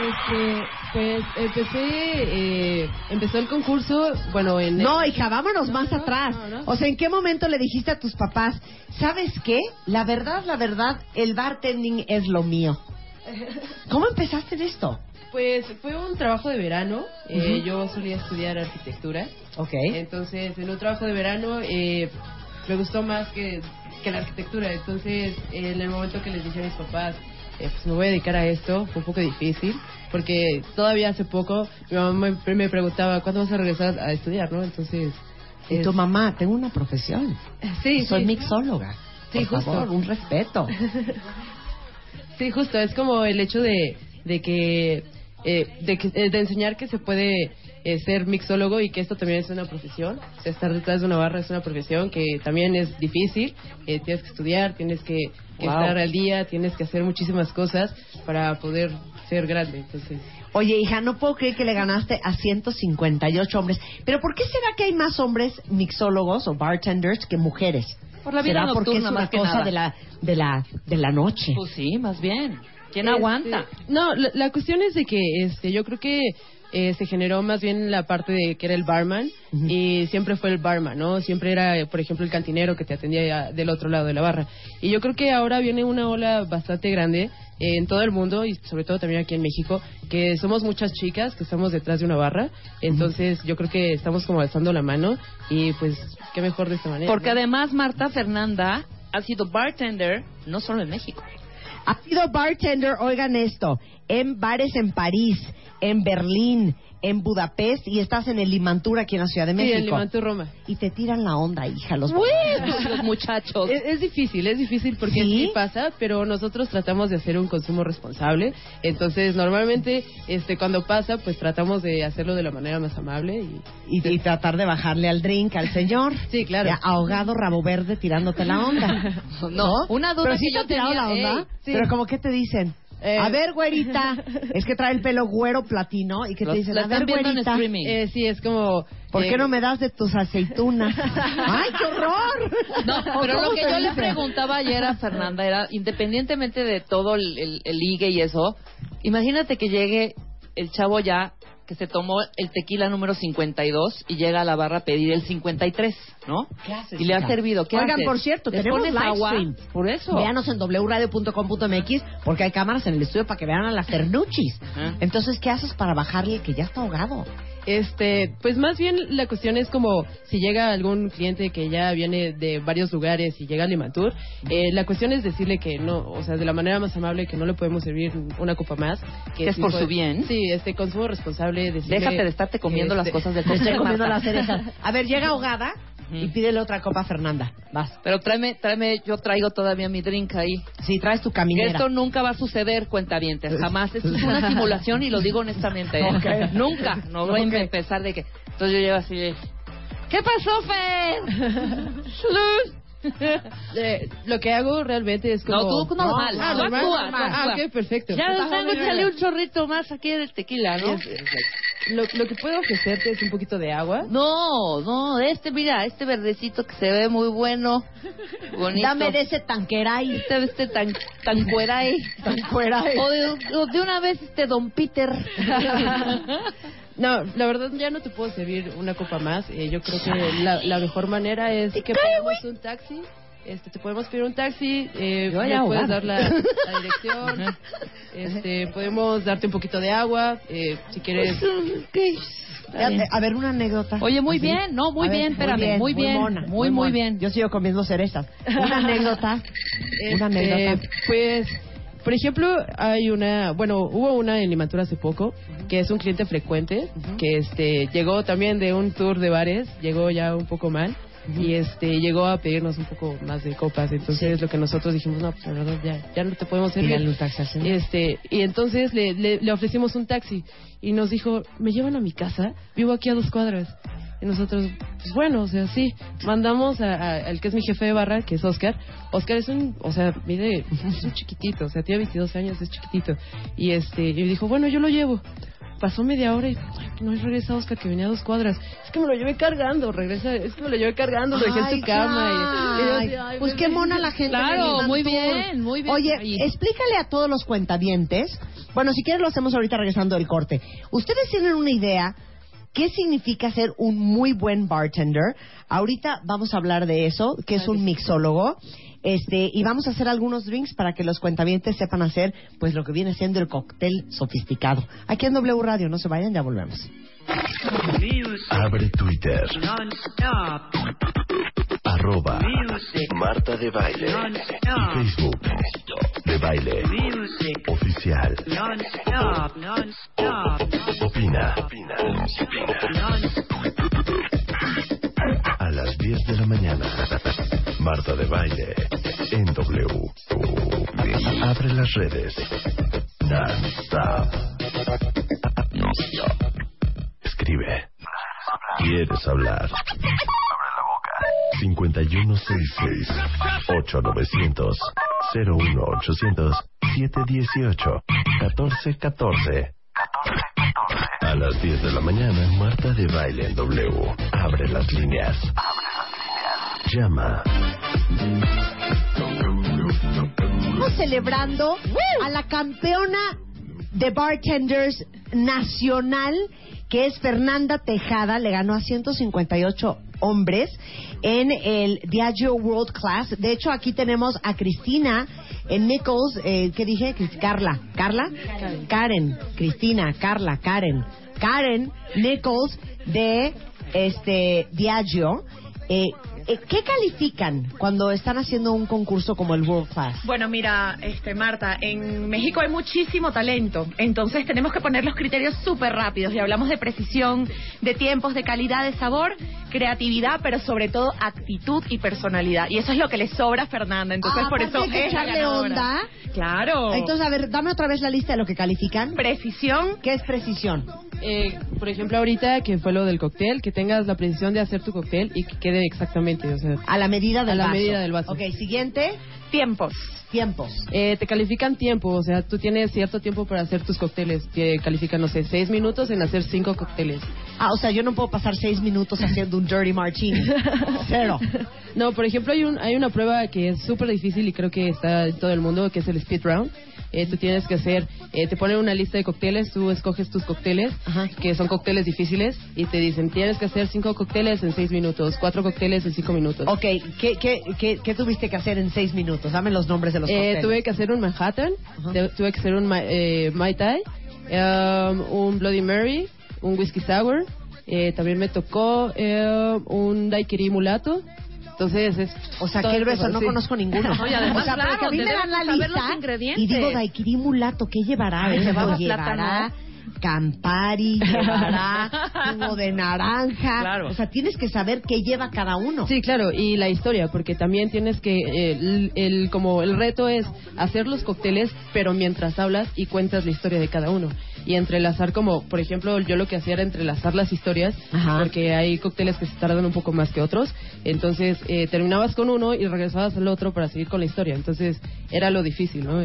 Este, pues empecé, eh, empezó el concurso, bueno, en... No, hija, vámonos más atrás. O sea, ¿en qué momento le dijiste a tus papás, ¿sabes qué? La verdad, la verdad, el bartending es lo mío. ¿Cómo empezaste en esto? Pues fue un trabajo de verano. eh, Ujú. Yo solía estudiar arquitectura. Ok. Entonces, en un trabajo de verano eh, me gustó más que, que la arquitectura. Entonces, en el momento que les dije a mis papás eh, pues me voy a dedicar a esto. Fue un poco difícil porque todavía hace poco mi mamá me, me preguntaba cuándo vas a regresar a estudiar, ¿no? Entonces Y tu mamá, tengo una profesión. Sí, Soy sí. mixóloga. Sí, Por justo. favor, un respeto. Sí, justo, es como el hecho de, de que eh, de, que- eh, de enseñar que se puede eh, ser mixólogo y que esto también es una profesión. O sea, estar detrás de una barra es una profesión que también es difícil. Eh, tienes que estudiar, tienes que, que Wow. estar al día, tienes que hacer muchísimas cosas para poder ser grande. Entonces, Oye, hija, no puedo creer que le ganaste a 158 hombres. Pero ¿por qué será que hay más hombres mixólogos o bartenders que mujeres? Por la vida ¿Será porque es una más cosa nada. de la de la de la noche? Pues sí, más bien. ¿Quién Este, aguanta? No, la, la cuestión es de que este, yo creo que eh, se generó más bien la parte de que era el barman y siempre fue el barman, ¿no? Siempre era, por ejemplo, el cantinero que te atendía ya del otro lado de la barra. Y yo creo que ahora viene una ola bastante grande eh, en todo el mundo y sobre todo también aquí en México, que somos muchas chicas que estamos detrás de una barra. Entonces yo creo que estamos como alzando la mano y pues qué mejor de esta manera. Porque ¿no? además Marta Fernanda ha sido bartender no solo en México. Ha sido bartender, oigan esto, en bares en París, en Berlín, en Budapest y estás en el Limantur aquí en la Ciudad de Sí, México. en Limantur, Roma. Y te tiran la onda, hija, los los muchachos. Es, es difícil, es difícil porque ¿Sí? pasa, pero nosotros tratamos de hacer un consumo responsable. Entonces, normalmente, este, cuando pasa, pues tratamos de hacerlo de la manera más amable y, y, y tratar de bajarle al drink al señor. Sí, claro. Ya, ahogado, rabo verde, tirándote la onda. No, una duda Pero que sí te yo ha tirado tenía, la onda. ey, sí. Pero como que te dicen. Eh, a ver, güerita, es que trae el pelo güero platino y que te dicen, la a ver, güerita, streaming. Eh, sí, es como... ¿por eh, qué no me das de tus aceitunas? ¡Ay, qué horror! No, ¿O pero lo que yo le dicen? preguntaba ayer a Fernanda era, independientemente de todo el, el, el ligue y eso, imagínate que llegue el chavo ya que se tomó el tequila número 52 y llega a la barra a pedir el 53, ¿no? ¿Qué haces, Y le ha servido. ¿Qué Oigan, haces? por cierto, ¿Les tenemos pones live agua? stream. Por eso. Véanos en wradio.com.mx porque hay cámaras en el estudio para que vean a las Fernuchis. Ah. Entonces, ¿qué haces para bajarle el que ya está ahogado? Este, pues más bien la cuestión es como si llega algún cliente que ya viene de varios lugares y llega a Limantur, eh, la cuestión es decirle que no, o sea, de la manera más amable que no le podemos servir una copa más. Que es sí por puede- su bien. Sí, este consumo responsable. Decirle, Déjate de estarte comiendo las este, cosas del postre, comiendo las cerezas. A ver, llega ahogada y pídele otra copa a Fernanda. Vas. Pero tráeme, tráeme, yo traigo todavía mi drink ahí. Sí, traes tu Que caminera. esto nunca va a suceder, cuentavientes, jamás. Esto es una simulación y lo digo honestamente. ¿eh? Nunca, no voy a empezar de que... Entonces yo llevo así de... ¿Qué pasó, Fer? Eh, lo que hago realmente es como... No, tú normal. Ah, Tú normal. Ah, ok, perfecto. Ya Pues, tengo, échale un chorrito más aquí del tequila, ¿no? Lo, lo que puedo ofrecerte es un poquito de agua. No, no, este, mira, este verdecito que se ve muy bueno, bonito. Dame de ese tanqueray. Este, este tan, tan cueray. Tanqueray. O de, o de una vez este Don Peter. No, la verdad ya no te puedo servir una copa más. Eh, yo creo que la, la mejor manera es que pedamos un taxi. Este, te podemos pedir un taxi, eh, me puedes dar la, la dirección, este, podemos darte un poquito de agua, eh, si quieres. A, a ver, una anécdota. Oye, muy bien, no, muy A ver, bien, espérame, muy bien, muy, muy bien. Yo sigo comiendo cerezas. Una anécdota. Una Este, anécdota. Pues, por ejemplo, hay una, bueno, hubo una en Limantura hace poco, que es un cliente frecuente, que este llegó también de un tour de bares, llegó ya un poco mal. Y este llegó a pedirnos un poco más de copas, entonces lo que nosotros dijimos, no, pues la verdad ya, ya no te podemos servir. Un taxi señor. Este, y entonces le, le, le ofrecimos un taxi y nos dijo, ¿me llevan a mi casa? Vivo aquí a dos cuadras. Y nosotros, pues bueno, o sea, sí. Mandamos a- a- al que es mi jefe de barra, que es Oscar. Oscar es un, o sea, mire, es un chiquitito, o sea, tiene 22 años, es chiquitito. Y este, y dijo, bueno, yo lo llevo. Pasó media hora y no regresa Oscar, que venía a dos cuadras. Es que me lo llevé cargando, regresa, es que me lo llevé cargando, lo dejé en cama. y- y ay, ay, pues qué mona la gente. Claro, muy bien, muy bien. Oye, Ahí. explícale a todos los cuentavientes. Bueno, si quieres lo hacemos ahorita regresando del corte. ¿Ustedes tienen una idea qué significa ser un muy buen bartender? Ahorita vamos a hablar de eso, que es un mixólogo. Este, y vamos a hacer algunos drinks para que los cuentavientes sepan hacer pues lo que viene siendo el cóctel sofisticado. Aquí en W Radio, no se vayan, ya volvemos. Abre Twitter. arroba Marta de Baile. Facebook de Baile. Oficial. Opina. A las 10 de la mañana. Marta de Baile. En W. Abre las redes. Non-stop. Escribe. ¿Quieres hablar? 5166-8900 01800 718 1414 A las 10 de la mañana, Marta de Baile en W. Abre las líneas. Llama. Estamos celebrando a la campeona de bartenders nacional, que es Fernanda Tejada. Le ganó a 158 hombres en el Diageo World Class. De hecho, aquí tenemos a Cristina en Nichols. Eh, ¿Qué dije? Carla. ¿Carla? Karen. Cristina, Carla, Karen. Karen Nichols de este Diageo. Eh, eh, ¿Qué califican cuando están haciendo un concurso como el World Class? Bueno, mira, este Marta, en México hay muchísimo talento, entonces tenemos que poner los criterios súper rápidos y hablamos de precisión, de tiempos, de calidad, de sabor, creatividad, pero sobre todo actitud y personalidad. Y eso es lo que le sobra a Fernanda, entonces Ah, por eso hay que es la echarle onda. Claro. Entonces, a ver, dame otra vez la lista de lo que califican. Precisión. ¿Qué es precisión? Eh, por ejemplo, ahorita que fue lo del cóctel, que tengas la precisión de hacer tu cóctel y que quede exactamente, o sea, a la medida del a la vaso. medida del vaso. Ok, siguiente. Tiempos. Tiempos. Eh, te califican tiempo, o sea, tú tienes cierto tiempo para hacer tus cócteles. Te califican, no sé, seis minutos en hacer cinco cócteles. Ah, o sea, yo no puedo pasar seis minutos haciendo un dirty martini. Cero. No, por ejemplo, hay, un, hay una prueba que es súper difícil y creo que está en todo el mundo, que es el speed round. Eh, tú tienes que hacer, eh, te ponen una lista de cócteles, tú escoges tus cócteles, que son cócteles difíciles, y te dicen, tienes que hacer cinco cócteles en seis minutos, cuatro cócteles en cinco minutos. Ok, ¿qué, qué, qué, qué tuviste que hacer en seis minutos? Dame los nombres de los Eh, cócteles. tuve que hacer un Manhattan, tuve que hacer un Ma- eh, Mai Tai, um, un Bloody Mary, un Whiskey Sour, eh, también me tocó eh, un Daiquiri Mulato. Entonces es... O sea, qué el grueso, no sí. conozco ninguno. No, y además, o sea, claro, porque a mí me dan la lista y digo, daiquiri mulato, ¿qué llevará? Ay, Pues llevará llevará plátano. Campari, llevará jugo de naranja. Claro. O sea, tienes que saber qué lleva cada uno. Sí, claro, y la historia, porque también tienes que, eh, el, el- como el reto es hacer los cócteles, pero mientras hablas y cuentas la historia de cada uno. Y entrelazar como, por ejemplo, yo lo que hacía era entrelazar las historias, porque hay cócteles que se tardan un poco más que otros. Entonces, eh, terminabas con uno y regresabas al otro para seguir con la historia. Entonces, era lo difícil, ¿no?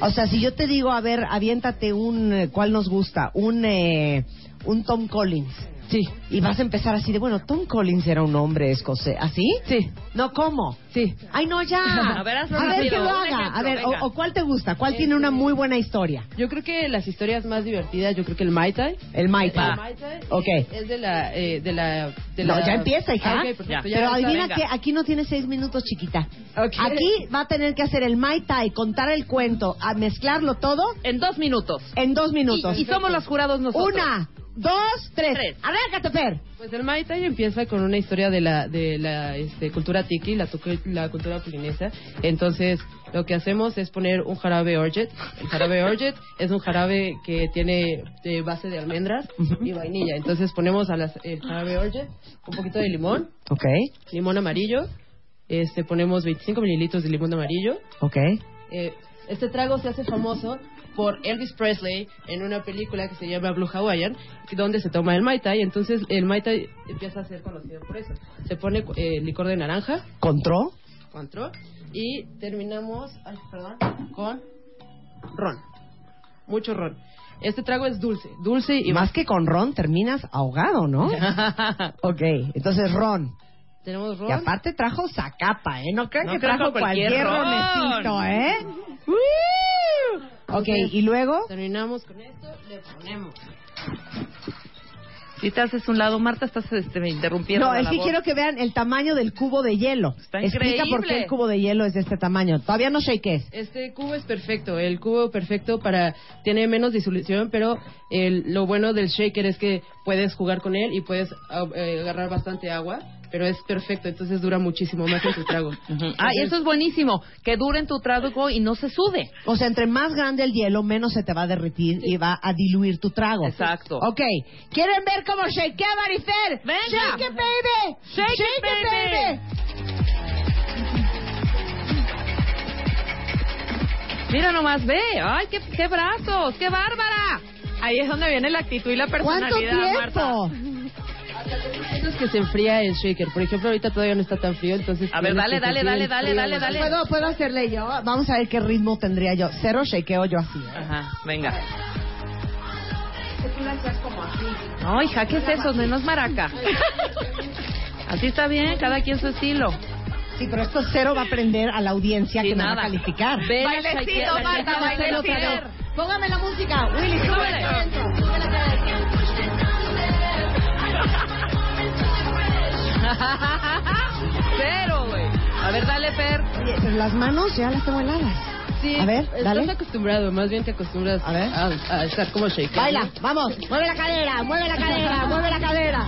O sea, si yo te digo, a ver, aviéntate un, eh, ¿cuál nos gusta? Un, eh, un Tom Collins. Sí. Y vas a empezar así de, bueno, Tom Collins era un hombre escocés. ¿Así? Sí. No, ¿cómo? Sí. Ay, no, ya. A ver, hazlo a ver que lo haga. ejemplo, a ver, o, o cuál te gusta? ¿Cuál tiene una muy buena historia? Yo creo que las historias más divertidas, yo creo que el Mai Tai. El Mai Tai. El Mai Tai, Ok. eh, Es de la... eh, de la, de no, la- ya empieza, hija. Ah, ok, perfecto, ya Pero está, adivina venga. que aquí no tiene seis minutos, chiquita. Aquí va a tener que hacer el Mai Tai, contar el cuento, a mezclarlo todo. En dos minutos. En dos minutos. Y- y somos los jurados nosotros. Una, dos, tres. Arráncate, Fer. Pues el Mai Tai empieza con una historia de la de la este, cultura tiki, la, la cultura polinesa. Entonces, lo que hacemos es poner un jarabe orget. El jarabe orget es un jarabe que tiene eh, base de almendras y vainilla. Entonces, ponemos a las, el jarabe orget un poquito de limón, Ok, limón amarillo. Este, ponemos 25 mililitros de limón amarillo. ok. Eh, este trago se hace famoso por Elvis Presley en una película que se llama Blue Hawaiian, donde se toma el Mai Tai. Entonces, el Mai Tai empieza a ser conocido por eso. Se pone eh, licor de naranja, ¿Contró? Cointreau, y terminamos ay, perdón, con ron. Mucho ron. Este trago es dulce, dulce y Más que con ron terminas ahogado, ¿no? ok, entonces ron. Tenemos ron. Y aparte trajo Zacapa, ¿eh? No crean No que trajo cualquier cualquier ron. ronecito, ¿eh? Ok, ¿y luego? Terminamos con esto, le ponemos. Si te haces un lado, Marta, estás este, interrumpiendo. No, la es que quiero que vean el tamaño del cubo de hielo. Explica por qué el cubo de hielo es de este tamaño. Todavía no sé qué es. Este cubo es perfecto, el cubo perfecto para tiene menos disolución, pero el- lo bueno del shaker es que puedes jugar con él y puedes ah, eh, agarrar bastante agua pero es perfecto, entonces dura muchísimo más en tu trago. Ah, y eso es buenísimo, que dure en tu trago y no se sude. O sea, entre más grande el hielo, menos se te va a derretir y va a diluir tu trago. Exacto. Ok. ¿Quieren ver cómo shakea Marifer? Venga. Shake it, baby. Shake it, baby. Mira nomás, ve. Ay, qué, qué brazos, qué bárbara. Ahí es donde viene la actitud y la ¿Cuánto personalidad, tiempo? Eso que se enfría el shaker. Por ejemplo, ahorita todavía no está tan frío, entonces... A ver, dale, dale, dale, dale, dale, dale. ¿Puedo, ¿Puedo hacerle yo? Vamos a ver qué ritmo tendría yo. Cero shakeo yo así. ¿eh? Ajá, venga. No, hija, ¿qué es eso? No es maraca. Así está bien, cada quien su estilo. Sí, pero esto cero va a aprender a la audiencia Sí, que me va a nada. calificar. Bailecito, Marta, bailecito. Póngame la música. Willy, Súbele. Cero, güey. A ver, dale, Fer. Oye, pero las manos ya las tengo heladas. Sí, A ver, estás dale. acostumbrado, más bien te acostumbras A ver. a, a estar como shaker. Baila, vamos. Mueve la cadera, mueve la cadera, mueve la cadera.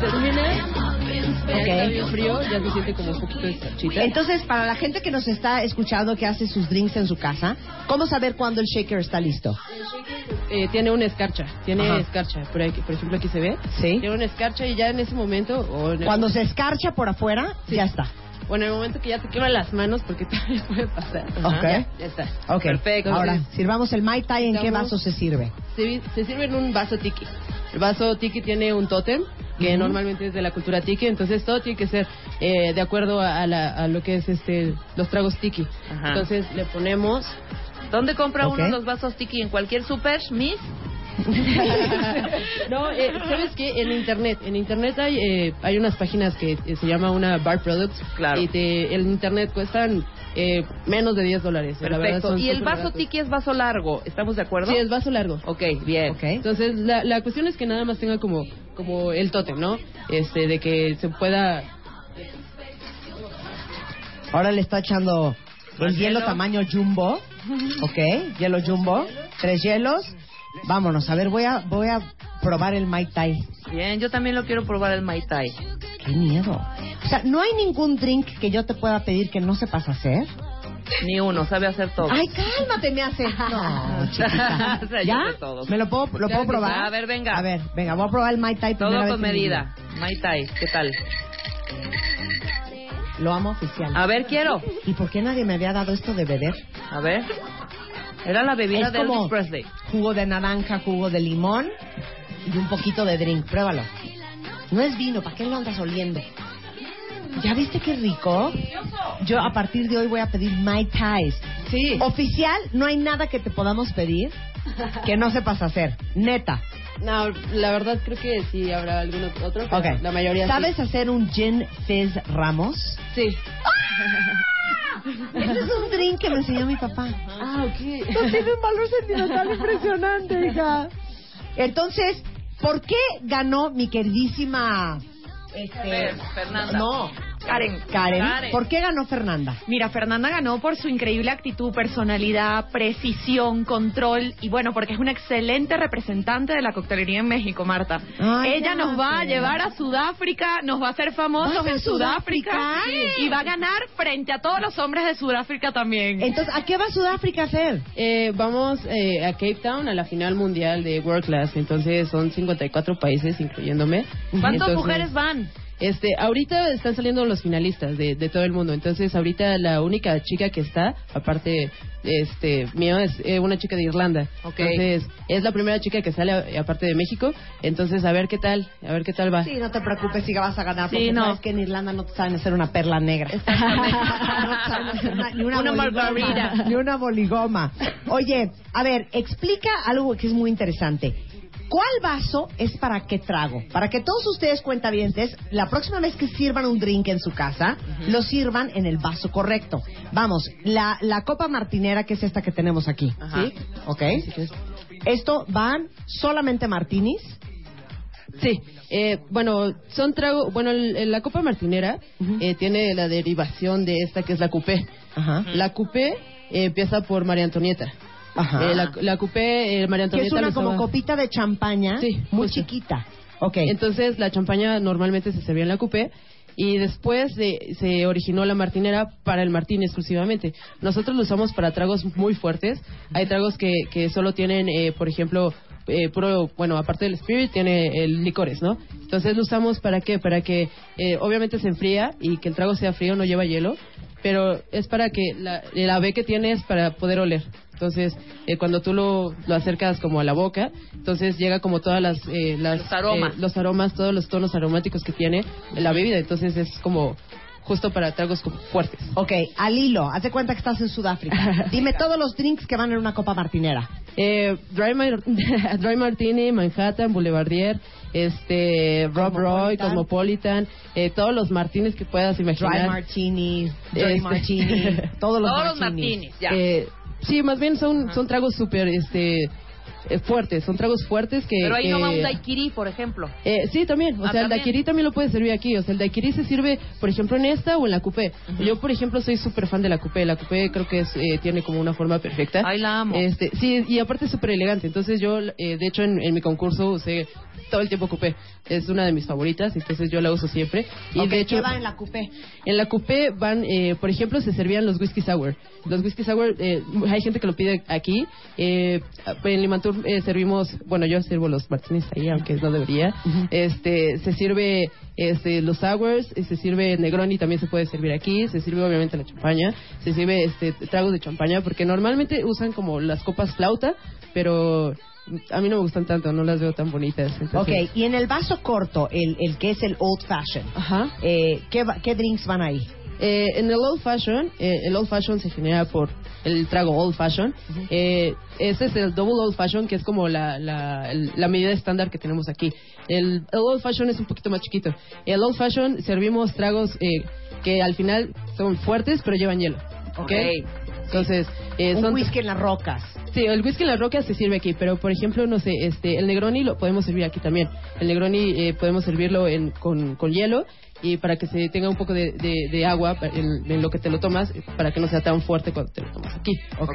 Termina, ya Ok. está bien frío, ya se siente como un poquito de salchita. Entonces, para la gente que nos está escuchando que hace sus drinks en su casa, ¿cómo saber cuándo el shaker está listo? Eh, tiene una escarcha, tiene Ajá. escarcha. Por, aquí- por ejemplo, aquí se ve. Sí. Tiene una escarcha y ya en ese momento... O en el- Cuando se escarcha por afuera, ya está. O en el momento que ya te queman las manos, porque también puede pasar. Ok. Ya, ya está. Ok, Perfecto. Ahora, sirvamos el Mai Tai, ¿en qué vaso se sirve? Se, se sirve en un vaso tiki. El vaso tiki tiene un tótem que normalmente es de la cultura tiki, entonces todo tiene que ser eh, de acuerdo a, la- a lo que es este los tragos tiki. Ajá. Entonces le ponemos ¿Dónde compra uno los vasos tiki? ¿En cualquier super, Miss? no, eh, ¿sabes qué? En internet, en internet hay eh, hay unas páginas que eh, se llama una Bar Products Claro. y te, en internet cuestan eh, menos de 10 dólares. La verdad, Perfecto. son Y el vaso baratos. tiki es vaso largo. ¿Estamos de acuerdo? Sí, es vaso largo. Ok, bien. Ok. Entonces, la, la cuestión es que nada más tenga como, como el tótem, ¿no? Este, de que se pueda... Ahora le está echando el hielo. tamaño jumbo. Ok, hielo jumbo. Tres hielos. Vámonos, a ver, voy a, voy a probar el Mai Tai. Bien, yo también lo quiero probar el Mai Tai. Qué miedo. O sea, ¿no hay ningún drink que yo te pueda pedir que no sepas hacer? Ni uno, sabe hacer todo. Ay, cálmate, me hace. No, chiquita. O sea, ¿Ya? todo. ¿Me lo puedo, lo puedo probar? A ver, venga. A ver, venga, voy a probar el Mai Tai Todo con medida. Mai Tai, ¿qué tal? Lo amo oficial. A ver, quiero. ¿Y por qué nadie me había dado esto de beber? A ver. Era la bebida Es de como Elvis Presley. jugo de naranja, jugo de limón y un poquito de drink. Pruébalo. No es vino, ¿para qué lo andas oliendo? ¿Ya viste qué rico? Yo a partir de hoy voy a pedir Mai Tais. Sí. Oficial, no hay nada que te podamos pedir que no sepas hacer. Neta. No, la verdad creo que sí habrá algún otro, pero Ok. la mayoría ¿Sabes hacer un gin fizz Ramos? sí. Sí. Ese es un drink que me enseñó mi papá. Ah, ok. No tiene un valor sentimental impresionante, hija. Entonces, ¿por qué ganó mi queridísima... Este, Fer- Fernanda. No, Karen. Karen. Karen. ¿Por qué ganó Fernanda? Mira, Fernanda ganó por su increíble actitud, personalidad, precisión, control y bueno, porque es una excelente representante de la coctelería en México, Marta. Ay, Ella nos va a llevar a Sudáfrica, nos va a hacer famosos ¿Vas a en Sudáfrica, Sudáfrica? y va a ganar frente a todos los hombres de Sudáfrica también. Entonces, ¿a qué va Sudáfrica a hacer? Eh, vamos eh, a Cape Town a la final mundial de World Class, entonces son 54 países incluyéndome. ¿Cuántas Entonces, mujeres van? Este, ahorita están saliendo los finalistas de, de todo el mundo, entonces ahorita la única chica que está, aparte, este, mío es eh, una chica de Irlanda. Entonces es la primera chica que sale eh, aparte de México, entonces a ver qué tal, a ver qué tal va. Sí, no te preocupes si vas a ganar, Sí, porque no. sabes que en Irlanda no te saben hacer una perla negra. no te saben hacer una- ni una, Una boligoma, margarita. Ni una boligoma. Oye, a ver, explica algo que es muy interesante. ¿Cuál vaso es para qué trago? Para que todos ustedes cuentavientes, la próxima vez que sirvan un drink en su casa, lo sirvan en el vaso correcto. Vamos, la, la copa martinera, que es esta que tenemos aquí. Ajá. ¿Sí? ¿Ok? Esto van solamente martinis. Sí, eh, bueno, son trago, bueno, la copa martinera eh, tiene la derivación de esta que es la coupé. Ajá. La coupé eh, empieza por María Antonieta. Ajá. Eh, la, la coupé, eh, María Que es una como copita de champaña Sí, muy justo. chiquita. Entonces la champaña normalmente se servía en la coupé y después se, se originó la martinera para el martini exclusivamente. Nosotros lo usamos para tragos muy fuertes. Hay tragos que, que solo tienen, eh, por ejemplo, eh, puro, bueno, aparte del spirit, tiene el licores, ¿no? Entonces lo usamos para qué? Para que eh, obviamente se enfría y que el trago sea frío, no lleva hielo, pero es para que la, la B que tiene es para poder oler. Entonces, eh, cuando tú lo, lo acercas como a la boca, entonces llega como todas las... eh, las Los aromas. eh, los aromas, todos los tonos aromáticos que tiene la bebida. Entonces es como justo para tragos como fuertes. Ok, al hilo, haz de cuenta que estás en Sudáfrica. Dime todos los drinks que van en una copa martinera. Eh, dry, Mar- Dry Martini, Manhattan, Boulevardier, este, Rob Roy, Cosmopolitan, eh, todos los martinis que puedas imaginar. Dry Martini, Dirty Este- Martini, todos los Todos los martinis. martinis, ya. Eh, sí, más bien son, son tragos súper este, eh, fuertes, son tragos fuertes que... Pero ahí no va un daiquiri, por ejemplo. Eh, sí, también. O Ah, sea, el ¿también? daiquiri también lo puedes servir aquí. O sea, el daiquiri se sirve, por ejemplo, en esta o en la coupé. Yo, por ejemplo, soy súper fan de la coupé. La coupé creo que es, eh, tiene como una forma perfecta. Ay, la amo. Este, sí, y aparte es súper elegante. Entonces yo, eh, de hecho, en, en mi concurso usé todo el tiempo coupé. Es una de mis favoritas, entonces yo la uso siempre. Y de hecho, ¿Qué va en la coupé? en la coupé van, eh, por ejemplo, se servían los whisky sour. Los whisky sour, eh, hay gente que lo pide aquí. Eh, en Limantur eh, servimos, bueno, yo sirvo los martinis ahí, aunque no debería. Este, se sirve este, los sours, eh, se sirve Negroni, también se puede servir aquí. Se sirve obviamente la champaña, se sirve este tragos de champaña, porque normalmente usan como las copas flauta, pero a mí no me gustan tanto, no las veo tan bonitas. Ok, entonces- y en el vaso corto, el, el que es el old fashion, eh, ¿qué, ¿qué drinks van ahí? Eh, en el old fashion, eh, el old fashion se genera por el trago old fashion. Eh, ese es el double old fashion, que es como la, la, el- la medida estándar que tenemos aquí. El, el old fashion es un poquito más chiquito. El old fashion servimos tragos eh, que al final son fuertes, pero llevan hielo. ¿ok? Ok. Entonces, eh, Un son whisky en las rocas. Sí, el whisky en las rocas se sirve aquí, pero por ejemplo, no sé, este, el Negroni lo podemos servir aquí también. El Negroni eh, podemos servirlo en, con, con hielo y para que se tenga un poco de, de- de agua en, en lo que te lo tomas, para que no sea tan fuerte cuando te lo tomas aquí. Ok.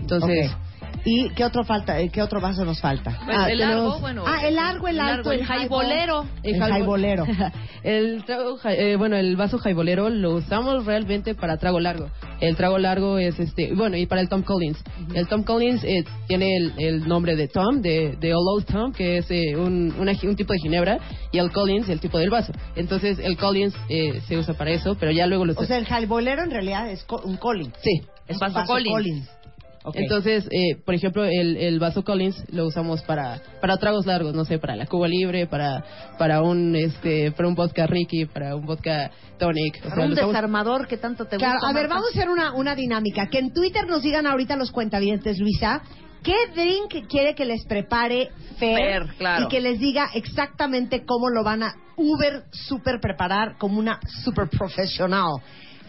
Entonces, Ok. ¿Y qué otro falta? eh, ¿Qué otro vaso nos falta? Pues el largo, bueno. Ah, el largo, el, el alto, el jaibolero. El jaibolero. el trago, eh, bueno, el vaso jaibolero lo usamos realmente para trago largo. El trago largo es este, bueno, y para el Tom Collins. El Tom Collins eh, tiene el, el nombre de Tom, de, de Old Old Tom, que es eh, un, una un tipo de ginebra, y el Collins, el tipo del vaso. Entonces, el Collins eh, se usa para eso, pero ya luego lo O sea, el jaibolero en realidad es un Collins. Sí. Es Vaso vaso Collins. Collins. Entonces, eh, por ejemplo, el, el vaso Collins lo usamos para, para tragos largos, no sé, para la Cuba Libre, para, para un este, para un vodka Ricky, para un vodka tonic. o sea, Para un usamos- desarmador que tanto te Claro, gusta. a ver, Marta. vamos a hacer una, una dinámica. Que en Twitter nos digan ahorita los cuentavientes, Luisa, ¿qué drink quiere que les prepare Fer? Fer, claro. Y que les diga exactamente cómo lo van a Uber super preparar como una super profesional.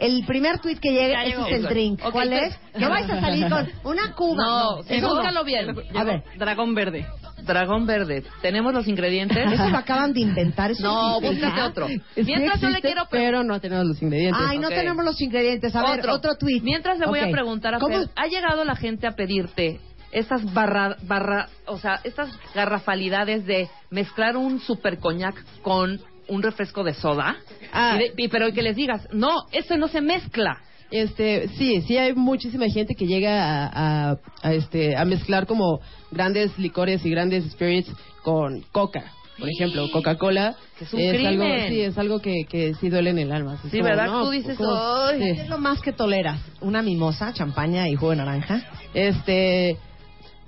El primer tweet que llegue, ese es el drink. ¿Cuál es? No vais a salir con una cuba. No, no. búscalo bien. A ver. Dragón verde. Dragón verde. Tenemos los ingredientes. Eso lo acaban de inventar. Eso No, búscate ya. otro. Sí Mientras yo le quiero pero no tenemos los ingredientes. Ay, no tenemos los ingredientes. A ver, Otro. otro tweet. Mientras le voy a preguntar a ¿Cómo? Fer, ¿ha llegado la gente a pedirte esas barra, barra, o sea, estas garrafalidades de mezclar un super coñac con un refresco de soda? Ah. Y de- y- pero que les digas, no, eso no se mezcla. Este, sí, sí hay muchísima gente que llega a, a- a, este, a mezclar como grandes licores y grandes spirits con coca. Por ejemplo, Coca-Cola es un algo, crimen. sí, es algo que, que sí duele en el alma. Es Sí, como, ¿verdad? no, Tú dices, ¿cómo? "Ay". Sí. ¿Qué es lo más que toleras? ¿Una mimosa, champaña y jugo de naranja? Este,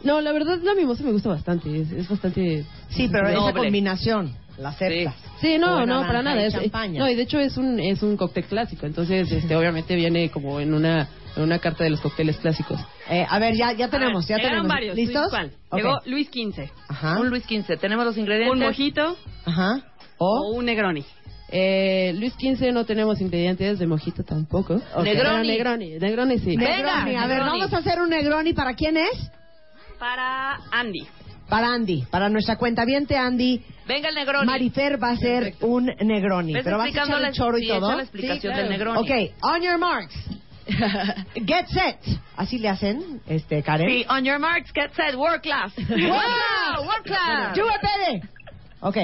no, la verdad la mimosa me gusta bastante, es, es bastante... Sí, pero esa combinación, la aceptas. Sí, no, no, para nada. y Es, no, y de hecho es un es un cóctel clásico, entonces este obviamente viene como en una en una carta de los cócteles clásicos. Eh, a ver, ya, ya tenemos, ya Llegaron tenemos. varios. ¿Listos? Llegó Luis 15. Ajá. Un Luis 15. Tenemos los ingredientes. Un mojito Ajá. o un Negroni. Eh, Luis 15 no tenemos ingredientes, de mojito tampoco. Negroni, Negroni sí. Negroni. A ver, Negroni. vamos a hacer un Negroni. ¿Para quién es? Para Andy. Para Andy. Para nuestra cuenta Andy. Venga el Negroni. Marifer va a hacer un Negroni. ¿Ves Pero vas a echar el choro y sí, todo. la explicación Sí, del Negroni. Ok, on your marks. Get set. Así le hacen, este, Karen. Sí, on your marks, get set, work class. ¡Wow! Work class. ¡Yo, Pede! Ok.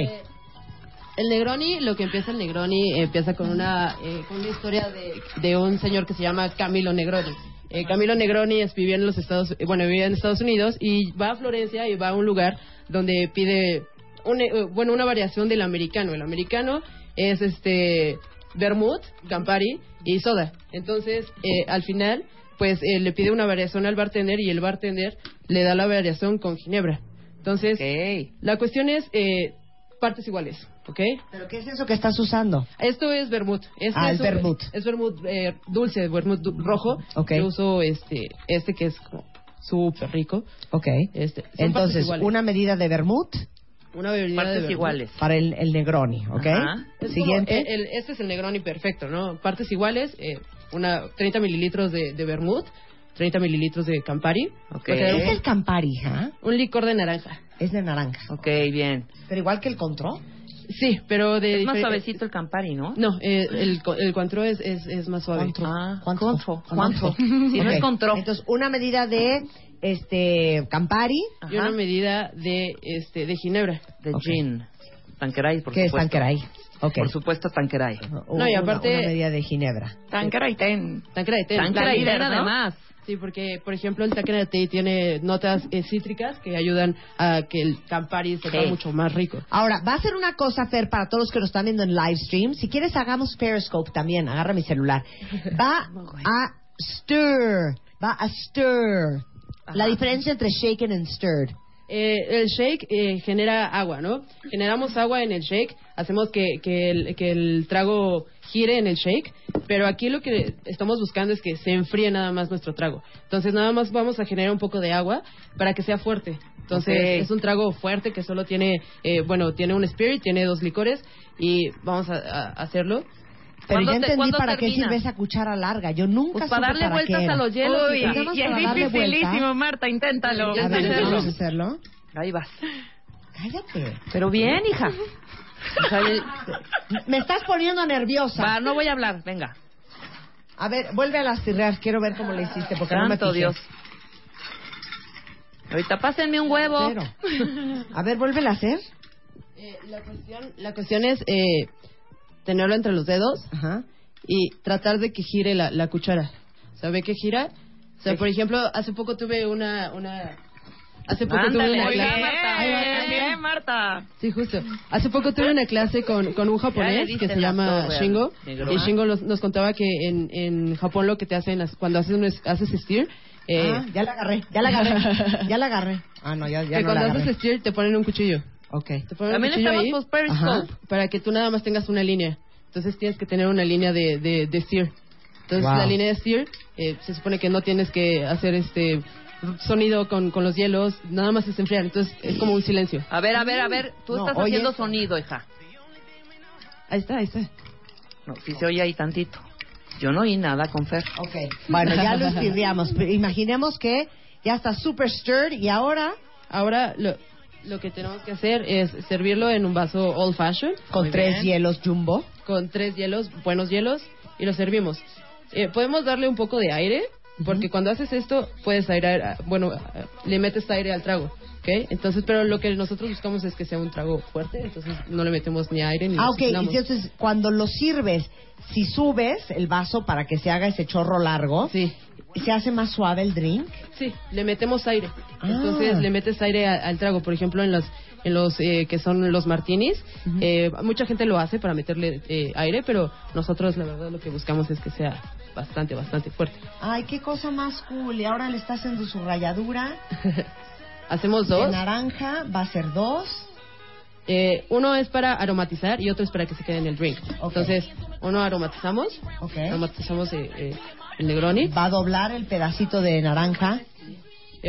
El Negroni, lo que empieza el Negroni, eh, empieza con una, eh, con una historia de, de un señor que se llama Camilo Negroni. Eh, Camilo Negroni es, vivía en los Estados, eh, bueno, vivía en Estados Unidos y va a Florencia y va a un lugar donde pide, un, eh, bueno, una variación del americano. El americano es este vermouth, Campari y soda. Entonces, eh, al final, pues eh, le pide una variación al bartender y el bartender le da la variación con ginebra. Entonces, la cuestión es eh, partes iguales, ¿ok? ¿Pero qué es eso que estás usando? Esto es vermouth. Este Ah, es el vermouth. Es vermouth eh, dulce, vermouth du- rojo. Ok. Yo uso este, este que es como súper rico. Ok. Este, Entonces, una medida de vermouth Una bebida Partes de vermouth. iguales. para el, el Negroni, ¿ok? Ajá. Es como, Siguiente. eh, el- este es el Negroni perfecto, ¿no? Partes iguales, eh, una 30 mililitros de, de vermouth, 30 mililitros de Campari. ¿Qué es el Campari, hija? Un licor de naranja. Es de naranja. Ok, bien. Pero igual que el Control. Sí, pero de... Es más suavecito el Campari, ¿no? No, eh, el, el Cointreau es, es, es más suave. Ah, ¿Cuánto? ¿Cuánto? Si no Ok. es control. Entonces, una medida de este Campari. Y una medida de, este, de ginebra. De gin. Tanqueray, por ¿Qué es supuesto. Tanqueray? Ok. Por supuesto, Tanqueray. No, y aparte- Una, medida de ginebra. Tanqueray ten. Tanqueray ten. Tanqueray ten, ¿no? además. Sí, porque, por ejemplo, el Tea tiene notas eh, cítricas que ayudan a que el Campari sepa Sí. mucho más rico. Ahora, va a ser una cosa, Fer, para todos los que nos están viendo en live stream. Si quieres, hagamos Periscope también. Agarra mi celular. Va a stir. Va a stir. La diferencia entre shaken and stirred. Eh, el shake eh, genera agua, ¿no? Generamos agua en el shake, hacemos que, que, el, que el trago gire en el shake, pero aquí lo que estamos buscando es que se enfríe nada más nuestro trago. Entonces nada más vamos a generar un poco de agua para que sea fuerte. Entonces Ok. es un trago fuerte que solo tiene, eh, bueno, tiene un spirit, tiene dos licores y vamos a, a hacerlo. Pero ¿Cuándo ya te- entendí cuándo para qué termina? sirve esa cuchara larga. Yo nunca Pues para darle para qué vueltas a los hielos. Uy, más para darle vuelta. Marta, inténtalo. A ver, vamos a hacerlo. Ahí vas. Cállate. Pero bien, hija. O sea, el- Me estás poniendo nerviosa. Va, no voy a hablar, venga. A ver, vuelve a las tirreas. Quiero ver cómo le hiciste porque no me fijé. Dios. Ahorita pásenme un huevo. A ver, vuélvela a hacer. Eh, la, cuestión, la cuestión es eh, tenerlo entre los dedos y tratar de que gire la, la cuchara. ¿Sabe qué gira? O sea, por ejemplo, hace poco tuve una... una hace poco tuve una muy clase... bien, Marta. Ahí va, Bien, ahí va. bien, Marta. Sí, justo. Hace poco tuve una clase con, con un japonés que se la llama Shingo. Y Shingo nos, nos contaba que en, en Japón lo que te hacen cuando haces, un es- haces steer... eh, Ah, ya la agarré, ya la agarré, ya la agarré. Ah, no, ya, ya que no la cuando agarré. haces steer te ponen un cuchillo. Ok. Te ponen También un cuchillo ahí. Ajá, para que tú nada más tengas una línea. Entonces tienes que tener una línea de, de, de steer. Entonces Wow. la línea de steer eh, se supone que no tienes que hacer este sonido con, con los hielos, nada más es enfriar. Entonces es como un silencio. A ver, a ver, a ver. Tú No, estás oye haciendo esto. sonido, hija. Ahí está, ahí está. No, si se oye ahí tantito. Yo no oí nada con Fer. Ok. Bueno, ya lo estirriamos. Pero Imaginemos que ya está super stirred y ahora Ahora lo, lo que tenemos que hacer es servirlo en un vaso old fashion. con Muy tres bien. hielos jumbo. Con tres hielos, buenos hielos, y lo servimos. Eh, podemos darle un poco de aire, porque cuando haces esto, puedes airear, bueno, eh, le metes aire al trago, ¿ok? Entonces, pero lo que nosotros buscamos es que sea un trago fuerte, entonces no le metemos ni aire ni Ah, ok. Entonces, cuando lo sirves, si subes el vaso para que se haga ese chorro largo, ¿se hace más suave el drink? Sí, le metemos aire. Ah. Entonces le metes aire a- al trago. Por ejemplo, en los, en los eh, que son los martinis, eh, mucha gente lo hace para meterle eh, aire, pero nosotros la verdad lo que buscamos es que sea bastante, bastante fuerte. Ay, qué cosa más cool. Y ahora le está haciendo su ralladura. Hacemos De dos. naranja va a ser dos. Eh, uno es para aromatizar y otro es para que se quede en el drink. Entonces, uno aromatizamos, aromatizamos eh, eh, el Negroni. Va a doblar el pedacito de naranja.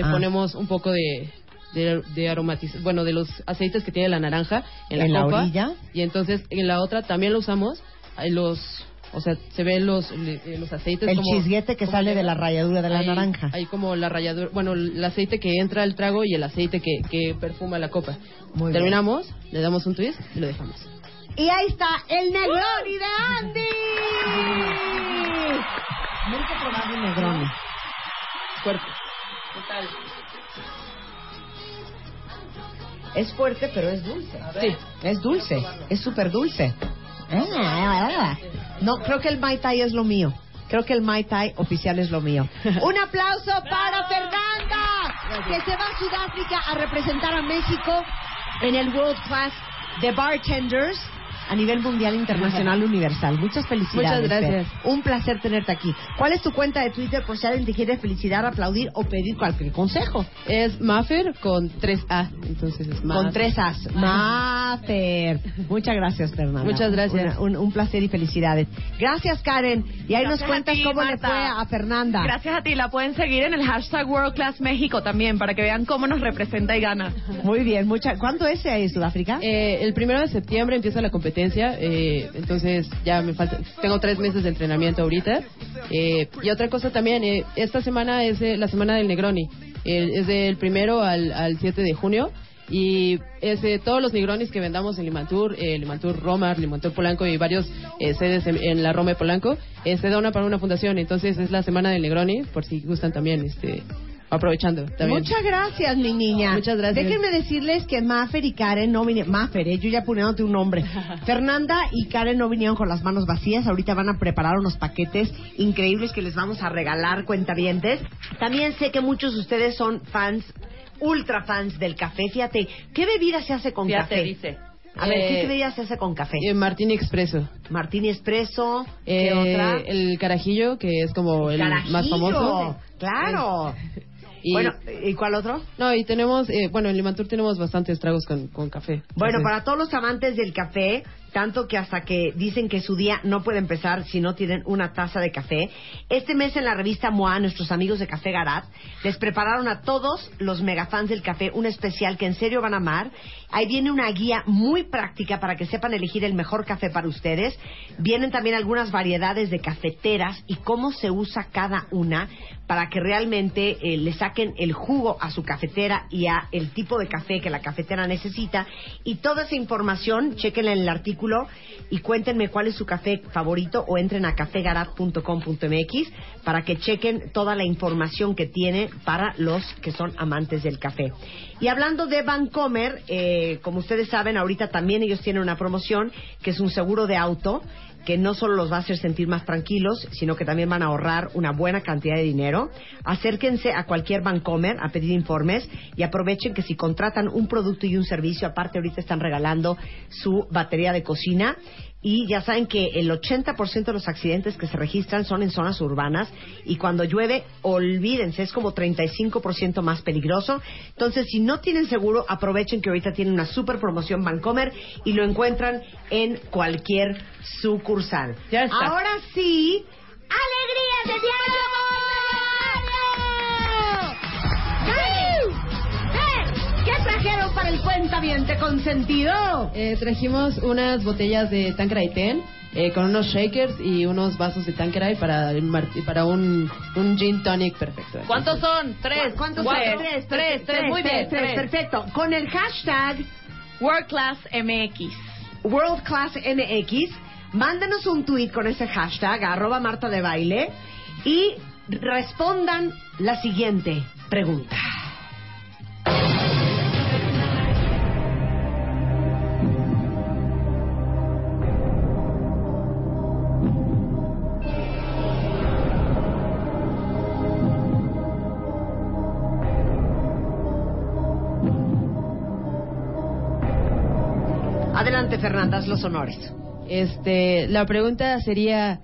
Ah. Ponemos un poco de, de, de aromatiz- bueno, de los aceites que tiene la naranja en la, En la copa. orilla. Y entonces en la otra también lo usamos. Hay los, o sea, se ven los, eh, los aceites. El como- chisguete que como sale de la ralladura de la Hay- naranja. Hay como la ralladura, bueno, el aceite que entra al trago y el aceite que, que perfuma la copa. Muy bien. Terminamos, le damos un twist y lo dejamos. Y ahí está el Negroni de Andy. Nunca he probado un Negroni. Fuerte. Es fuerte, pero es dulce. Sí. Es dulce. Es súper dulce. No, creo que el Mai Tai es lo mío. Creo que el Mai Tai oficial es lo mío. Un aplauso para Fernanda, que se va a Sudáfrica a representar a México en el World Class de Bartenders a nivel mundial, internacional, universal. Muchas felicidades. Muchas gracias. Fer. Un placer tenerte aquí. ¿Cuál es tu cuenta de Twitter por si alguien te quiere felicitar, aplaudir o pedir cualquier consejo? Es Maffer con 3A. Entonces es Maffer. Con tres As. Mafer. Muchas gracias, Fernanda. Muchas gracias. Una- un, un placer y felicidades. Gracias, Karen. Y ahí Gracias nos cuentas a ti, cómo le Marta. fue a Fernanda. Gracias a ti. La pueden seguir en el hashtag World Class México también para que vean cómo nos representa y gana. Muy bien. Mucha... ¿Cuándo es en Sudáfrica? Eh, el primero de septiembre empieza la competencia, eh, entonces ya me falta, tengo tres meses de entrenamiento ahorita. Eh, y otra cosa también, eh, esta semana es eh, la semana del Negroni, Eh, es del primero al, al 7 de junio. Y es de todos los Negronis que vendamos en Limantur, eh, Limantur Roma, Limantur Polanco y varios eh, sedes en, la Roma de Polanco, eh, se dona para una fundación. Entonces es la semana del Negroni, por si gustan también, este, aprovechando. También. Muchas gracias, mi niña. Muchas gracias. Déjenme decirles que Maffer y Karen no vinieron. Maffer, eh, yo ya poniéndote un nombre. Fernanda y Karen no vinieron con las manos vacías. Ahorita van a preparar unos paquetes increíbles que les vamos a regalar, cuentavientes. También sé que muchos de ustedes son fans, ultra fans del café. Fíjate, ¿qué bebida se hace con Fíjate, café? dice. A ver, ¿qué Eh, bebida se hace con café? Eh, Martini Expreso. Martini Espresso. ¿Qué Eh, otra? El carajillo, que es como el más famoso. Claro. Y, Bueno, ¿y cuál otro? No, y tenemos, eh, bueno, en Limantur tenemos bastantes tragos con, con café. Bueno, Entonces, para todos los amantes del café, tanto que hasta que dicen que su día no puede empezar si no tienen una taza de café, este mes en la revista MOA, nuestros amigos de Café Garat, les prepararon a todos los megafans del café un especial que en serio van a amar. Ahí viene una guía muy práctica para que sepan elegir el mejor café para ustedes. Vienen también algunas variedades de cafeteras y cómo se usa cada una para que realmente eh, le saquen el jugo a su cafetera y a el tipo de café que la cafetera necesita. Y toda esa información, chequenla en el artículo y cuéntenme cuál es su café favorito o entren a cafegarat.com.mx para que chequen toda la información que tiene para los que son amantes del café. Y hablando de Vancomer, eh, como ustedes saben, ahorita también ellos tienen una promoción que es un seguro de auto que no solo los va a hacer sentir más tranquilos, sino que también van a ahorrar una buena cantidad de dinero. Acérquense a cualquier Bancomer a pedir informes y aprovechen que si contratan un producto y un servicio, aparte ahorita están regalando su batería de cocina. Y ya saben que el 80% de los accidentes que se registran son en zonas urbanas y cuando llueve, olvídense, es como 35% más peligroso. Entonces, si no tienen seguro, aprovechen que ahorita tienen una super promoción Bancomer y lo encuentran en cualquier sucursal. Ya está. Ahora sí, ¡alegría de diario! Trajeron para el cuentaviente consentido? eh, trajimos unas botellas de Tanqueray Ten eh, con unos shakers y unos vasos de Tanqueray para, el mar- para un, un gin tonic perfecto. ¿Cuántos son? Tres. ¿Cuántos son? Tres, Tres, tres, muy bien. tres, tres. perfecto. Con el hashtag World Class MX. World Class MX, mándanos un tweet con ese hashtag, arroba Marta de Baile, y respondan la siguiente pregunta. Haz los honores. Este, la pregunta sería,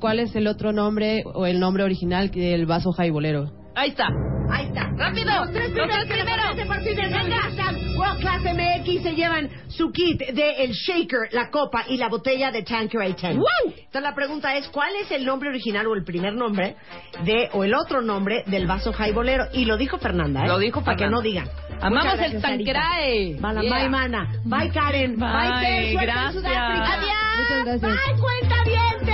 ¿cuál es el otro nombre o el nombre original del vaso jaibolero? Ahí está. Ahí está. ¡Rápido! Los tres primeros tres que primeros. levanten por fin en el hashtag World Class MX se llevan su kit de el shaker, la copa y la botella de Tanqueray 10. Entonces la pregunta es, ¿cuál es el nombre original o el primer nombre de o el otro nombre del vaso jaibolero? Y lo dijo Fernanda, ¿eh? Lo dijo Para que no digan. Amamos el gracias, Sarita. Tanqueray. Bye, Yeah. bye, mana. Bye, Karen. Bye, Bye, gracias. Adiós. Muchas gracias. Bye, cuenta Nos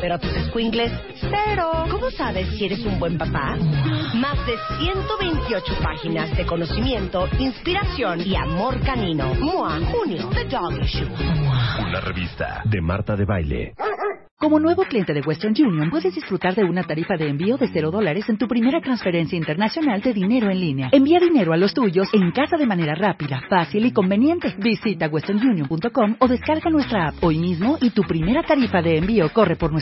pero tus squinkles, cero. ¿Cómo sabes si eres un buen papá? Más de 128 páginas de conocimiento, inspiración y amor canino. MOA, junio, The Dog Issue. Una revista de Marta de Baile. Como nuevo cliente de Western Union, puedes disfrutar de una tarifa de envío de cero dólares en tu primera transferencia internacional de dinero en línea. Envía dinero a los tuyos en casa de manera rápida, fácil y conveniente. Visita westernunion.com o descarga nuestra app hoy mismo y tu primera tarifa de envío corre por nuestra